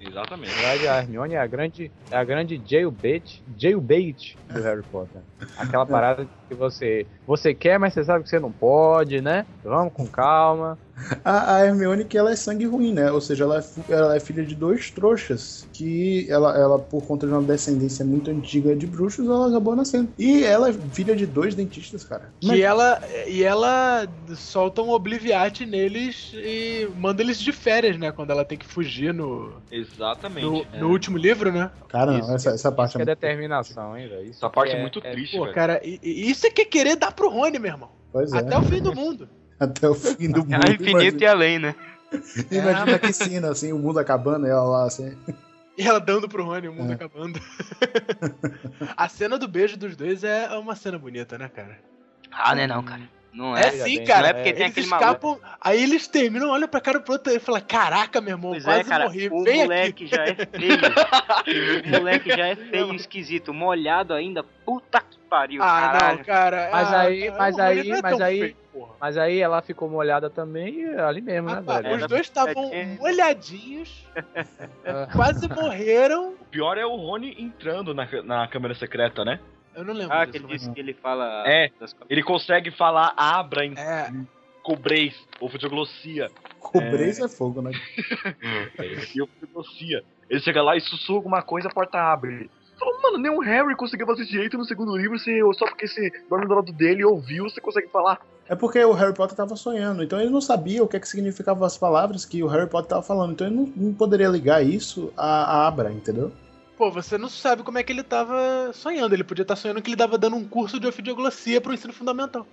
Exatamente. Na verdade, a Hermione é a grande, é a grande jailbait, jailbait do Harry Potter. Aquela parada que você, você quer, mas você sabe que você não pode, né? Vamos com calma. A, a Hermione que ela é sangue ruim, né? Ou seja, ela é, ela é filha de dois trouxas que ela, ela, por conta de uma descendência muito antiga de bruxos, ela acabou nascendo. E ela é filha de dois dentistas, cara. Que ela, e ela solta um obliviate neles e manda eles de férias, né? Quando ela tem que fugir no, Exatamente. no, é. no último livro, né? Cara, não, Isso, essa, essa parte Isso é muito- determinação, hein, velho? Essa parte que é muito triste, Pô, cara, e, e isso é que é querer dar pro Rony, meu irmão. Pois é. Até o fim do mundo. Até o fim do mundo. É infinito e além, né? Imagina, imagina que cena, assim, o mundo acabando e ela lá, assim. E ela dando pro Rony, o mundo É. acabando. a cena do beijo dos dois é uma cena bonita, né, cara? Ah, não é não, cara. Não É é. sim, bem, cara. não é porque tem eles aquele maluco. escapam, aí eles terminam, olham pra cara pro outro e falam: Caraca, meu irmão, Pois quase é, cara, morri. o Vem moleque aqui. já é feio. o moleque já é feio, esquisito, molhado ainda. Puta que pariu, Ah, caralho. não, cara. Mas ah, aí- cara, mas aí- é mas aí- feio, porra. Mas aí ela ficou molhada também ali mesmo, né, Ah, pá, velho? os dois estavam É. molhadinhos, Ah. quase morreram. O pior é o Rony entrando na, na câmera secreta, né? Eu não lembro Ah, que ele disse que ele fala. É. Ele consegue falar abra em É, cobreis, ou fotioglossia. Cobreis é fogo, né? E eu fotioglossia. Ele chega lá e sussurra alguma coisa, a porta abre. Falou, mano, nem o Harry conseguiu fazer direito no segundo livro, você, só porque você dorme do lado dele e ouviu, você consegue falar. É porque o Harry Potter tava sonhando, então ele não sabia o que, é que significavam as palavras que o Harry Potter tava falando, então ele não, não poderia ligar isso a, a Abra, entendeu? Pô, você não sabe como é que ele tava sonhando. Ele podia estar sonhando que ele tava dando um curso de ofidioglossia pro ensino fundamental.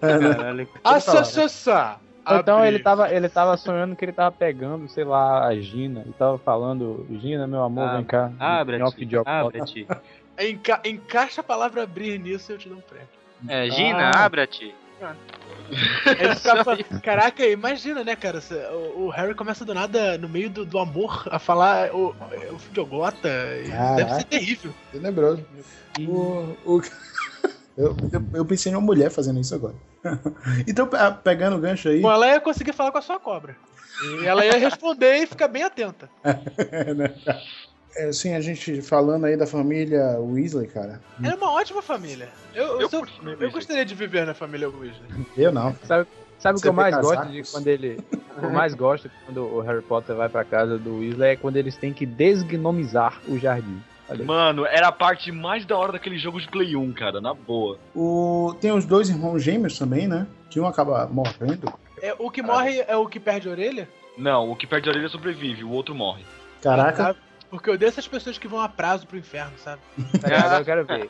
É, né? Ah. Então ele tava, ele tava sonhando que ele tava pegando, sei lá, a Gina. E tava falando, Gina, meu amor, Ah, vem cá. Abra-te. Abra-te. Enca- encaixa a palavra abrir nisso e eu te dou um prêmio. É, Gina, Ah. abra-te. Ele ficava, caraca, imagina, né, cara? O, o Harry começa do nada, no meio do, do amor, a falar o, o fidioglota. e Deve ser terrível. Tenebroso. O, o- Eu, eu, eu pensei numa mulher fazendo isso agora. então, pe- pegando o gancho aí. Bom, ela ia conseguir falar com a sua cobra. E ela ia responder e ficar bem atenta. assim, a gente falando aí da família Weasley, cara. Ela é uma ótima família. Eu, Eu se eu, gostaria de viver na família Weasley. Eu não. Sabe o que eu mais vê gosto casacos? de quando ele. o que eu mais gosto quando o Harry Potter vai pra casa do Weasley é quando eles têm que desgnomizar o jardim. Mano, era a parte mais da hora daquele jogo de Play 1, cara, na boa. O, tem os dois irmãos gêmeos também, né? Que um acaba morrendo. É, o que morre é o que perde a orelha? Não, o que perde a orelha sobrevive, o outro morre. Caraca. Porque eu odeio essas pessoas que vão a prazo pro inferno, sabe? Eu quero ver.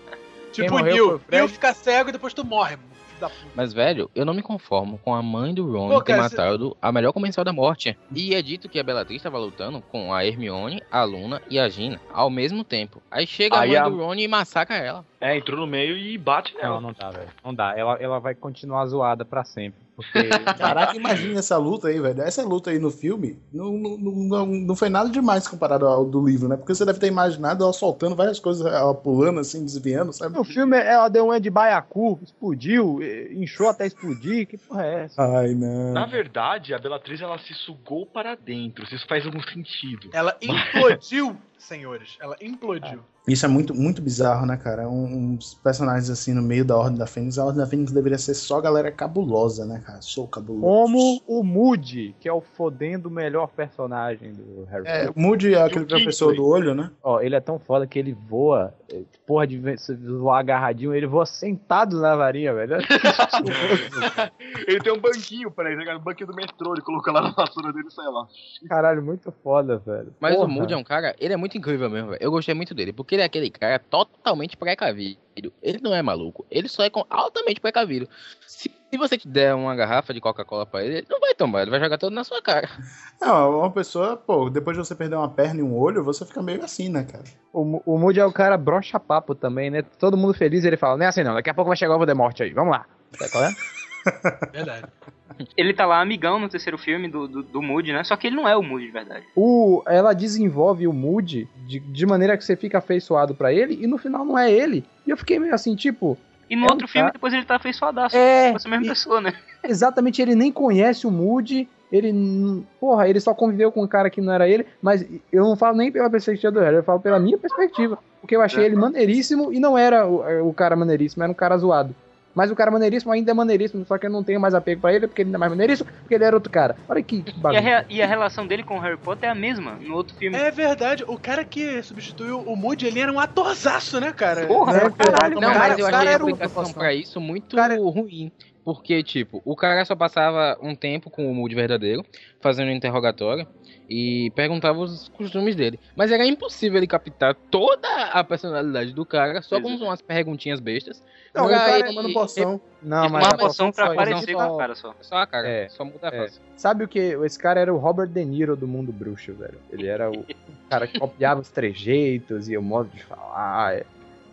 Tipo, morreu Neil. foi o. Neil fica cego e depois tu morre, filho da puta. Mas, velho, eu não me conformo com a mãe do Ron Pô, ter matado a melhor comensal da morte. E é dito que a Bellatrix estava lutando com a Hermione, a Luna e a Gina ao mesmo tempo. Aí chega Aí a mãe a- do Ron e massacra ela. É, entrou no meio e bate Não, nela. não dá, velho. Não dá. Ela, ela vai continuar zoada pra sempre. Porque. Caraca, imagina essa luta aí, velho. Essa luta aí no filme não, não, não, não- não foi nada demais comparado ao do livro, né? Porque você deve ter imaginado ela soltando várias coisas, ela pulando assim, desviando, sabe? No filme ela deu uma de baiacu, explodiu, inchou até explodir. Que porra é essa? Ai, não. Na verdade, a Bellatrix ela se sugou para dentro, se isso faz algum sentido. Ela implodiu, senhores. Ela implodiu. Isso é muito, muito bizarro, né, cara? Um- uns personagens assim no meio da Ordem da Fênix. A Ordem da Fênix deveria ser só galera cabulosa, né, cara? Sou cabuloso. Como o Moody, que é o fodendo melhor personagem do Harry É, Potter. Moody é aquele E o Kingsley? professor do olho, né? Ó, ele é tão foda que ele voa, porra de voar agarradinho, ele voa sentado na varinha, velho. Ele tem um banquinho pra ele, né? um banquinho do metrô, ele colocou lá na vassoura dele e sai lá. Caralho, muito foda, velho. Mas o Porra. Moody é um cara, ele é muito incrível mesmo, velho. Eu gostei muito dele, porque ele é aquele cara totalmente precavido. Ele não é maluco, ele só é altamente precavido. Se se você te der uma garrafa de Coca-Cola pra ele, ele não vai tomar, ele vai jogar todo na sua cara. Não, uma pessoa, pô, depois de você perder uma perna e um olho, você fica meio assim, né, cara? O, o Moody é o cara brocha papo também, né? Todo mundo feliz ele fala, não é assim não, daqui a pouco vai chegar o Voldemort aí, vamos lá. Sabe qual é? Verdade. Ele tá lá amigão no terceiro filme do, do, do Moody, né? Só que ele não é o Moody de verdade. O, ela desenvolve o Moody de, de maneira que você fica afeiçoado pra ele e no final não é ele. E eu fiquei meio assim, tipo, E no É um outro filme, cara- depois ele tá afeiçoadaço. É, com essa mesma e- pessoa, né? exatamente, ele nem conhece o Moody, ele, porra, ele só conviveu com um cara que não era ele, mas eu não falo nem pela perspectiva do Harry, eu falo pela minha perspectiva, porque eu achei É. ele maneiríssimo e não era o, o cara maneiríssimo, era um cara zoado. Mas o cara maneiríssimo ainda é maneiríssimo, só que eu não tenho mais apego pra ele, porque ele ainda é mais maneiríssimo, porque ele era outro cara. Olha que E a, e a relação dele com o Harry Potter é a mesma no outro filme. É verdade, o cara que substituiu o Moody, ele era um atorzaço, né, cara? Porra, É, caralho. Não, cara- mas eu o cara achei a era um- aplicação pra isso muito Cara- ruim. Porque, tipo, o cara só passava um tempo com o Moody verdadeiro, fazendo um interrogatório, e perguntava os costumes dele. Mas era impossível ele captar toda a personalidade do cara só com umas perguntinhas bestas. Não, o cara ele- tomando poção. Não, Tipo, mas uma a poção pra só- com a cara só. Só a cara, É, só muda a é. face. Sabe o que? Esse cara era o Robert De Niro do mundo bruxo, velho. Ele era o cara que copiava os trejeitos e o modo de falar. É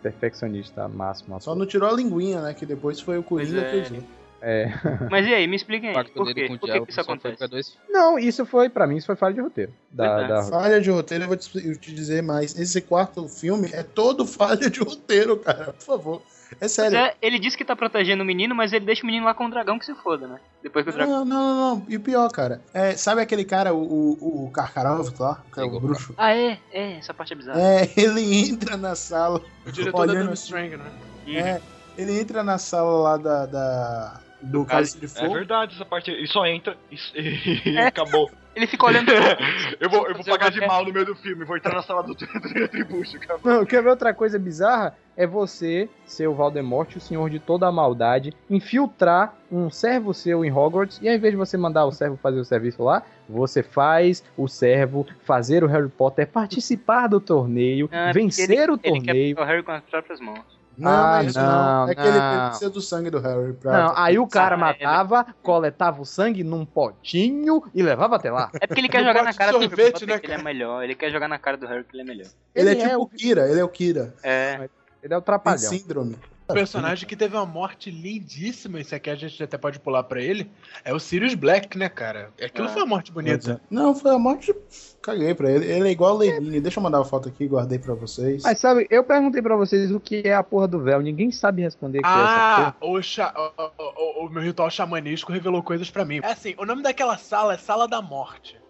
perfeccionista máximo. Só não tirou a linguinha, né? Que depois foi o Coringa Pois que é. É. Mas e aí, me expliquem O aí, pacto por dele quê? com o Por que, diabo que isso acontece? pra dois Não, isso foi, pra mim, isso foi falha de roteiro. Da, é. da- Falha de roteiro, eu vou te, eu te dizer mais. Esse quarto filme é todo falha de roteiro, cara. Por favor. É sério. é, ele disse que tá protegendo o menino, mas ele deixa o menino lá com o dragão que se foda, né? Depois que o dragão. Não, não, não, não. E o pior, cara. É, sabe aquele cara, o, o, o Karkaroff lá? Que é o bruxo? Ah, é? É, essa parte é bizarra. É, ele entra na sala. O diretor da Olhando Dumb assim. Strang, né? É, ele entra na sala lá da. da do Cálice de É Fogo. verdade, essa parte aí. só entra e, e acabou. Ele fica olhando. eu vou, eu vou pagar de mal no meio do filme, vou entrar na sala do Tribucho, acabou. Não, quer ver outra coisa bizarra? É você ser o Voldemort, o senhor de toda a maldade, infiltrar um servo seu em Hogwarts, e ao invés de você mandar o servo fazer o serviço lá, você faz o servo fazer o Harry Potter participar do torneio, Ah, é vencer o Ele quer torneio. pegar o Harry com as próprias mãos. Não, Ah, é isso não. não, É que ele precisa do sangue do Harry. Pra... Não, aí o cara é, matava, coletava o sangue num potinho e levava até lá. É porque ele quer No jogar na cara do Harry né, que ele é melhor. Ele quer jogar na cara do Harry que ele é melhor. Ele, é Ele é tipo o- Kira, ele é o Kira. É. Ele é o Tem trapalhão. síndrome. Um personagem que teve uma morte lindíssima, isso aqui a gente até pode pular pra ele, é o Sirius Black, né, cara? Aquilo Ah. foi uma morte bonita. Não, foi a morte. Caguei pra ele. Ele é igual o Lenine. Deixa eu mandar uma foto aqui, guardei pra vocês. Mas sabe, eu perguntei pra vocês o que é a porra do véu. Ninguém sabe responder o que é essa porra. Ah, o, cha- o, o- o- o meu ritual xamanesco revelou coisas pra mim. É assim, o nome daquela sala é Sala da Morte.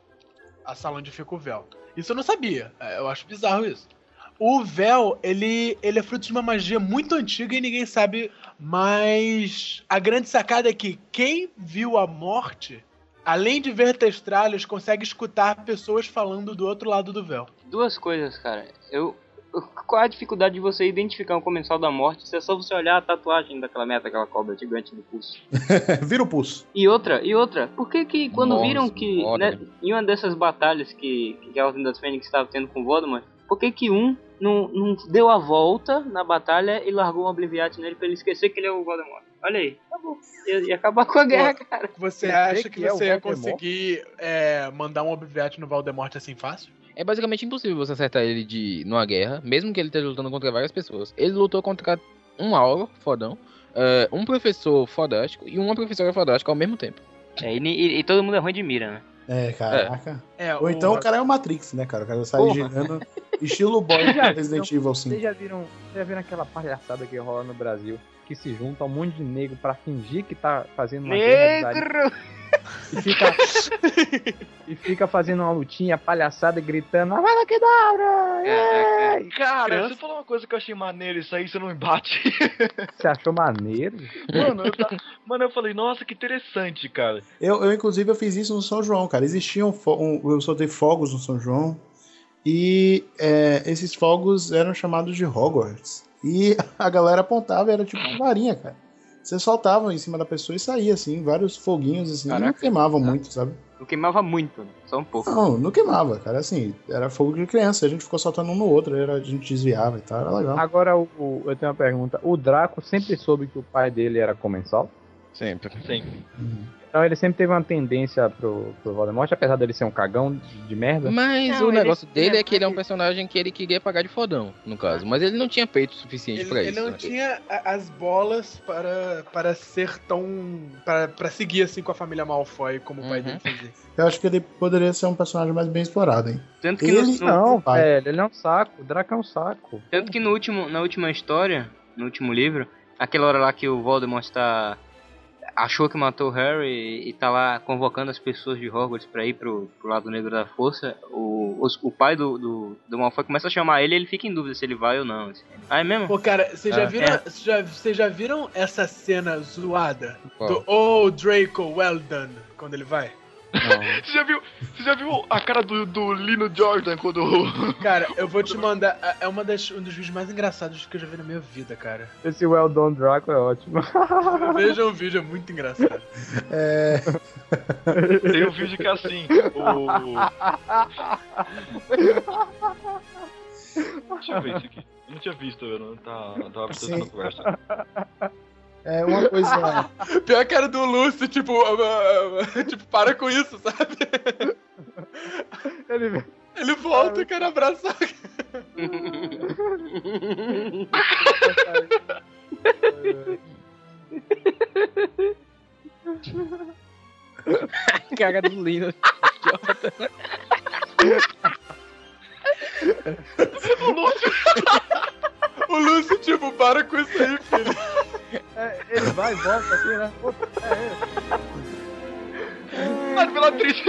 A sala onde fica o véu. Isso eu não sabia. É, Eu acho bizarro isso. O véu, ele, ele é fruto de uma magia muito antiga e ninguém sabe. Mas a grande sacada é que quem viu a morte, além de ver testralhos, consegue escutar pessoas falando do outro lado do véu. Duas coisas, cara. Eu. Qual é a dificuldade de você identificar um comensal da morte se é só você olhar a tatuagem daquela meta, aquela cobra gigante no pulso? Vira o pulso. E outra, e outra, por que que quando Nossa, viram que né, em uma dessas batalhas que, que a Ordem das Fênix estava tendo com o Voldemort, por que que um não, não deu a volta na batalha e largou um Obliviate nele pra ele esquecer que ele é o Voldemort? Olha aí, acabou. Ia, ia acabar com a guerra, cara. Você acha que, que é o você ia Voldemort? conseguir é, mandar um Obviate no Valdemort assim fácil? É basicamente impossível você acertar ele de numa guerra, mesmo que ele esteja lutando contra várias pessoas. Ele lutou contra um auro fodão, é, um professor fodástico e uma professora fodástica ao mesmo tempo. É, e, e- e todo mundo é ruim de mira, né? É, caraca. É, Ou então o cara é o Matrix, né, cara? O cara sai Porra. girando. Estilo boy Já Resident Evil 5. Vocês já viram, já viram aquela palhaçada que rola no Brasil? Que se junta um monte de negro pra fingir que tá fazendo uma Negro! e fica, e fica fazendo uma lutinha palhaçada e gritando, Avada Kedavra! É, é. Cara, Criança. você falou uma coisa que eu achei maneiro, isso aí você não me bate. Você achou maneiro? Mano, eu, ta- Mano, eu falei, nossa, que interessante, cara. Eu, eu, inclusive, eu fiz isso no São João, cara. Existiam. um- eu soltei fogos no São João. E é, esses fogos eram chamados de Hogwarts. E a galera apontava, era tipo uma varinha, cara. Você soltava em cima da pessoa e saía, assim, vários foguinhos, assim. Não Caraca. queimavam Ah. muito, sabe? Não queimava muito, né? só um pouco. Não, não queimava, cara. Assim, era fogo de criança. A gente ficou soltando um no outro, era, a gente desviava e tal. Era legal. Agora, o, o- eu tenho uma pergunta. O Draco sempre soube que o pai dele era comensal? Sempre. Sempre. Então ele sempre teve uma tendência pro, pro Voldemort, apesar dele ser um cagão de, de merda. Mas Não, o ele- negócio dele ele- é que ele é um personagem que ele queria pagar de fodão, no caso. Mas ele não tinha peito suficiente Ele, pra ele isso. não né? tinha as bolas para, para ser tão. Para, para seguir assim com a família Malfoy como o pai Uhum. dele fazia. Eu acho que ele poderia ser um personagem mais bem explorado, hein? Tanto que, Ele no, Não, pai. velho, ele é um saco. O Draco é um saco. tanto que no último, na última história, no último livro, aquela hora lá que o Voldemort tá. Achou que matou o Harry e, tá lá convocando as pessoas de Hogwarts pra ir pro, pro lado negro da força, o, os- o pai do, do, do Malfoy começa a chamar ele e ele fica em dúvida se ele vai ou não. assim. Ah, é mesmo? Pô, cara, vocês já, É. viram, vocês já, vocês já viram essa cena zoada Qual? do Oh Draco, well done, quando ele vai? Você já viu, você já viu a cara do, do Lino Jordan quando. Cara, eu vou te mandar. é- É uma das, um dos vídeos mais engraçados que eu já vi na minha vida, cara. Esse Well Done Draco é ótimo. Veja o vídeo, é muito engraçado. É. Tem um vídeo que é assim. O... Deixa eu ver isso aqui. Eu não tinha visto, eu não tá, eu tava prestando Sim. conversa. É uma coisa. Pior que era do Lúcio, tipo, tipo, para com isso, sabe? Ele Ele volta e quer abraçar. Cara do Lino. O Lúcio, tipo, para com isso aí, filho. É, ele vai e volta assim, né? Puta, é ele. Mas pela atriz.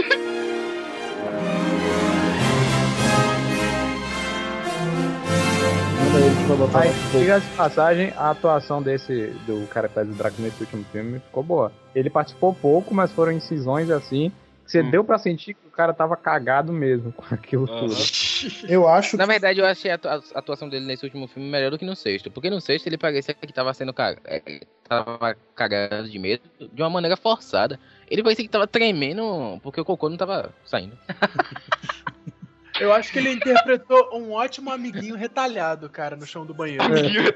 Manda ele que vai botar Aí, diga de passagem, a atuação desse, do cara que faz o Draco nesse último filme ficou boa. Ele participou pouco, mas foram incisões assim, que você Hum. deu pra sentir que o cara tava cagado mesmo com aquilo tudo. Eu acho Na verdade, eu achei a atua- a atuação dele nesse último filme melhor do que no sexto. Porque no sexto ele parecia que tava sendo ca- é, tava cagado de medo de uma maneira forçada. Ele parecia que tava tremendo porque o cocô não tava saindo. Eu acho que ele interpretou um ótimo amiguinho retalhado, cara, no chão do banheiro.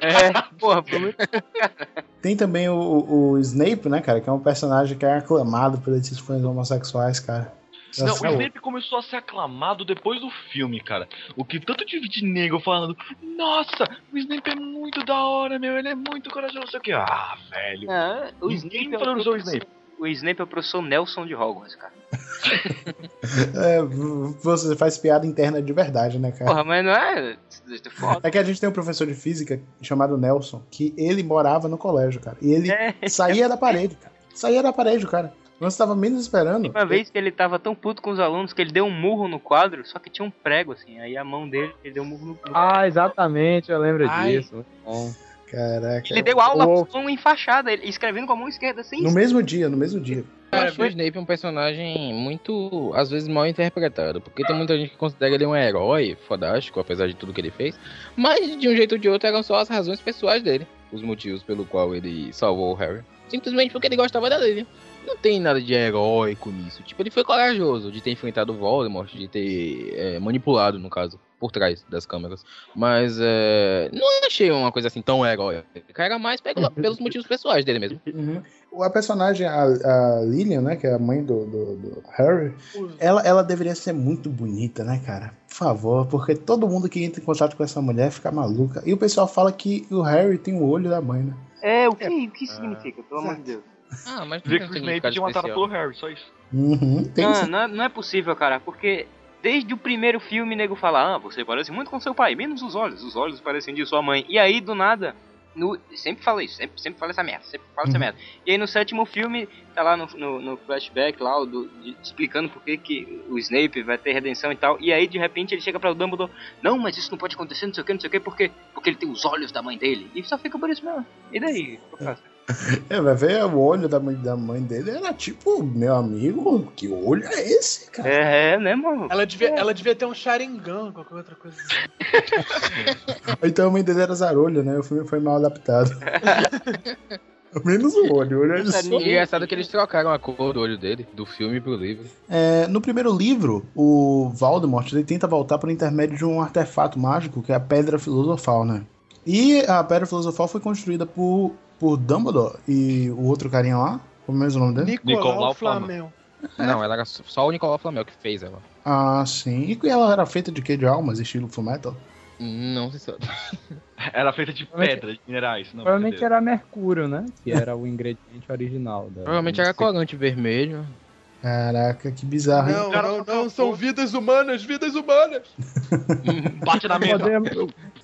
É, porra, foi muito. Tem também o, o- o Snape, né, cara? Que é um personagem que é aclamado por esses fãs homossexuais, cara. Não, o Snape começou a ser aclamado depois do filme, cara. O que tanto de, de negro falando, nossa, o Snape é muito da hora, meu, ele é muito corajoso, não sei o que. Ah, velho. Ah, o Snape é falou o seu professor- Snape. O Snape é o professor Nelson de Hogwarts, cara. É, você faz piada interna de verdade, né, cara? Porra, mas não é. Foda. É que a gente tem um professor de física chamado Nelson, que ele morava no colégio, cara. E ele É. saía da parede, cara. Saía da parede, cara. Quando você tava menos esperando. Uma vez que ele tava tão puto com os alunos que ele deu um murro no quadro, só que tinha um prego, assim. Aí a mão dele, ele deu um murro no no- Ah, exatamente, eu lembro Ai. disso. Bom. Caraca. Ele deu aula O- com mão enfaixada, escrevendo com a mão esquerda, assim. No mesmo dia, no mesmo dia. Eu Cara, acho o Snape um personagem muito, às vezes, mal interpretado. Porque tem muita gente que considera ele um herói fodástico, apesar de tudo que ele fez. Mas, de um jeito ou de outro, eram só as razões pessoais dele. Os motivos pelo qual ele salvou o Harry. Simplesmente porque ele gostava da Lily. Não tem nada de heróico nisso. Tipo, ele foi corajoso de ter enfrentado o Voldemort, de ter é, manipulado, no caso, por trás das câmeras. Mas é, não achei uma coisa assim tão heróica. Era mais pelo- pelos motivos pessoais dele mesmo. Uhum. A personagem, a, a Lillian, né, que é a mãe do, do, do Harry, ela, ela deveria ser muito bonita, né, cara? Por favor, porque todo mundo que entra em contato com essa mulher fica maluca. E o pessoal fala que o Harry tem o olho da mãe, né? É, o que, o que significa, pelo amor de Deus? Ah, mas não que o Snape tinha matado especial. pelo Harry, só isso. Uhum, tem Não, sim. não, é, não é possível, cara, porque desde o primeiro filme, nego fala, ah, você parece muito com seu pai, menos os olhos, os olhos parecem de sua mãe. E aí, do nada, no, sempre fala isso, sempre, sempre fala essa merda, sempre fala essa merda. E aí no sétimo filme, tá lá no, no, no flashback lá, o do, de- explicando por que, que o Snape vai ter redenção e tal. E aí de repente ele chega pra o Dumbledore, não, mas isso não pode acontecer, não sei o que, não sei o que, porque, porque ele tem os olhos da mãe dele. E só fica por isso mesmo. E daí? O faço? É, vai ver o olho da mãe, da mãe dele era tipo, meu amigo, que olho é esse, cara? É, é né, mano? Ela devia, ela devia ter um Sharingan, qualquer outra coisa. assim. Então a mãe dele era zarolho, né? O filme foi mal adaptado. Menos o olho, o olho é só... Engraçado que eles trocaram a cor do olho dele, do filme pro livro. É, no primeiro livro, o Voldemort ele tenta voltar por intermédio de um artefato mágico que é a Pedra Filosofal, né? E a Pedra Filosofal foi construída por, por Dumbledore e o outro carinha lá, como é mesmo o nome dele? Nicolau, Nicolau Flamel. Não, ela era só o Nicolau Flamel que fez ela. Ah, sim. E ela era feita de que de almas, estilo Fullmetal? Não sei se. Era feita de pedra, de minerais. Não, Provavelmente era mercúrio, né? Que era o ingrediente original. Da, Provavelmente era corante vermelho. Caraca, que bizarro. Não, Cara, não, não, são vidas humanas, vidas humanas. Bate na mesa.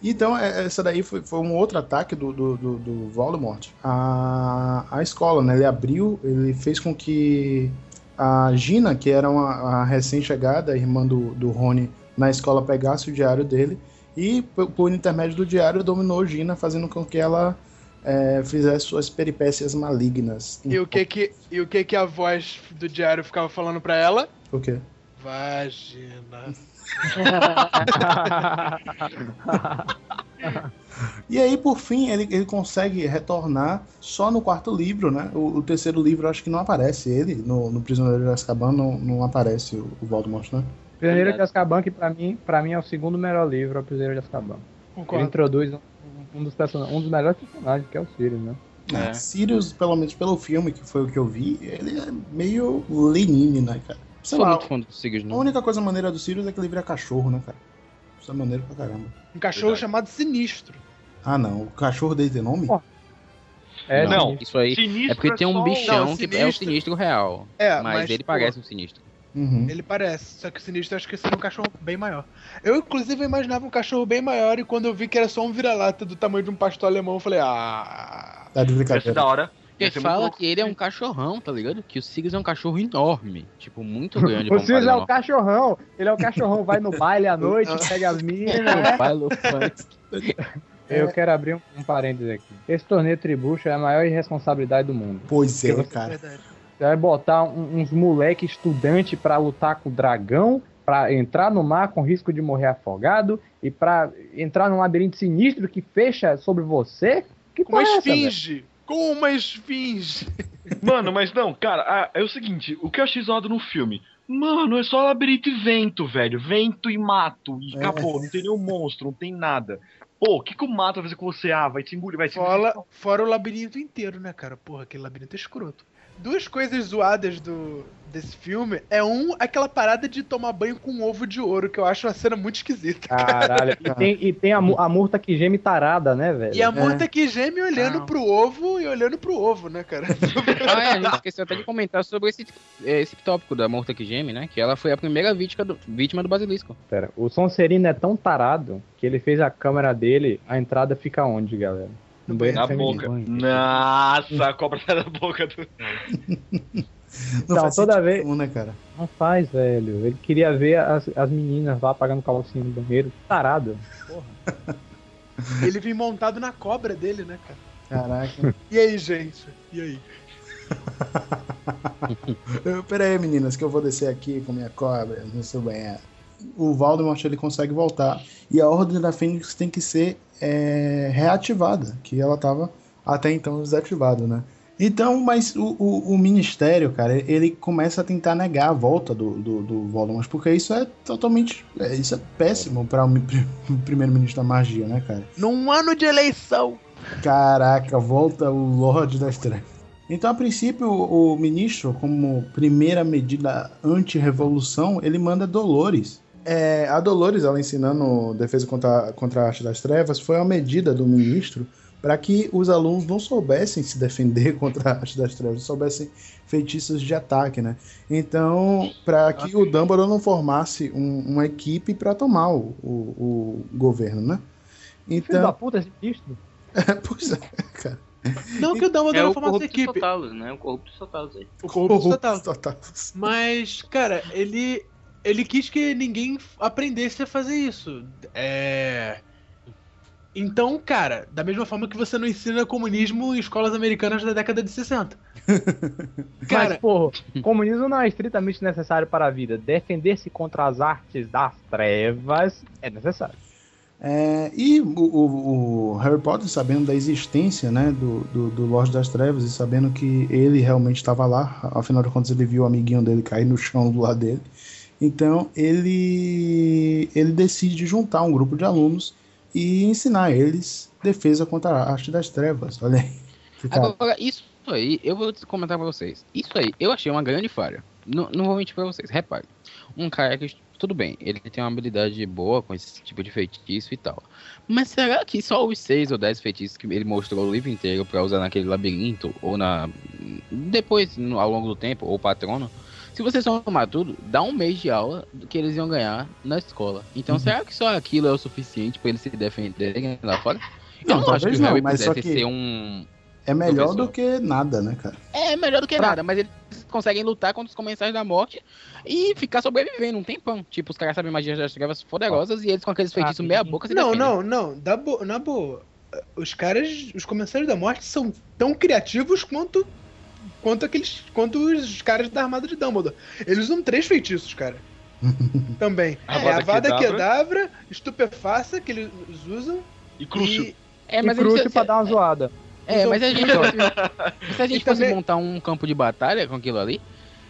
Então, é- essa daí foi, foi um outro ataque do, do, do, do Voldemort. A, a escola, né? Ele abriu, ele fez com que a Gina, que era uma, a recém-chegada, irmã do, do Rony, na escola pegasse o diário dele e, por, por intermédio do diário, dominou Gina, fazendo com que ela é, fizesse suas peripécias malignas. E o que que, e o que que a voz do diário ficava falando pra ela? O quê? Vagina. E aí, por fim, ele, ele consegue retornar só no quarto livro, né? O, o terceiro livro, acho que não aparece ele. No, no Prisioneiro de Azkaban não, não aparece o, o Voldemort, né? Prisioneiro de Azkaban, que pra mim, pra mim é o segundo melhor livro, é o Prisioneiro de Azkaban. Ele introduz um, dos um dos melhores personagens, que é o Sirius, né? É. Sirius, pelo menos pelo filme, que foi o que eu vi, ele é meio Lenine, né, cara? Sei Sou lá, muito fã do Sirius, a não. única coisa maneira do Sirius é que ele vira cachorro, né, cara? Isso é maneiro pra caramba. Um cachorro Verdade. chamado Sinistro. Ah, não. O cachorro dele tem nome? É, Não. sim. Isso aí Sinistro é porque tem só um bichão Não, que é o sinistro. sinistro real. É, mas, mas, ele pô, parece um sinistro. Uhum. Ele parece, só que o Sinistro acho que seria um cachorro bem maior. Eu, inclusive, imaginava um cachorro bem maior e quando eu vi que era só um vira-lata do tamanho de um pastor alemão, eu falei, ah. Tá de brincadeira. da hora. Ser muito fala que ele é um cachorrão, tá ligado? Que o Sirius é um cachorro enorme. Tipo, muito grande. O Sirius é o cachorrão. Ele é o cachorrão, vai no baile à noite, pega as minas. Eu quero abrir um, um parênteses aqui. Esse torneio tribucho é a maior irresponsabilidade do mundo. Pois é, É cara. verdade. Você vai botar um- uns moleque estudante pra lutar com o dragão, pra entrar no mar com risco de morrer afogado e pra entrar num labirinto sinistro que fecha sobre você? Que Com uma é essa, esfinge! Com uma esfinge! Mano, mas não, cara, ah, é o seguinte, o que eu achei zoado no filme? Mano, é só labirinto e vento, velho. Vento e mato. E É. acabou, não tem nenhum monstro, não tem nada. Pô, o que, que o mato vai fazer com você? Ah, vai te engolir, vai te Fora, fora o labirinto inteiro, né, cara? Porra, aquele labirinto é escroto. Duas coisas zoadas do, desse filme é um, aquela parada de tomar banho com um ovo de ouro, que eu acho uma cena muito esquisita. Caralho. E tem, e tem a, a murta que geme tarada, né, velho? E a murta que geme olhando Não. pro ovo e olhando pro ovo, né, cara? Ah, é, a gente esqueceu até de comentar sobre esse, esse tópico da Morta que Geme, né? Que ela foi a primeira vítima do, vítima do basilisco. Pera, o Sonserino é tão tarado que ele fez a câmera dele, a entrada fica onde, galera? No banheiro na feminino. boca. Nossa, a cobra tá na boca do. Não faz toda vez- nenhum, né, cara? Não faz, velho. Ele queria ver as, as meninas lá apagando calcinha no banheiro. Tarado. Ele vem montado na cobra dele, né, cara? Caraca. E aí, gente? E aí? Eu- Pera aí, meninas, que eu vou descer aqui com minha cobra no seu banheiro. O Voldemort ele consegue voltar e a Ordem da Fênix tem que ser é, reativada, que ela estava até então desativada, né? Então, mas o, o, o Ministério, cara, ele começa a tentar negar a volta do, do, do Voldemort, porque isso é totalmente. é, isso é péssimo para o mi- primeiro-ministro da magia, né, cara? Num ano de eleição! Caraca, volta o Lorde das Trevas. Então, a princípio, o, o ministro, como primeira medida anti-revolução, ele manda Dolores. É, a Dolores, ela ensinando defesa contra, contra a arte das trevas, foi uma medida do ministro para que os alunos não soubessem se defender contra a arte das trevas, soubessem feitiços de ataque, né? Então, para que o Dumbledore não formasse um- uma equipe para tomar o, o- o governo, né? Filho Então, da puta, esse ministro. pois é, cara. Não que o Dumbledore É o formasse corrupto equipe. Sotalos, né? O corrupto Sotalos aí. O corrupto total. Mas, cara, ele. Ele quis que ninguém aprendesse a fazer isso. É. Então, cara, da mesma forma que você não ensina comunismo em escolas americanas da década de 60. Mas, Cara, porra, comunismo não é estritamente necessário para a vida. Defender-se contra as artes das trevas é necessário. É, e o, o- o Harry Potter, sabendo da existência né, do, do, do Lorde das Trevas e sabendo que ele realmente estava lá, afinal de contas ele viu o amiguinho dele cair no chão do lado dele. Então ele, ele decide juntar um grupo de alunos e ensinar eles defesa contra a arte das trevas. Olha aí. Agora, isso aí, eu vou comentar pra vocês. Isso aí, eu achei uma grande falha. Não, não vou mentir pra vocês, repare. Um cara que, tudo bem, ele tem uma habilidade boa com esse tipo de feitiço e tal. Mas será que só os seis ou dez feitiços que ele mostrou o livro inteiro pra usar naquele labirinto, ou na. Depois, no- ao longo do tempo, ou patrono, se vocês somar tudo, dá um mês de aula do que eles iam ganhar na escola. Então, será que só aquilo é o suficiente pra eles se defenderem lá fora? Não, eu não acho que talvez o Harry não, mas só pudesse que- ser um. É melhor professor. do que nada, né, cara? É melhor do que Pra- nada, mas eles conseguem lutar contra os comensais da morte e ficar sobrevivendo um tempão. Tipo, os caras sabem magias das trevas poderosas e eles com aqueles feitiços Ah, meia boca se não, defendem. não, não. Da bo- na boa. Os caras, os comissários da morte são tão criativos quanto quanto aqueles quanto os caras da armada de Dumbledore. Eles usam três feitiços, cara. Também. A é, a Avada Vada Kedavra. Estupefaça, que eles usam. E Crucio. E, É, e mas crucio eles, pra dar uma zoada. é, mas a gente se a gente E fosse também- montar um campo de batalha com aquilo ali,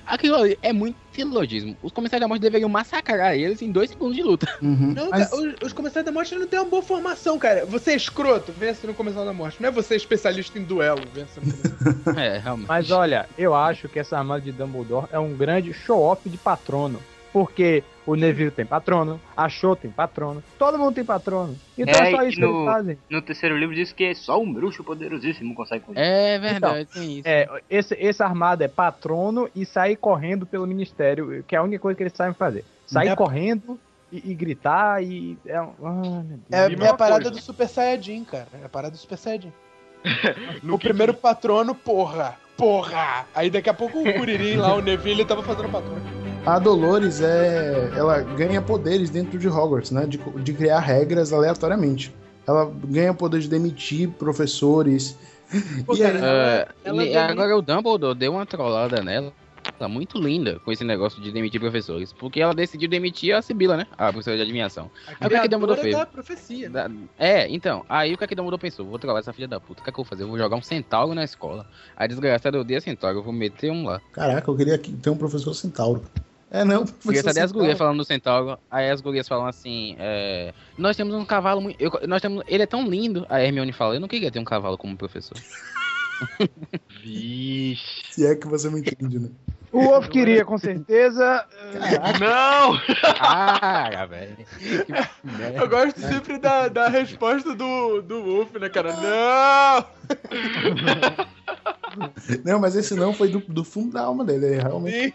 aquilo ali é muito silogismo. Os comissários da morte deveriam massacrar eles em dois segundos de luta. Uhum. Não, Mas- cara, os, os comissários da morte não têm uma boa formação, cara. Você é escroto, vença no comissário da morte. Não é você especialista em duelo, vença no. É, realmente. Mas olha, eu acho que essa armada de Dumbledore é um grande show-off de patrono. Porque o Neville tem patrono, a Cho tem patrono, todo mundo tem patrono. Então é, É, só isso que eles no- fazem. No terceiro livro diz que só um bruxo poderosíssimo consegue conseguir. É verdade, tem isso. É, esse, essa armada é patrono e sair correndo pelo ministério, que é a única coisa que eles sabem fazer. Sair É- correndo e, e gritar e. É, meu Deus. É, E é a parada coisa. do Super Saiyajin, cara. É a parada do Super Saiyajin. No o primeiro patrono, porra, porra. Aí daqui a pouco o Kuririn lá, o Neville, tava fazendo patrono. A Dolores é. Ela ganha poderes dentro de Hogwarts, né? De, de criar regras aleatoriamente. Ela ganha o poder de demitir professores. Pô, E aí- cara, É, ela deu- agora o Dumbledore deu uma trollada nela. Tá muito linda com esse negócio de demitir professores. Porque ela decidiu demitir a Sibila, né? A professora de adivinhação. a o que é que Dumbledore fez? da profecia. Da- É, então. Aí o que é que Dumbledore pensou? Vou trollar essa filha da puta. O que é que eu vou fazer? Eu vou jogar um centauro na escola. A desgraçada odeia centauro. Eu vou meter um lá. Caraca, eu queria que- ter um professor centauro. É, não, Porque cadê as gurias falando do centauro? Aí as gurias falam assim: é, Nós temos um cavalo muito. eu- nós temos, ele é tão lindo. A Hermione fala: Eu não queria ter um cavalo como professor. Vixe. Se é que você me entende, né? O Wolf queria, com certeza. Não! Ah, velho. Eu gosto sempre da, da resposta do, do Wolf, né, cara? Não! Não, mas esse não foi do, do fundo da alma dele. É realmente.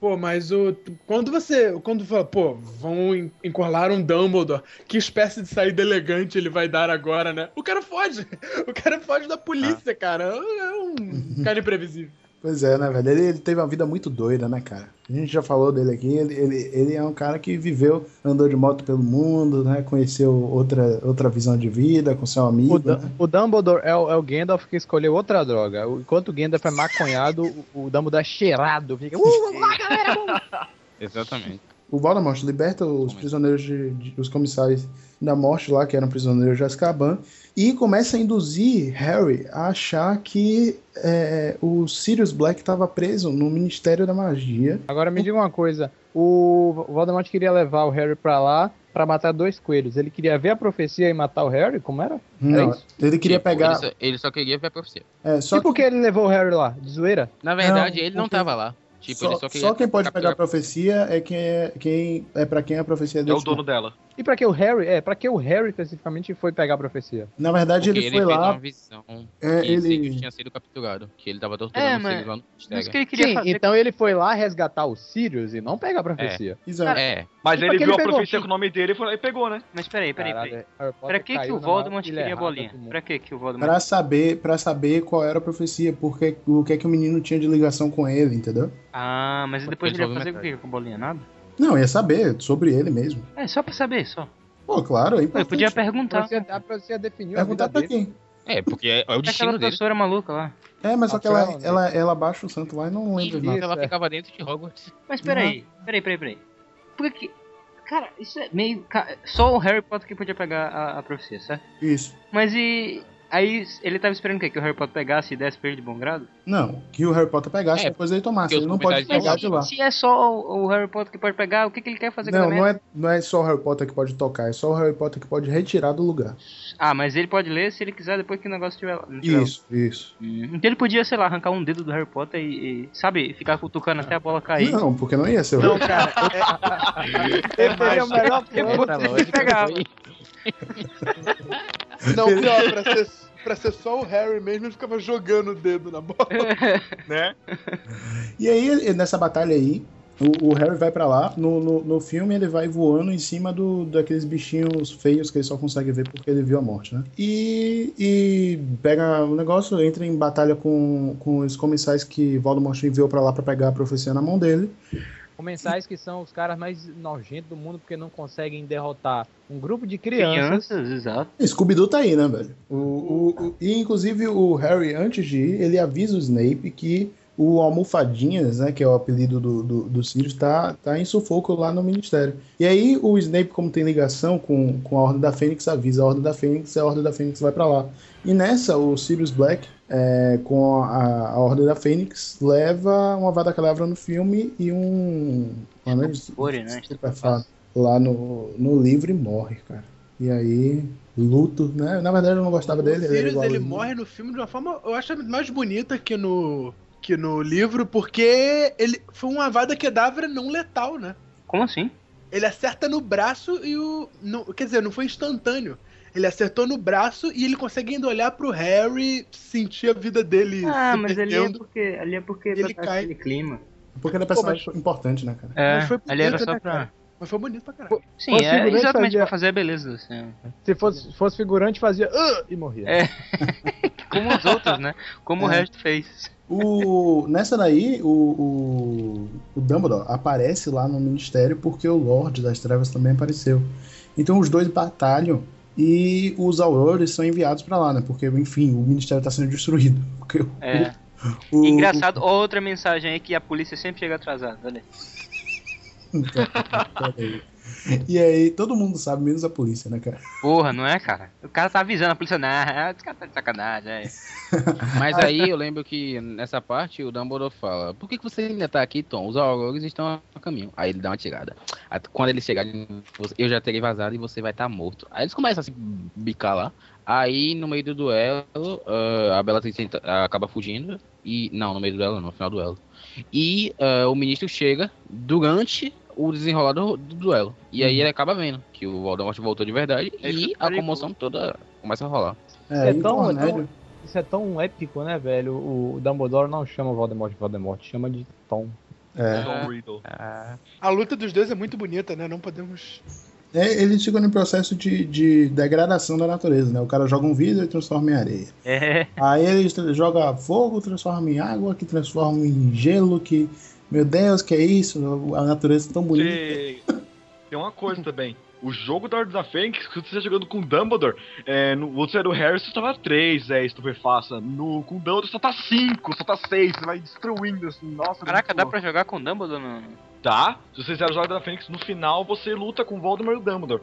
Pô, mas o. Quando você. Quando fala, pô, vão en- encurralar um Dumbledore, que espécie de saída elegante ele vai dar agora, né? O cara foge! O cara foge da polícia, cara. É um cara imprevisível. Pois é, né, velho? Ele, ele teve uma vida muito doida, né, cara? A gente já falou dele aqui. Ele, ele, ele é um cara que viveu, andou de moto pelo mundo, né? Conheceu outra, outra visão de vida com seu amigo. O, né? o Dumbledore é o, é o Gandalf que escolheu outra droga. Enquanto o Gandalf é maconhado, o, o Dumbledore é cheirado. Fica. Uh, vamos lá, galera! vamos!" Exatamente. O Voldemort liberta os prisioneiros de, de- os comissários da morte lá, que eram prisioneiros de Azkaban, e começa a induzir Harry a achar que é, o Sirius Black estava preso no Ministério da Magia. Agora me diga uma coisa: o Voldemort queria levar o Harry pra lá pra matar dois coelhos. Ele queria ver a profecia e matar o Harry? Como era? Não, isso? ele queria Tipo, pegar. Ele só, ele só queria ver a profecia. É, só e por que ele levou o Harry lá? De zoeira? Na verdade, Não, ele não porque- tava lá. Tipo, só, só queria. só quem pode pegar a profecia é quem é, quem é para quem a profecia É deu o dono dela. E pra que o Harry, é, pra que o Harry especificamente foi pegar a profecia? Na verdade, ele ele, foi fez lá. uma visão É, que ele- Sirius tinha sido capturado. Que ele tava torturando É, o mas- Sirius lá no Mas que ele queria Sim, fazer. então ele foi lá resgatar o Sirius e não pegar a profecia. Exato. É, Mas ele que viu ele a pegou? profecia com o nome dele e foi lá e pegou, né? Mas peraí, peraí, peraí. Harry Pra que, que o Voldemort pilha queria a bolinha? Pra que que o Voldemort... Pra saber, pra saber qual era a profecia, porque o que é que o menino tinha de ligação com ele, entendeu? Ah, mas depois ele ele ia fazer o que com a bolinha? Nada? Não, ia saber sobre ele mesmo. É, só pra saber, só. Pô, claro, é Eu importante. podia A perguntar. profecia, a profecia definiu a vida Perguntar pra quem? é, porque é, é o Aquela destino dele. professora maluca lá. É, mas só que ela, né? ela, ela baixa o santo lá e não lembra de nada. Ela é. ficava dentro de Hogwarts. Mas peraí, peraí, peraí, peraí. Por que... Cara, isso é meio... Só o Harry Potter que podia pegar a, a profecia, certo? Isso. Mas e... Aí ele tava esperando o quê? Que o Harry Potter pegasse e desse pra ele de bom grado? Não, que o Harry Potter pegasse É, depois ele tomasse. Ele não pode pegar de lá. Se é só o, Harry Potter que pode pegar, o que, que ele quer fazer com Não, a não é, não é só o Harry Potter que pode tocar, é só o Harry Potter que pode retirar do lugar. Ah, mas ele pode ler se ele quiser depois que o negócio estiver lá. não tiver lá. Isso, isso. Hum, Então ele podia, sei lá, arrancar um dedo do Harry Potter e, e, sabe, ficar cutucando até a bola cair. Não, porque não ia ser o Não, Harry cara, Ele teria o melhor plano. Pegava. foi- não, pior, pra ser, pra ser só o Harry mesmo, ele ficava jogando o dedo na bola. Né? E aí, nessa batalha aí, o, o Harry vai pra lá. No, no, no filme, ele vai voando em cima do, daqueles bichinhos feios que ele só consegue ver porque ele viu a morte, né? E, e pega o negócio, entra em batalha com, com os comensais que Voldemort enviou pra lá pra pegar a profecia na mão dele. Comensais que são os caras mais nojentos do mundo porque não conseguem derrotar um grupo de crianças. Crianças, exato. Scooby-Doo tá aí, né, velho? O, o, o- e inclusive o Harry, antes de ir, ele avisa o Snape que o Almofadinhas, né, que é o apelido do, do, do Sirius, tá, tá em sufoco lá no Ministério. E aí o Snape, como tem ligação com, com a Ordem da Fênix, avisa a Ordem da Fênix e a Ordem da Fênix vai pra lá. E nessa, o Sirius Black, é, com a, a Ordem da Fênix, leva uma Vada Kedavra no filme e um... Mano, ele- Estupefore, né? lá no, no livro e morre, cara. E aí, luto, né? Na verdade, eu não gostava dele. o ele era Sirius, ele mim. morre no filme de uma forma, eu acho, mais bonita que no, que no livro, porque ele foi uma Avada Kedavra não letal, né? Como assim? Ele acerta no braço e o... no- quer dizer, não foi instantâneo. Ele acertou no braço e ele consegue ainda olhar pro Harry, sentir a vida dele Ah, se mas ali é porque, ali é porque Ele cai. aquele clima. Porque ele é personagem importante, né, cara? É, Mas foi ali era bonito, só né, pra... cara? Mas foi bonito pra caralho. Sim, Fosse é exatamente fazia- pra fazer a beleza. Assim. Se fosse, fosse figurante, fazia "Ah", e morria. É. Como os outros, né? Como o É. resto fez. O, nessa daí, o, o, o Dumbledore aparece lá no Ministério porque o Lorde das Trevas também apareceu. Então os dois batalham e os Aurores são enviados pra lá, né? Porque, enfim, o Ministério tá sendo destruído. Porque o- É. o- Engraçado, outra mensagem aí que a polícia sempre chega atrasada, olha. E aí, todo mundo sabe, menos a polícia, né, cara? Porra, não é, cara? O cara tá avisando a polícia, não, esse cara tá de sacanagem, é. Mas aí eu lembro que nessa parte o Dumbledore fala: Por que, que você ainda tá aqui, Tom? Os aurores estão a caminho. Aí ele dá uma tirada. Aí, Quando eles chegarem, você- eu já terei vazado e você vai estar morto. Aí eles começam a se bicar lá. Aí no meio do duelo, ah, a Bellatrix tenta- acaba fugindo. E. Não, no meio do duelo, não, no final do duelo. E ah, o ministro chega durante o desenrolar do, do duelo. E aí ele acaba vendo que o Voldemort voltou de verdade Aí e a comoção toda começa a rolar. É, É e tão- Cornélio- Isso é tão épico, né, velho? O Dumbledore não chama o Voldemort de Voldemort, chama de Tom. é. Tom Riddle. A luta dos dois é muito bonita, né? Não podemos. É, eles ficam no processo de, de degradação da natureza, né? O cara joga um vidro e transforma em areia. É. Aí ele joga fogo, transforma em água, que transforma em gelo, que. Meu Deus, que é isso? A natureza é tão bonita. Tem, tem uma coisa também. O jogo da Ordem da Fênix, quando você tá jogando com Dumbledore, é, no, você era o Harry, você tava 3, é, estupefaça. No, com Dumbledore só tá 5, só tá 6, você vai destruindo assim, nossa. Caraca, dá pra jogar com o Dumbledore no... Tá, se você fizer o jogo da Fênix, no final você luta com o Voldemort e o Dumbledore.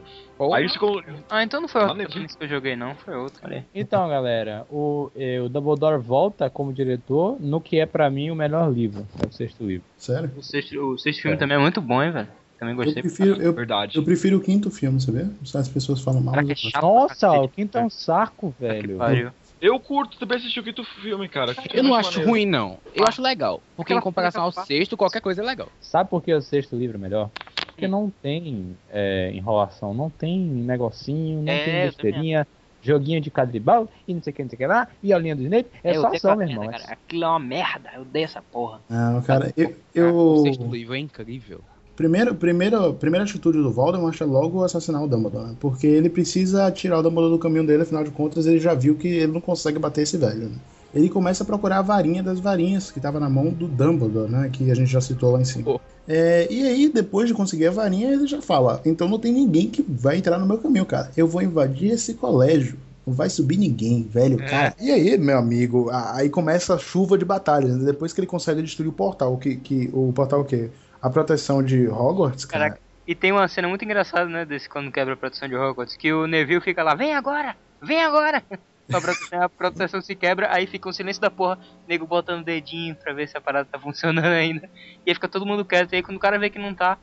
Aí ficou. Ah, então não foi o Maneiro. Phoenix que eu joguei, não. Foi outro. Olha. Então, galera, o, eh, o Dumbledore volta como diretor no que é pra mim o melhor livro, é o sexto livro. Sério? O sexto, o sexto filme também é muito bom, hein, velho. Também Eu gostei. prefiro, eu, Verdade. eu prefiro o quinto filme, sabia? As pessoas falam mal. É eu- chato Nossa, o quinto é um saco, velho. Eu curto também assistir o quinto filme, cara. que Eu não acho maneiro. ruim, não. Eu acho legal. Porque em comparação ao sexto, qualquer coisa é legal. Sabe por que o sexto livro é melhor? porque não tem é, enrolação, não tem negocinho, não É, tem eu besteirinha, joguinho de quadribol e não sei o que, não sei o que lá, e a linha do Snape. É Eu só ação, meu irmão. cara. Aquilo é uma merda. Eu odeio essa porra. Não, cara, eu. O eu... sexto livro é incrível. Primeiro, primeiro, primeira atitude do Voldemort é logo assassinar o Dumbledore, né? Porque ele precisa tirar o Dumbledore do caminho dele, afinal de contas ele já viu que ele não consegue bater esse velho. né? Ele começa a procurar a varinha das varinhas que estava na mão do Dumbledore, né? Que a gente já citou lá em cima. Oh. É, e aí, depois de conseguir a varinha, ele já fala: então não tem ninguém que vai entrar no meu caminho, cara. Eu vou invadir esse colégio. Não vai subir ninguém, velho, cara. E aí, meu amigo, aí começa a chuva de batalhas. né? Depois que ele consegue destruir o portal, que, que o portal o quê? A proteção de Hogwarts, cara. Caraca. E tem uma cena muito engraçada, né, desse quando quebra a proteção de Hogwarts, que o Neville fica lá, vem agora, vem agora. A proteção, a proteção se quebra, aí fica o silêncio da porra, nego botando o dedinho pra ver se a parada tá funcionando ainda. E aí fica todo mundo quieto, e aí quando o cara vê que não tá.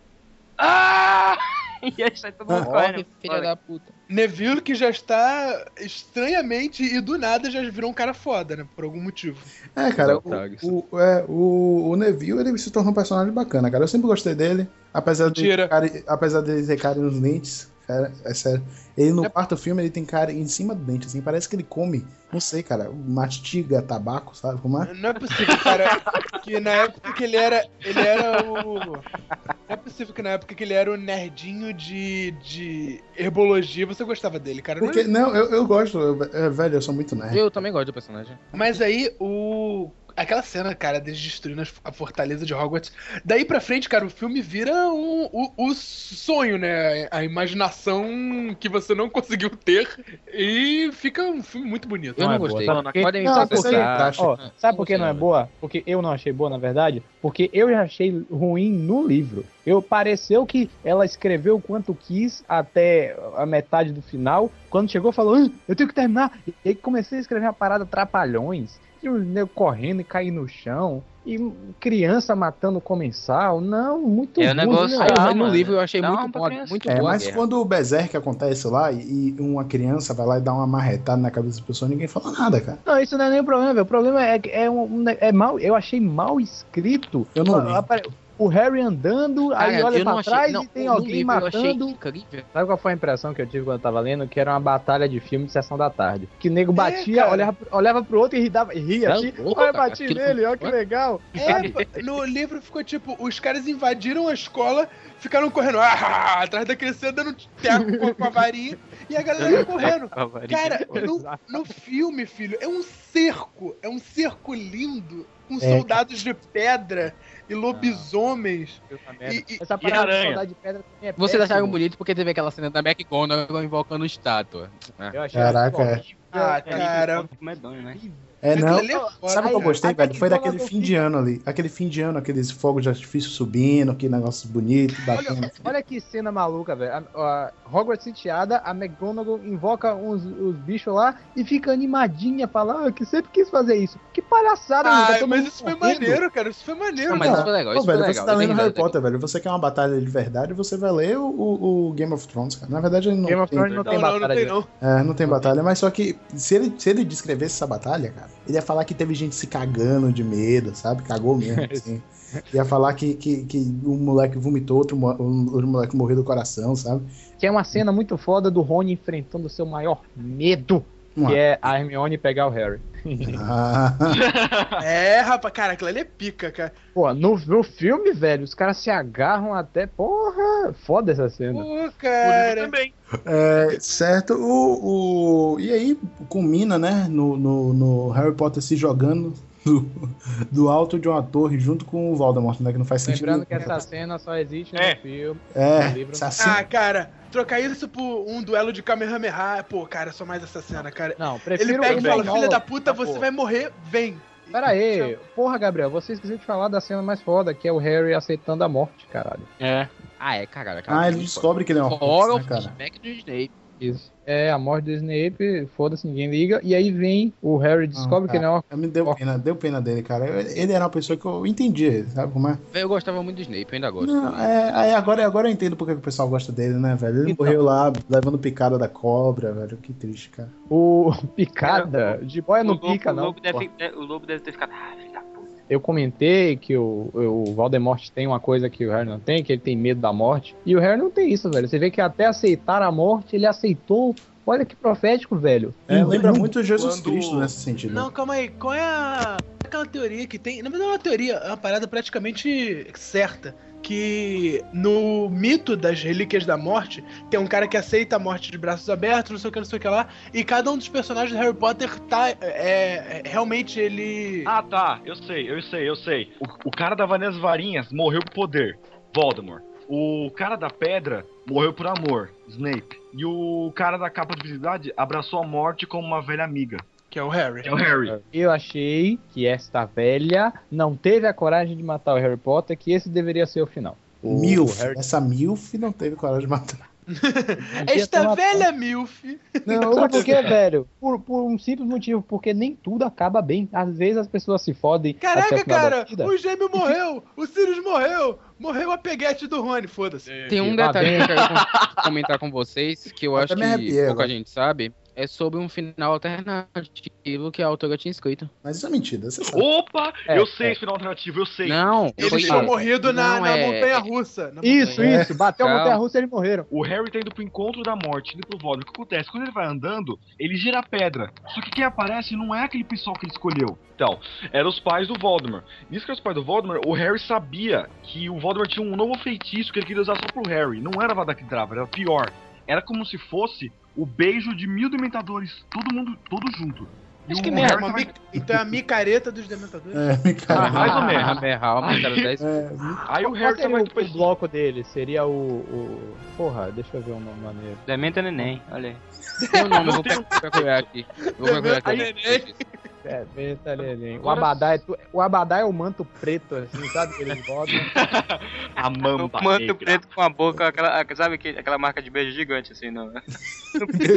Ah! E aí sai todo mundo correndo. que filha da puta. Neville que já está estranhamente e do nada já virou um cara foda, né? Por algum motivo. É, cara, o, o, é, o, o Neville ele se tornou um personagem bacana, cara. Eu sempre gostei dele, apesar de apesar dele ter cara nos dentes. Cara, é sério. Ele no É- quarto filme ele tem cara em cima do dente, assim, parece que ele come, não sei, cara, mastiga tabaco, sabe como é? Não é possível, cara, que na época que ele era. Ele era o. Não é possível que na época que ele era o nerdinho de, de herbologia, você gostava dele, cara. Não é não, eu, eu gosto, eu- é, velho, eu sou muito nerd. Eu também gosto do personagem. Mas aí, o. Aquela cena, cara, deles destruindo a fortaleza de Hogwarts. Daí pra frente, cara, o filme vira um, o, o sonho, né? A imaginação que você não conseguiu ter. E fica um filme muito bonito. Eu Não não, é boa, gostei. sabe por quê? Podem Não, Ah, sabe por que não é boa? Porque eu não achei boa, na verdade. Porque eu já achei ruim no livro. Eu pareceu que ela escreveu o quanto quis até a metade do final. Quando chegou, falou: "Ah, eu tenho que terminar. E aí comecei a escrever uma parada trapalhões. E o nego correndo e cair no chão. E criança matando o comensal. Não, muito É, o ruim, negócio- né? Aí, Ah, no livro eu achei dá muito bom, muito É, a mas guerra. quando o Berserk acontece lá e, uma criança vai lá e dá uma marretada na cabeça da pessoa, ninguém fala nada, cara. Não, isso não é nem o problema, velho. O problema é que é, um, é mal. Eu achei mal escrito. Eu não li. O Harry andando, aí Cara, olha pra achei- trás não, e tem alguém livro matando. Sabe qual foi a impressão que eu tive quando eu tava lendo? Que era uma batalha de filme de sessão da tarde. Que o nego batia, cara. olhava, olhava pro outro e ria, ria Tá assim. Olha, eu cara, bati aquilo nele, olha que legal. É, pô, no livro ficou tipo, os caras invadiram a escola, ficaram correndo ah, atrás da criança dando teco com, com a varinha e a galera ia correndo. Cara, no, no filme, filho, é um cerco, é um cerco lindo, com É. soldados de pedra e lobisomens. E- e- Essa e parada de aranha? saudade de pedra também é Vocês acharam bonito porque teve aquela cena da McGonagall invocando estátua. Ah. Eu achei Caraca, horrível. Ah, cara. Medonho, né? É, ali é foda. Sabe o que eu gostei, velho? Foi daquele fim de filho. ano ali. Aquele fim de ano, aqueles fogos de artifício subindo, que negócio bonito, bacana. Olha, olha que cena maluca, velho. Hogwarts sitiada, a McGonagall invoca uns, os bichos lá e fica animadinha, fala ah, que sempre quis fazer isso. Que palhaçada, tá Ah, todo mas isso foi correndo. maneiro, cara. Isso foi maneiro, Não, mas cara. isso foi legal, Pô, isso foi velho, legal. você tá lendo Harry risada Potter, velho. Você quer uma batalha de verdade, você vai ler o, o- o Game of Thrones, cara. Na verdade, ele não Game of tem, Thrones não Não, tem não, não batalha tem não. é, não tem batalha, mas só que se ele, se ele descrevesse essa batalha, cara, ele ia falar que teve gente se cagando de medo, sabe? Cagou mesmo, assim. Ia falar que, que, que um moleque vomitou, outro, outro moleque morreu do coração, sabe? Que é uma cena muito foda do Rony enfrentando o seu maior medo, que Uma- é a Hermione pegar o Harry. Ah, É, rapaz, cara, aquilo ali é pica, cara. Pô, no, no filme, velho, os caras se agarram até. Porra, foda essa cena. Pô, cara. também. é, certo, o, o. E aí culmina, né, no, no, no Harry Potter se jogando do, do alto de uma torre junto com o Voldemort, né? Que não faz sentido. Lembrando que essa cena só existe É. no filme. É, no livro Ah, cara, trocar isso por um duelo de Kamehameha, pô, cara, só mais essa cena, cara. Não, prefiro Ele pega e o fala, filha da puta, Ah, você vai morrer, vem. Pera aí, porra, Gabriel, você esqueceu de falar da cena mais foda, que é o Harry aceitando a morte, caralho. É. Ah, é, caralho. Ah, ele descobre que ele é uma Fora o né, cara? flashback do Snape. Isso. É, a morte do Snape, foda-se, ninguém liga. E aí vem o Harry, descobre Ah, que ele é uma. Me deu pena, deu pena dele, cara. Eu- Ele era uma pessoa que eu entendia, sabe como é? Eu gostava muito do Snape, eu ainda gosto. Não, é, aí agora, agora eu entendo porque que o pessoal gosta dele, né, velho? Ele Então. morreu lá levando picada da cobra, velho. Que triste, cara. O picada. De boia não o lobo, pica, o não. lobo pô. deve, o lobo deve ter ficado. Ah. Eu comentei que o, o Voldemort tem uma coisa que o Harry não tem, que ele tem medo da morte. E o Harry não tem isso, velho. Você vê que até aceitar a morte, ele aceitou. Olha que profético, velho. É, lembra Não- muito Jesus quando- Cristo nesse sentido. Não, calma aí. Qual é a... aquela teoria que tem? Não é uma teoria, é uma parada praticamente certa. Que no mito das Relíquias da Morte, tem um cara que aceita a morte de braços abertos, não sei o que, não sei o que lá, e cada um dos personagens do Harry Potter tá. É, é, realmente ele. Ah, tá. Eu sei, eu sei, eu sei. O, o cara da Vanessa Varinhas morreu por poder. Voldemort. O cara da pedra morreu por amor. Snape. E o cara da capa de visibilidade abraçou a morte como uma velha amiga. Que é o Harry. É o Harry. Eu achei que esta velha não teve a coragem de matar o Harry Potter, que esse deveria ser o final. O Milf. Harry- Essa Milf não teve coragem de matar. Esta velha Milf. Não, sabe por quê, velho? Por, por um simples motivo, porque nem tudo acaba bem. Às vezes as pessoas se fodem. Caraca, cara, o gêmeo morreu, o Sirius morreu, morreu a peguete do Rony, foda-se. Tem um Ah, detalhe que eu quero com- comentar com vocês, que eu Até acho que pouca gente sabe, é sobre um final alternativo que a autora tinha escrito. Mas isso é mentira, você sabe. Opa! É, eu sei é. esse final alternativo, eu sei. Não, Eles foi- tinham morrido na, na é- montanha russa. na Isso, montanha- isso. Bateu a Calma. montanha russa e eles morreram. O Harry tá indo pro encontro da morte, indo pro Voldemort. O que acontece? Quando ele vai andando, ele gira a pedra. Só que quem aparece não é aquele pessoal que ele escolheu. Então, eram os pais do Voldemort. Nisso que eram os pais do Voldemort, o Harry sabia que o Voldemort tinha um novo feitiço que ele queria usar só pro Harry. Não era Vada Kedavra, era pior. Era como se fosse o beijo de mil dementadores. Todo mundo, todo junto. Mas que merda, uma mic- então é a micareta dos dementadores. É, me Ah, mais ou menos. Dez- É, Aí o Harry seria tava o, indo pra o bloco dele? Seria o, o... Porra, deixa eu ver o nome maneiro. Dementa neném, olha aí. Tem o nome, eu vou procurar aqui. Eu Vou procurar aqui. É, venta neném. O Abadá é, o Abadá é o manto preto, assim, sabe? Que eles botam. a O mamba manto negra. preto com a boca, aquela, sabe que- aquela marca de beijo gigante, assim, não.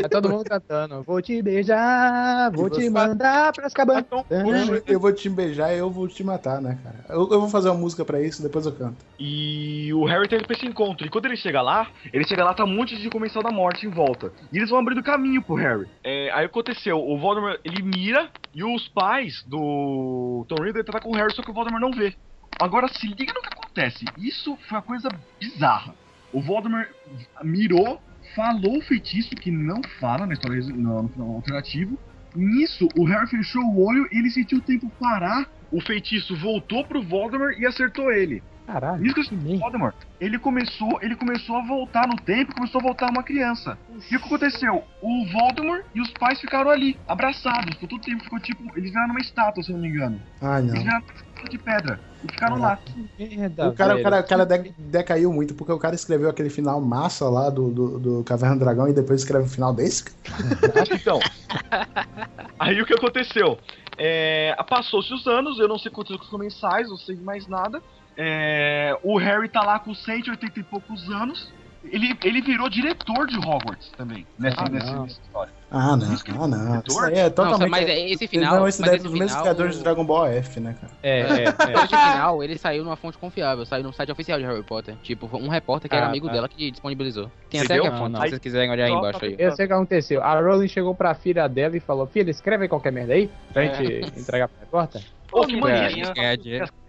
É todo mundo cantando. Vou te beijar, vou te mandar pras cabanas. eu, eu vou te beijar e eu vou te matar, né, cara? Eu, eu vou fazer uma música pra isso, depois eu canto. E o Harry tá indo pra esse encontro. E quando ele chega lá, ele chega lá, tá um monte de comensal da morte em volta. E eles vão abrindo caminho pro Harry. É, aí aconteceu, o Voldemort, ele mira e os pais do Tom Riddle tá com o Harry, só que o Voldemort não vê. Agora se liga no que acontece. Isso foi uma coisa bizarra. O Voldemort mirou, falou o feitiço que não fala na história no, no alternativo. Nisso, o Harry fechou o olho e ele sentiu o tempo parar. O feitiço voltou pro Voldemort e acertou ele. Caralho. Isso que eu. Voldemort, ele começou, ele começou a voltar no tempo, começou a voltar uma criança. E o que aconteceu? O Voldemort e os pais ficaram ali, abraçados, por todo tempo ficou tipo, eles viraram uma estátua, se eu não me engano. Ah, Eles não. viraram uma estátua de pedra e ficaram lá. Merda, O cara, o cara, o cara de- decaiu muito, porque o cara escreveu aquele final massa lá do, do, do Caverna do Dragão e depois escreve o final desse. Então, aí o que aconteceu? É, Passou-se os anos, eu não sei quantos com os comensais, não sei mais nada. É, o Harry tá lá com 180 e poucos anos. Ele, ele virou diretor de Hogwarts também, nessa, Ah, nessa, história. Ah, não. Ah, não. Isso aí é totalmente. Não, mas é esse final. Não, esse daí é dos mesmos criadores de Dragon Ball F, né, cara? É, é, é. Esse final, ele saiu numa fonte confiável, saiu no site oficial de Harry Potter. Tipo, um repórter que era Ah, amigo tá. dela que disponibilizou. Tem Entendeu? até aqui a fonte, Não, se vocês quiserem olhar aí embaixo aí. Eu sei o que aconteceu. A Rowling chegou pra filha dela e falou: Filha, escreve aí qualquer merda aí pra gente entregar pra porta. Pô, que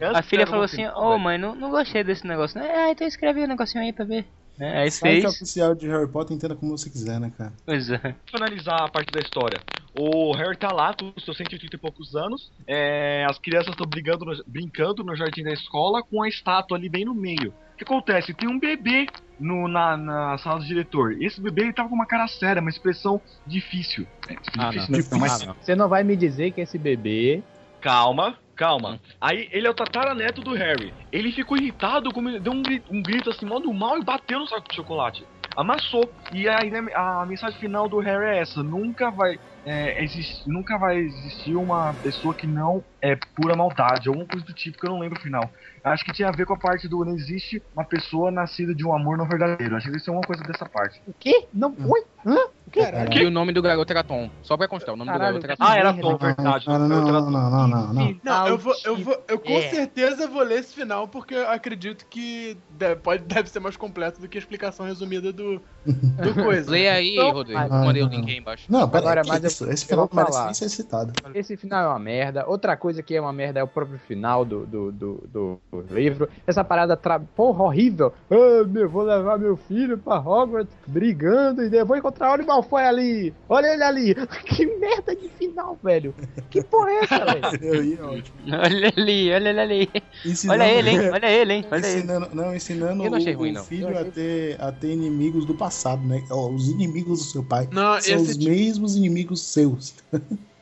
É. A filha falou assim, ô mãe, não, não gostei desse negócio. né? Ah, então escreve um negocinho aí pra ver. É, aí Site fez. oficial de Harry Potter, entenda como você quiser, né, cara? Pois é. Pra finalizar a parte da história, o Harry tá lá com seus 180 e poucos anos, é, as crianças estão brigando no- brincando no jardim da escola com a estátua ali bem no meio. O que acontece? Tem um bebê no- na, na sala do diretor. Esse bebê ele tava com uma cara séria, uma expressão difícil. É, Ah, difícil não. mas Ah, não. Você não vai me dizer que esse bebê. Calma, calma. Aí ele é o tataraneto do Harry. Ele ficou irritado, como- deu um grito, um grito assim, mal do mal e bateu no saco de chocolate. Amassou. E aí né, a mensagem final do Harry é essa: nunca vai. É, exist- nunca vai existir uma pessoa que não é pura maldade, alguma coisa do tipo que eu não lembro o final. Acho que tinha a ver com a parte do não existe uma pessoa nascida de um amor não verdadeiro. Acho que deve ser uma coisa dessa parte. O quê? Não foi? Hã? Caralho. E o nome do garoto era Tom. Só pra constar, o nome Caralho, do garoto era Tom. Ah, era. Tom, verdade. Não, não, não, não, não, não, não, eu vou, eu vou, eu com É. certeza vou ler esse final porque eu acredito que deve, pode, deve ser mais completo do que a explicação resumida do, do coisa. Leia aí, Então- Rodrigo. Ah, Mandei o não, link aí embaixo. Não, pera Agora, que mas eu- esse final merece falar. nem ser citado. Esse final é uma merda. Outra coisa que é uma merda é o próprio final do, do, do, do- livro. Essa parada, tra... porra, horrível. Ah, meu, vou levar meu filho pra Hogwarts brigando e vou encontrar o Malfoy ali. Olha ele ali. Que merda de final, velho. Que porra é essa, velho? Eu ia, ótimo. Olha ali, olha ele ali. Ensinando- Olha ele, hein? Olha ele, hein? Olha ele. Ensinando, não, ensinando Eu não achei o, ruim, o não. filho a ter, a ter inimigos do passado, né? Os inimigos do seu pai Não, são esse os tipo- mesmos inimigos seus.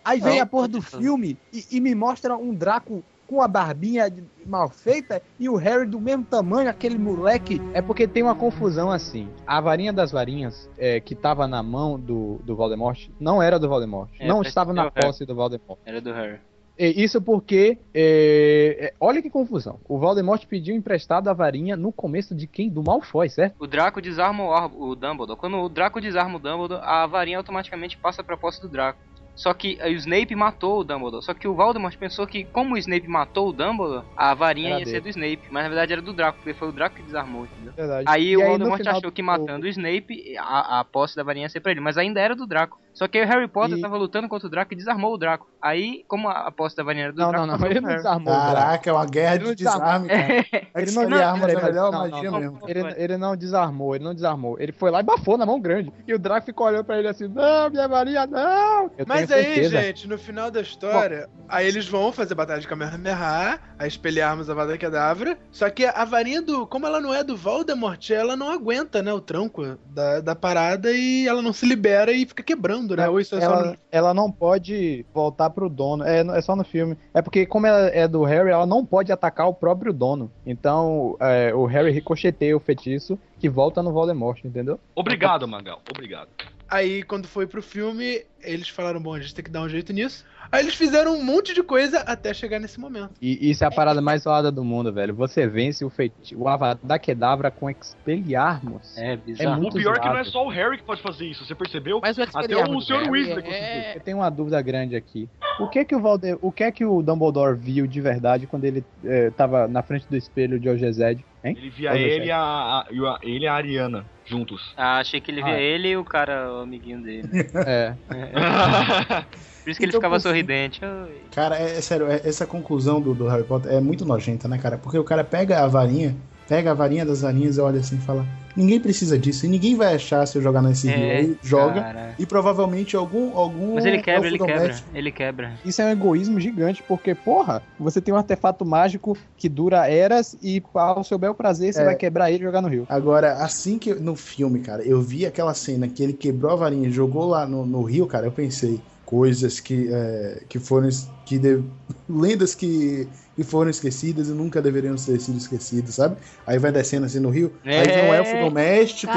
Aí vem Não, a porra do filme e, e me mostra um Draco com a barbinha de- mal feita e o Harry do mesmo tamanho, aquele moleque. É porque tem uma confusão assim. A varinha das varinhas é, que tava na mão do, do Voldemort não era do Voldemort. É, não estava que na é o Harry. posse do Voldemort. Era do Harry. E Isso porque. é, é, olha que confusão. O Voldemort pediu emprestado a varinha no começo de quem? Do Malfoy, certo? O Draco desarma o, o Dumbledore. Quando o Draco desarma o Dumbledore, a varinha automaticamente passa pra posse do Draco. Só que eh, o Snape matou o Dumbledore. Só que o Voldemort pensou que, como o Snape matou o Dumbledore, a varinha Era ia dele. ser do Snape. Mas na verdade era do Draco, porque foi o Draco que desarmou, entendeu? Verdade. Aí E o no Voldemort final achou que do- matando o Snape, a, a posse da varinha ia ser pra ele. Mas ainda era do Draco. Só que aí o Harry Potter E- tava lutando contra o Draco e desarmou o Draco. Aí, como a, a posse da varinha era do Não, Draco, não, não. Ele não desarmou. Caraca, é uma guerra Ele não de desarme, cara. É Ele não- peraí, é a melhor não, não, magia mesmo. Ele, ele não desarmou, ele não desarmou. Ele foi lá e bafou na mão grande. E o Draco ficou olhando pra ele assim: Não, minha varinha, não! Eu Mas tenho aí, gente, no final da história, aí eles vão fazer batalha de Kamehameha, aí espelharmos a Vada Kedavra, só que a varinha do... Como ela não é do Voldemort, ela não aguenta, né, o tranco da, da parada e ela não se libera e fica quebrando, né? Ou isso é só ela, no... ela não pode voltar pro dono. É, é só no filme. É porque, como ela é do Harry, ela não pode atacar o próprio dono. Então, é, o Harry ricocheteia o feitiço que volta no Voldemort, entendeu? Obrigado, Magal. Obrigado. Aí, quando foi pro filme, eles falaram, bom, a gente tem que dar um jeito nisso. Aí eles fizeram um monte de coisa até chegar nesse momento. E isso é a parada mais zoada do mundo, velho. Você vence o feitiço, o Avada Kedavra com Expelliarmus. É, É bizarro. muito o pior é que não é zoado. só o Harry que pode fazer isso, você percebeu? Mas o Até o Sr. Weasley conseguiu. é... Eu tenho uma dúvida grande aqui. O que é que o, Valde... o, que é que o Dumbledore viu de verdade quando ele eh, tava na frente do espelho de Ogezed, hein? Ele via ele e a, a- a- ele e a Ariana juntos. Ah, achei que ele via Ah. ele e o cara, o amiguinho dele. É. Por isso que ele Então, ficava por fim- sorridente. Oi. Cara, é, é sério, é- essa conclusão do, do Harry Potter é muito nojenta, né, cara? Porque o cara pega a varinha, pega a varinha das varinhas e olha assim e fala: ninguém precisa disso, e ninguém vai achar se eu jogar nesse rio. É, Aí joga, cara. e provavelmente algum. algum Mas ele quebra, ele quebra, ele quebra. Isso é um egoísmo gigante, porque, porra, você tem um artefato mágico que dura eras e ao seu bel prazer você É. vai quebrar ele e jogar no rio. Agora, assim que no filme, cara, eu vi aquela cena que ele quebrou a varinha e jogou lá no, no rio, cara, eu pensei coisas que, é, que foram que de- lendas que, que foram esquecidas e nunca deveriam ter sido esquecidas, sabe? Aí vai descendo assim no rio, aí vem um É. elfo doméstico,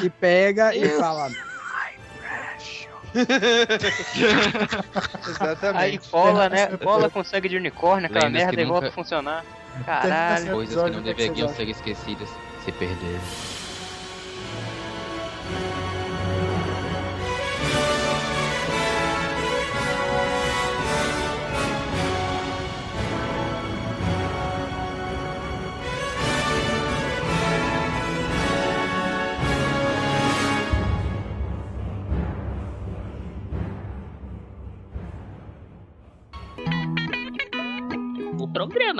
Que pega e fala. Exatamente. Aí bola, né? Bola com sangue de unicórnio, aquela Lendas que merda e volta a funcionar. Caralho. que Coisas que não que é que deveriam ser esquecidas se perderam.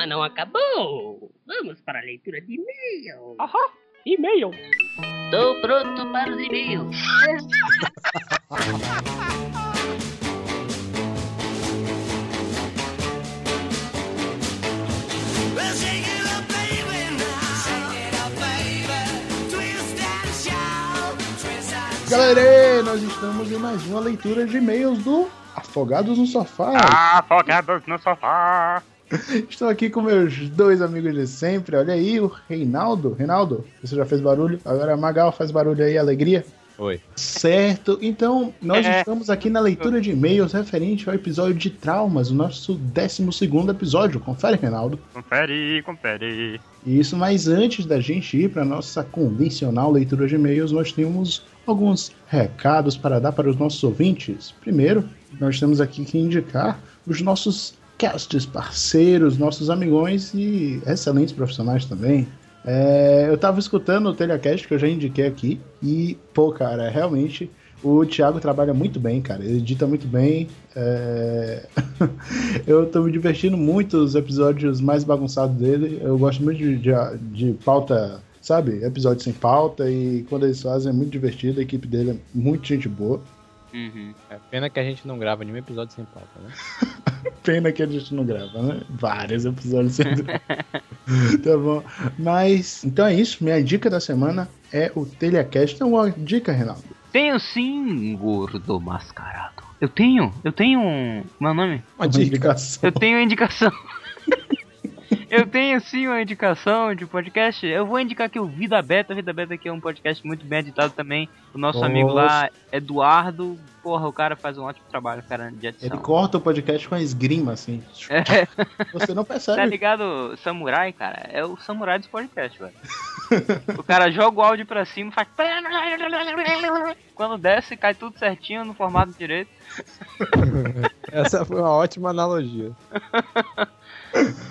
Programa não acabou. Vamos para a leitura de e-mail. Aham, e-mail. Estou pronto para os e-mails. Galera, nós estamos em mais uma leitura de e-mails do Afogados no Sofá. Afogados no sofá. Estou aqui com meus dois amigos de sempre. Olha aí, o Reinaldo. Reinaldo, você já fez barulho? Agora Magal faz barulho aí, alegria. Oi. Certo, então nós É. estamos aqui na leitura de e-mails referente ao episódio de traumas, o nosso 12 episódio. Confere, Reinaldo. Confere, confere. Isso, mas antes da gente ir para nossa convencional leitura de e-mails, nós temos alguns recados para dar para os nossos ouvintes. Primeiro, nós temos aqui que indicar os nossos casts parceiros, nossos amigões e excelentes profissionais também. É, eu tava escutando o Telecast que eu já indiquei aqui e, pô, cara, realmente o Thiago trabalha muito bem, cara. Ele edita muito bem. é, eu tô me divertindo muito os episódios mais bagunçados dele. Eu gosto muito de, de, de pauta, sabe? Episódio sem pauta e quando eles fazem é muito divertido. A equipe dele é muito gente boa. Uhum. É pena que a gente não grava nenhum episódio sem pauta, né? Pena que a gente não grava, né? Vários episódios sendo. tá bom. Mas, então é isso. Minha dica da semana é o Telecast. Então, uma dica, Reinaldo. Tenho sim, gordo mascarado. Eu tenho, eu tenho um. Meu nome? Uma indicação. Eu tenho a indicação. eu tenho sim uma indicação de podcast. Eu vou indicar aqui o Vida Beta. Vida Beta que é um podcast muito bem editado também. O nosso Nossa. amigo lá, Eduardo. Porra, o cara faz um ótimo trabalho, cara, de edição. Ele corta o podcast com a esgrima, assim. É, Você não tá percebe. ligado? Samurai, cara, é o samurai dos podcasts, velho. o cara joga o áudio pra cima e faz. Quando desce, cai tudo certinho no formato direito. Essa foi uma ótima analogia.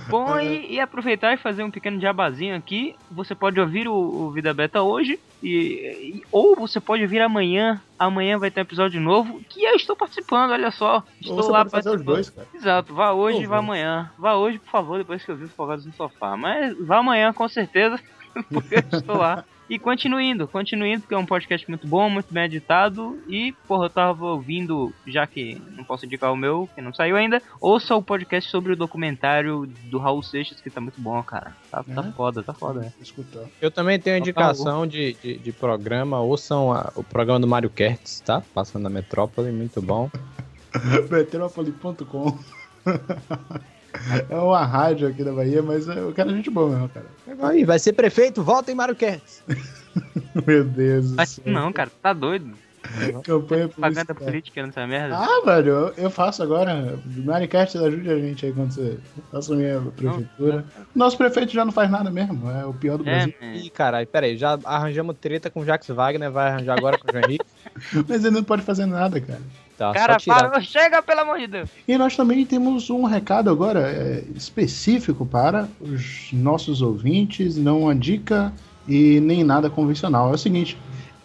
Bom, e, e aproveitar e fazer um pequeno jabazinho aqui. Você pode ouvir o, o Vida Beta hoje, e, e- ou você pode ouvir amanhã. Amanhã vai ter um episódio novo que eu estou participando, olha só. Estou Ou você lá pode fazer os participando. dois, cara. Exato, vá hoje e vá velho. amanhã. Vá hoje, por favor, depois que eu vi os folgados no sofá. Mas vá amanhã com certeza, porque eu estou lá. E continue indo, porque é um podcast muito bom, muito bem editado. E, porra, eu tava ouvindo, já que não posso indicar o meu, que não saiu ainda, ouça o podcast sobre o documentário do Raul Seixas, que tá muito bom, cara. Tá, tá É? foda, tá foda. é. Escutar. Eu também tenho indicação de, de, de programa. Ouçam a- o programa do Mario Kertz, tá? Passando na Metrópole, muito bom. Metrópole.com É uma rádio aqui da Bahia, mas é- o cara é gente boa mesmo, cara. Aí, vai ser prefeito, volta em Mario Kertz. Meu Deus do Mas céu. não, cara, tá doido. Campanha Propaganda publicitária. política nessa merda. Ah, velho, eu, eu faço agora. Maricast, ajude a gente aí quando você assumir a prefeitura. Nosso prefeito já não faz nada mesmo, é o pior do É, Brasil. né? Ih, caralho, peraí, já arranjamos treta com o Jax Wagner, vai arranjar agora com o João Henrique. Mas ele não pode fazer nada, cara. Tá, Cara, para, chega, pelo amor de Deus. E nós também temos um recado agora é, específico para os nossos ouvintes, não uma dica e nem nada convencional. É o seguinte,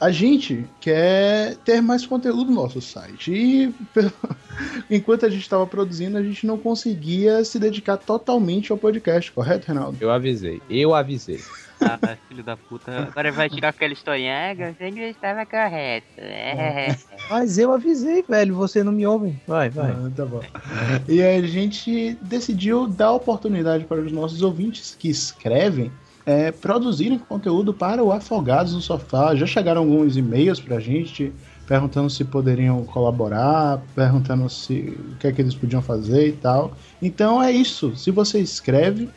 a gente quer ter mais conteúdo no nosso site e pelo- enquanto a gente estava produzindo, a gente não conseguia se dedicar totalmente ao podcast, correto, Reinaldo? Eu avisei, eu avisei. Ah, filho da puta. Agora vai tirar aquela historinha. É, você não estava correto. É. Mas eu avisei, velho, você não me ouve. Vai, vai. Ah, tá bom. E a gente decidiu dar oportunidade para os nossos ouvintes que escrevem é, produzirem conteúdo para o Afogados no Sofá. Já chegaram alguns e-mails para a gente perguntando se poderiam colaborar, perguntando se o que é que eles podiam fazer e tal. Então é isso. Se você escreve,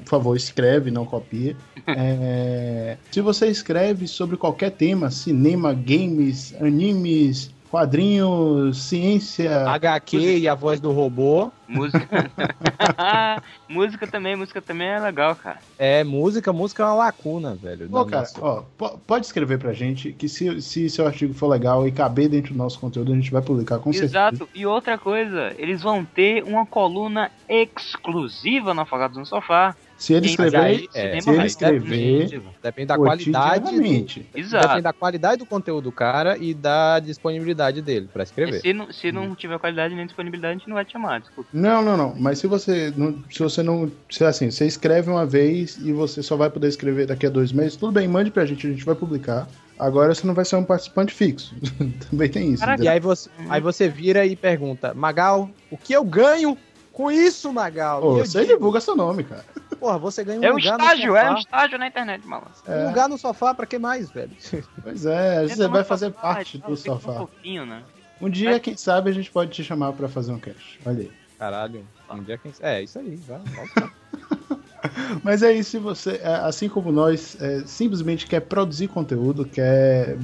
por favor, escreve, não copia. É, se você escreve sobre qualquer tema, cinema, games, animes, quadrinhos, ciência, HQ e a voz do robô. Música. música também, música também é legal, cara. É, música, música é uma lacuna, velho. Pô, cara, nossa- ó, po- pode escrever pra gente que se, se seu artigo for legal e caber dentro do nosso conteúdo, a gente vai publicar com certeza. Exato. E outra coisa, eles vão ter uma coluna exclusiva no Afogados no Sofá. Se ele Sim, escrever, aí, é, se ele escrever, Depende da qualidade. Do. Exato. depende da qualidade do conteúdo do cara e da disponibilidade dele pra E escrever. se não, se não tiver qualidade nem disponibilidade, a gente não vai te chamar, desculpa. Não, não, não. Mas se você não, se você não, se assim, você escreve uma vez e você só vai poder escrever daqui a dois meses, tudo bem, mande pra gente, a gente vai publicar. Agora você não vai ser um participante fixo. Também tem isso. Caraca, E aí você, aí você vira e pergunta, Magal, o que eu ganho com isso, Magal? Ô, E você digo, divulga seu nome, cara. Porra, você ganha um É um lugar estágio, no é sofá. um estágio na internet, malandro. Um É. lugar no sofá pra que mais, velho? Pois é, você vai fazer sofá parte do fica Um sofá. pouquinho, né? Um dia, quem sabe, a gente pode te chamar pra fazer um cast. Olha aí. Caralho, um dia quem... É, isso aí, vai, volta. Mas é isso, se você, é, assim como nós, é, simplesmente quer produzir conteúdo, quer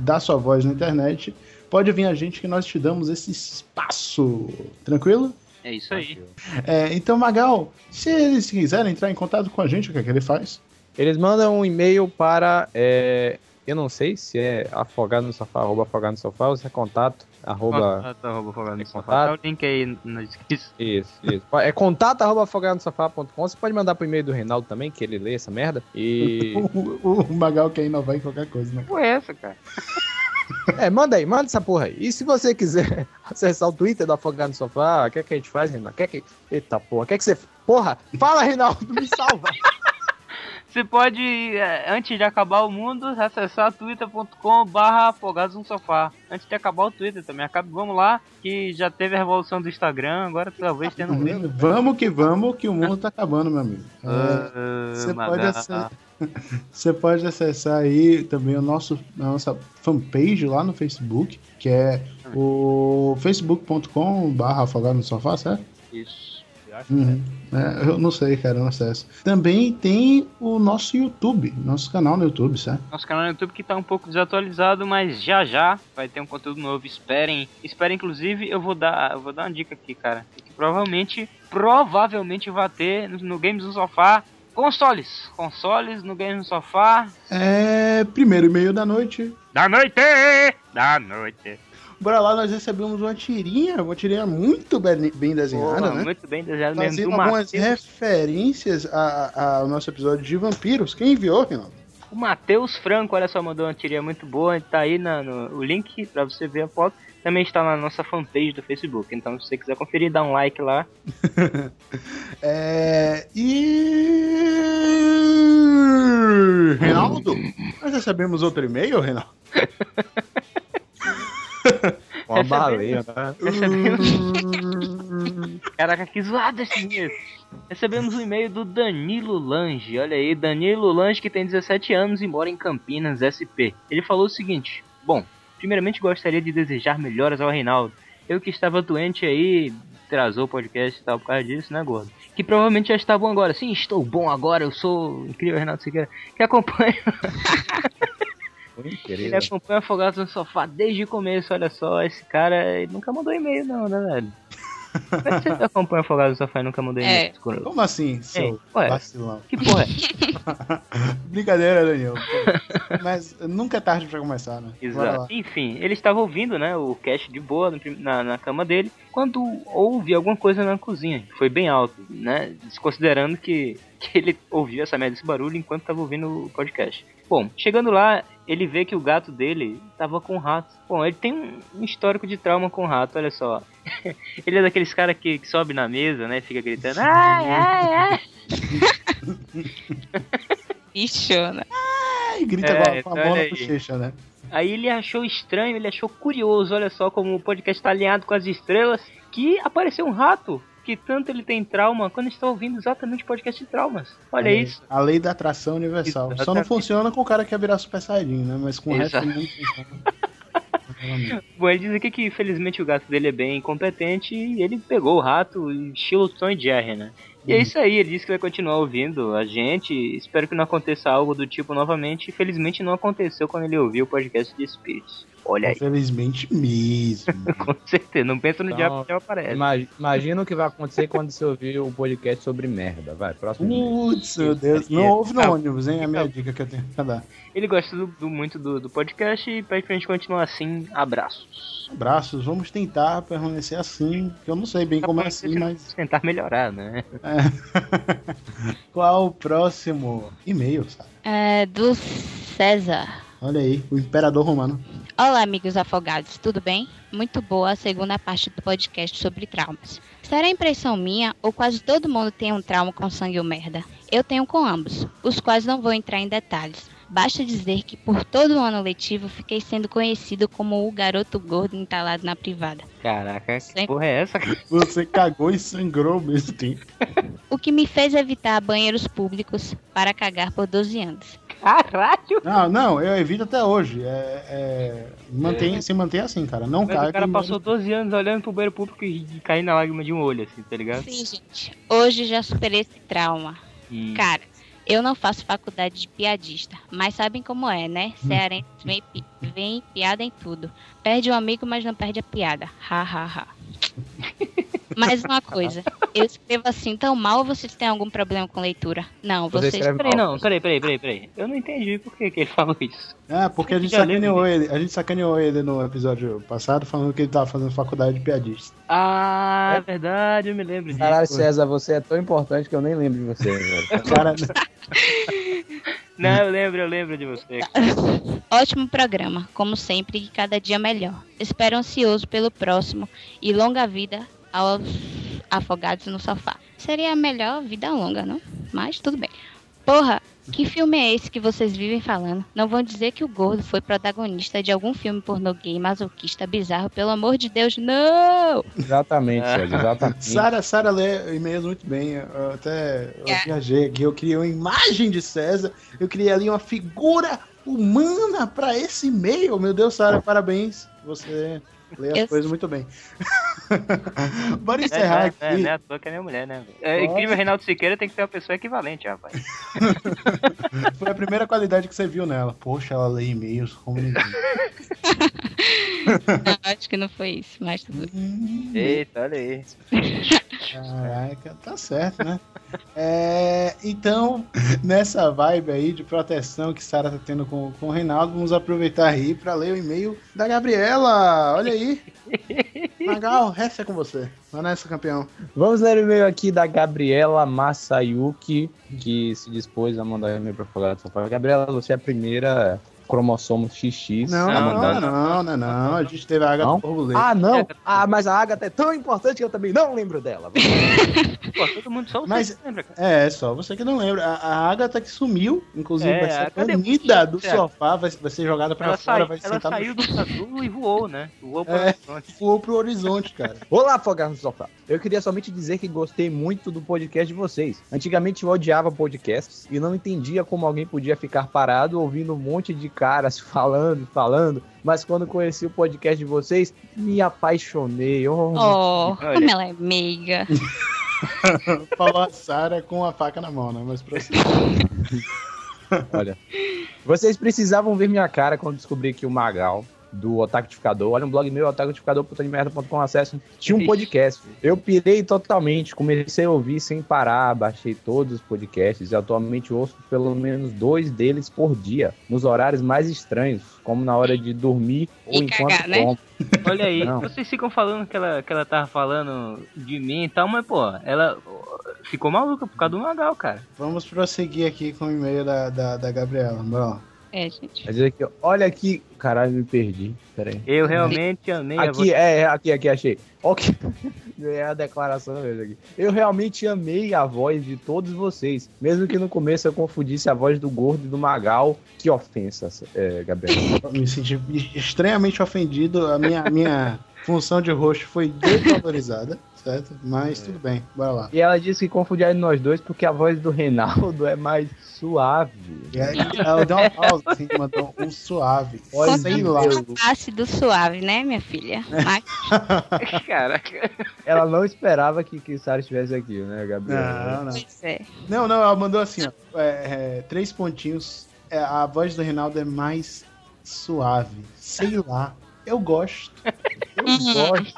dar sua voz na internet, pode vir a gente que nós te damos esse espaço. Tranquilo? É isso aí. É, então, Magal, se eles quiserem entrar em contato com a gente, o que é que ele faz? Eles mandam um e-mail para. é, eu não sei se é afogado no sofá, arroba afogado no sofá, ou se é contato, arroba. Contato, arroba afogado no sofá. contato. Tá o link aí na descrição. Isso, isso. É contato arroba afogado no sofá.com. Você pode mandar pro e-mail do Reinaldo também, que ele lê essa merda. E. O, o Magal quer inovar em qualquer coisa, né? É essa, cara? É, manda aí, manda essa porra aí. E se você quiser acessar o Twitter do Afogado no Sofá, o que é que a gente faz, Reinaldo? Quer que... Eita porra, quer que você. Porra! Fala, Reinaldo, me salva! Você pode, é, antes de acabar o mundo, acessar twitter.com barra afogados no sofá. Antes de acabar o Twitter também. Acabe, vamos lá, que já teve a revolução do Instagram, agora talvez tenha um mesmo. Vamos que vamos, que o mundo tá acabando, meu amigo. É, Ah, Você pode, Magal. acessar, você pode acessar aí também o nosso, a nossa fanpage lá no Facebook, que é o facebook.com.br afogado no sofá, certo? Isso. Uhum. É, eu não sei, cara, eu não acesso. Também tem o nosso YouTube, nosso canal no YouTube, certo? Nosso canal no YouTube que tá um pouco desatualizado, mas já já vai ter um conteúdo novo. Esperem. Esperem, inclusive, eu vou dar, eu vou dar uma dica aqui, cara. Que provavelmente, provavelmente vai ter no, no Games no Sofá consoles. Consoles no Games no Sofá. É. Primeiro e meio da noite. Da noite! Da noite. Bora lá, nós recebemos uma tirinha, uma tirinha muito bem, bem desenhada, Porra, né? Muito bem desenhado mesmo. Fazendo Do algumas Matheus. referências a- a- ao nosso episódio de vampiros. Quem enviou, Rinaldo? O Matheus Franco, olha só, mandou uma tirinha muito boa. Tá aí na- no, o link pra você ver a foto. Também está na nossa fanpage do Facebook. Então, se você quiser conferir, dá um like lá. É, e. Reinaldo? Nós recebemos outro e-mail, Reinaldo? Uma Recebemos. baleia, né? Recebemos. Caraca, que zoado esse e-mail. Recebemos um e-mail do Danilo Lange. Olha aí, Danilo Lange que tem 17 anos e mora em Campinas, SP. Ele falou o seguinte: Bom, primeiramente gostaria de desejar melhoras ao Reinaldo. Eu que estava doente aí, atrasou o podcast e tal por causa disso, né, gordo? Que provavelmente já está bom agora. Sim, estou bom agora, eu sou incrível, Reinaldo Siqueira. Que acompanha. Ele acompanha Afogados no Sofá desde o começo, olha só. Esse cara nunca mandou e-mail, não, né, velho? Como é que você acompanha Afogados no Sofá e nunca e-mail? É. Como assim, seu Ei, ué. vacilão? Que porra é? Brincadeira, Daniel. Mas nunca é tarde pra começar, né? Exato. Enfim, ele estava ouvindo, né, o cast de boa no na, na cama dele, quando houve alguma coisa na cozinha, que foi bem alto, né, desconsiderando que, que ele ouviu essa merda, esse barulho, enquanto estava ouvindo o podcast. Bom, chegando lá, ele vê que o gato dele estava com um rato. Bom, ele tem um- um histórico de trauma com rato, olha só. ele é daqueles caras que, que sobe na mesa, né, fica gritando, ai, ai, ai. Bichona. Ai, grita É, com a- com a então na aí. bochecha, né? Aí ele achou estranho, ele achou curioso, olha só como o podcast está alinhado com as estrelas, que apareceu um rato que tanto ele tem trauma quando está ouvindo exatamente o podcast de traumas. Olha É, isso. A lei da atração universal. Só não Exatamente. funciona com o cara que quer virar Super Saiyajin, né? Mas com o resto Exato. mundo funciona. Bom, ele diz aqui que felizmente o gato dele é bem competente e ele pegou o rato, estilo Tom e Jerry, né? E é isso aí, ele disse que vai continuar ouvindo a gente. Espero que não aconteça algo do tipo novamente. Felizmente não aconteceu quando ele ouviu o podcast de Spirits. Olha aí, Infelizmente mesmo. com certeza. Não pensa no Então, diabo que já aparece. Ima- Imagina o que vai acontecer quando você ouvir o podcast sobre merda. Vai, próximo. Putz, meu Deus. Não ouve no ônibus, hein? É a minha dica que eu tenho pra dar. Ele gosta do- do- muito do, do podcast e pede pra gente continuar assim. Abraços. Abraços, vamos tentar permanecer assim, que eu não sei bem como é assim, mas. Tentar melhorar, né? Qual o próximo e-mail, sabe? É, do César. Olha aí, o Imperador Romano. Olá, amigos afogados, tudo bem? Muito boa a segunda parte do podcast sobre traumas. Será impressão minha ou quase todo mundo tem um trauma com sangue ou merda? Eu tenho com ambos, os quais não vou entrar em detalhes. Basta dizer que por todo o ano letivo fiquei sendo conhecido como o garoto gordo entalado na privada. Caraca, que porra é essa? Você cagou e sangrou ao mesmo tempo. O que me fez evitar banheiros públicos para cagar por 12 anos. Caralho! Não, não, eu evito até hoje. É, é, mantém, Se mantém assim, cara. Não caga. o cara passou 12 anos olhando pro banheiro público e, e caindo na lágrima de um olho, assim, tá ligado? Sim, gente. Hoje já superei esse trauma. Hum. Cara, eu não faço faculdade de piadista, mas sabem como é, né? Cearense vem, pi- vem piada em tudo. Perde o amigo, mas não perde a piada. Ha, ha, ha. Mais uma coisa, eu escrevo assim tão mal ou vocês têm algum problema com leitura? Não, Você vocês. escreve Peraí, não, peraí, peraí, peraí, peraí. Eu não entendi por que, que ele falou isso. Ah, porque a gente sacaneou ele. A gente sacaneou ele no episódio passado falando que ele tava fazendo faculdade de piadista. Ah, é verdade, eu me lembro disso. Caralho, César, você é tão importante que eu nem lembro de você, velho. Cara, Não, eu lembro, eu lembro de você. Ótimo programa, como sempre, e cada dia melhor. Espero ansioso pelo próximo e longa vida aos afogados no sofá. Seria melhor vida longa, não? Mas tudo bem. Porra, que filme é esse que vocês vivem falando? Não vão dizer que o gordo foi protagonista de algum filme pornô gay masoquista bizarro, pelo amor de Deus, não! Exatamente, César, exatamente. Sara, Sara lê e-mails muito bem. Eu até eu É. viajei aqui, eu criei uma imagem de César, eu criei ali uma figura humana pra esse e-mail. Meu Deus, Sara, parabéns. Você lê as Eu- coisas muito bem. Bora É, encerrar é, aqui. é, não é à toa que é minha mulher, né? É incrível, Reinaldo Siqueira tem que ser uma pessoa equivalente, rapaz. Foi a primeira qualidade que você viu nela. Poxa, ela lê e-mails como ninguém. Não, acho que não foi isso, mas tudo bem. Hum, Eita, olha aí. Caraca, tá certo, né? É, então, nessa vibe aí de proteção que Sara tá tendo com, com o Reinaldo, vamos aproveitar aí pra ler o e-mail da Gabriela. Olha aí. Magal, resta é com você. Vai nessa, campeão. Vamos ler o e-mail aqui da Gabriela Masayuki, que se dispôs a mandar e-mail pra falar do sofá. Gabriela, você é a primeira cromossomo XX Não, não, não, não, não, A gente teve a Agatha? Borboleta. Ah, não. Ah, mas a Agatha é tão importante que eu também não lembro dela. Pô, todo mundo só Mas- que lembra, cara. É, só você que não lembra. A, a Agatha que sumiu, inclusive É, vai ser cadê- banida do Certo. sofá, vai, vai ser jogada pra Ela, fora, sai- vai ela sentar saiu no do azul e voou, né? Voou pro É. horizonte. voou pro horizonte, cara. Olá, Fogados no Sofá. Eu queria somente dizer que gostei muito do podcast de vocês. Antigamente eu odiava podcasts e não entendia como alguém podia ficar parado ouvindo um monte de caras falando, falando. Mas quando conheci o podcast de vocês, me apaixonei. Oh, Oh, como ela é meiga. Falou a Sara com a faca na mão, né? Mas prossiga. Olha. Vocês precisavam ver minha cara quando descobri que o Magal, do Otactificador, olha um blog meu, otactificador.com, acesso, tinha um podcast. Eu pirei totalmente, comecei a ouvir sem parar, baixei todos os podcasts e atualmente ouço pelo menos dois deles por dia, nos horários mais estranhos, como na hora de dormir ou E enquanto cagar, né? Olha aí, Não. vocês ficam falando que ela, que ela tava falando de mim e tal, mas, pô, ela ficou maluca por causa do Magal, cara. Vamos prosseguir aqui com o e-mail da, da, da Gabriela. Lá. É, gente. Dizer que, olha aqui, caralho, me perdi. Pera aí. Eu realmente amei a Aqui, é, é, aqui, aqui, achei. Ok. É a declaração mesmo aqui. Eu realmente amei a voz de todos vocês. Mesmo que no começo eu confundisse a voz do gordo e do Magal. Que ofensa, é, Gabriel. Eu me senti extremamente ofendido. A minha, minha função de rosto foi desvalorizada, certo? Mas tudo bem, bora lá. E ela disse que confundia nós dois porque a voz do Reinaldo é mais suave. E aí ela deu uma pausa assim, mandou um suave. Olha, sei lá. Ácido suave, né, minha filha? Mas Caraca. Ela não esperava que, que Sara estivesse aqui, né, Gabriel? Não, não. é. Não, não, ela mandou assim, ó. é, é, três pontinhos. É, a voz do Reinaldo é mais suave. Sei lá. Eu gosto. Eu gosto.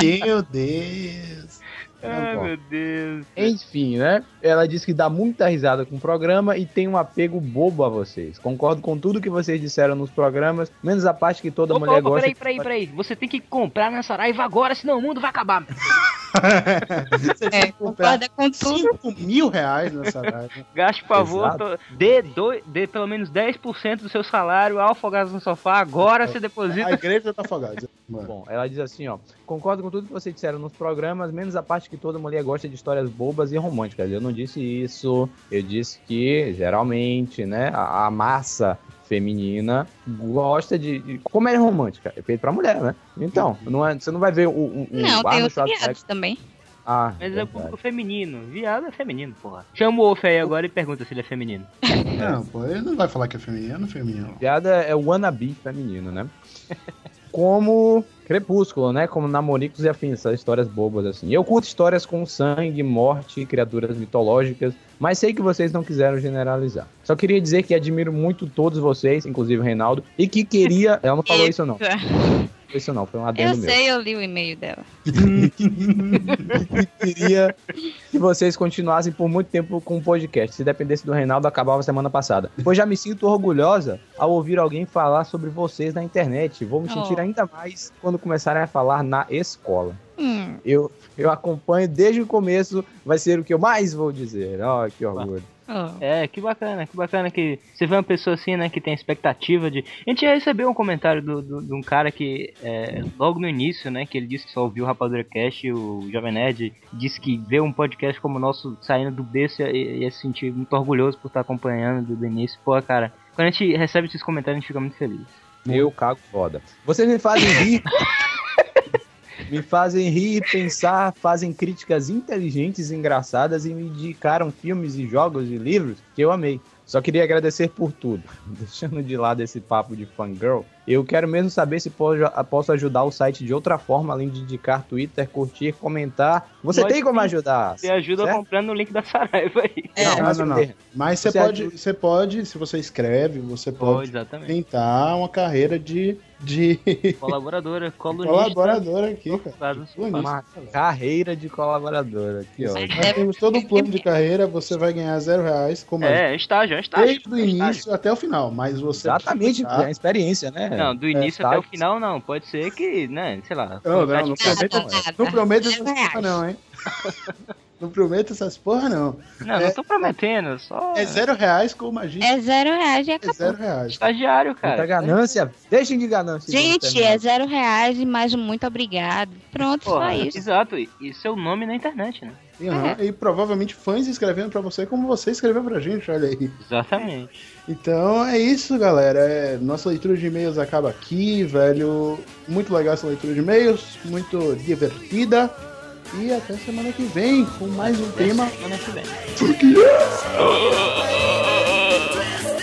Meu Deus. Ai, meu Deus. Enfim, né? Ela disse que dá muita risada com o programa e tem um apego bobo a vocês. Concordo com tudo que vocês disseram nos programas, menos a parte que toda Opa, mulher opa, gosta. peraí, peraí, peraí. Você tem que comprar na Saraiva agora, senão o mundo vai acabar. Você É, comprar concorda com tudo. 5 mil reais nessa live. Gaste, por favor, to- dê, dois- dê pelo menos 10% do seu salário ao Afogados no Sofá. Agora você A deposita. igreja tá afogada. Bom, ela diz assim, ó. Concordo com tudo que vocês disseram nos programas, menos a parte que toda mulher gosta de histórias bobas e românticas. Eu não disse isso. Eu disse que, geralmente, né, a, a massa feminina gosta de, de comédia romântica. É feito pra mulher, né? Então, não é, você não vai ver o, o, o Não, tem Arnold os Schwarzenegger- viados também. Ah, Mas é o verdade. público feminino. Viado é feminino, porra. Chama o Wolf aí agora e pergunta se ele é feminino. Não, pô, ele não vai falar que é feminino, é feminino. Piada é o wannabe feminino, né? Como Crepúsculo, né? Como Namoricos e Afins, essas histórias bobas assim. Eu curto histórias com sangue, morte criaturas mitológicas, mas sei que vocês não quiseram generalizar. Só queria dizer que admiro muito todos vocês, inclusive o Reinaldo, e que queria. Ela não falou isso, não. Isso não, foi um adendo Eu meu. sei, eu li o e-mail dela. queria que vocês continuassem por muito tempo com o podcast. Se dependesse do Reinaldo, acabava semana passada. Pois já me sinto orgulhosa ao ouvir alguém falar sobre vocês na internet. Vou me sentir Oh. ainda mais quando começarem a falar na escola. Hum, Eu, eu acompanho desde o começo, vai ser o que eu mais vou dizer. Ó, que orgulho. Oh. É, que bacana, que bacana que você vê uma pessoa assim, né, que tem expectativa de. A gente já recebeu um comentário do, do- de um cara que, é, logo no início, né, que ele disse que só ouviu o Rapadura Cast, o Jovem Nerd, disse que vê um podcast como o nosso saindo do berço e ia se sentir muito orgulhoso por estar acompanhando do, do início. Pô, cara, quando a gente recebe esses comentários, a gente fica muito feliz. Eu cago foda. Vocês me fazem rir. me fazem rir e pensar, fazem críticas inteligentes e engraçadas e me indicaram filmes e jogos e livros que eu amei. Só queria agradecer por tudo. Deixando de lado esse papo de fangirl, eu quero mesmo saber se po- posso ajudar o site de outra forma, além de indicar Twitter, curtir, comentar. Você Pode tem como ajudar? Você ajuda certo? comprando o link da Saraiva aí. É. Não, Não, mas não, não. Mas você Você pode, ajuda- você pode, se você escreve, você pode exatamente. tentar uma carreira de, de Colaboradora, colunista. colaborador aqui, cara. Colunista. Carreira de colaboradora. Que ótimo. Nós temos todo um plano de carreira, você vai ganhar zero reais, como É, é estágio, é estágio. desde o é estágio. início até o final, mas você Exatamente, é a experiência, né? Não, do É, início até o final não. Pode ser que, né, sei lá. Não, não, não prometa, Nada, não prometa zero essas reais. porra não, hein? Não prometa essas porra não. Não, não tô prometendo, só É zero reais com magia. É zero reais e É acabou. zero reais. estagiário, Muita cara. ganância. Deixem de ganância. Gente, é zero reais e mais um muito obrigado. Pronto, Porra, só isso. Exato, e seu nome na internet, né? E, aham, e provavelmente fãs escrevendo pra você como você escreveu pra gente, olha aí. Exatamente. Então é isso, galera. É, nossa leitura de e-mails acaba aqui, velho. Muito legal essa leitura de e-mails, muito divertida e até semana que vem com mais um até tema. Semana que vem.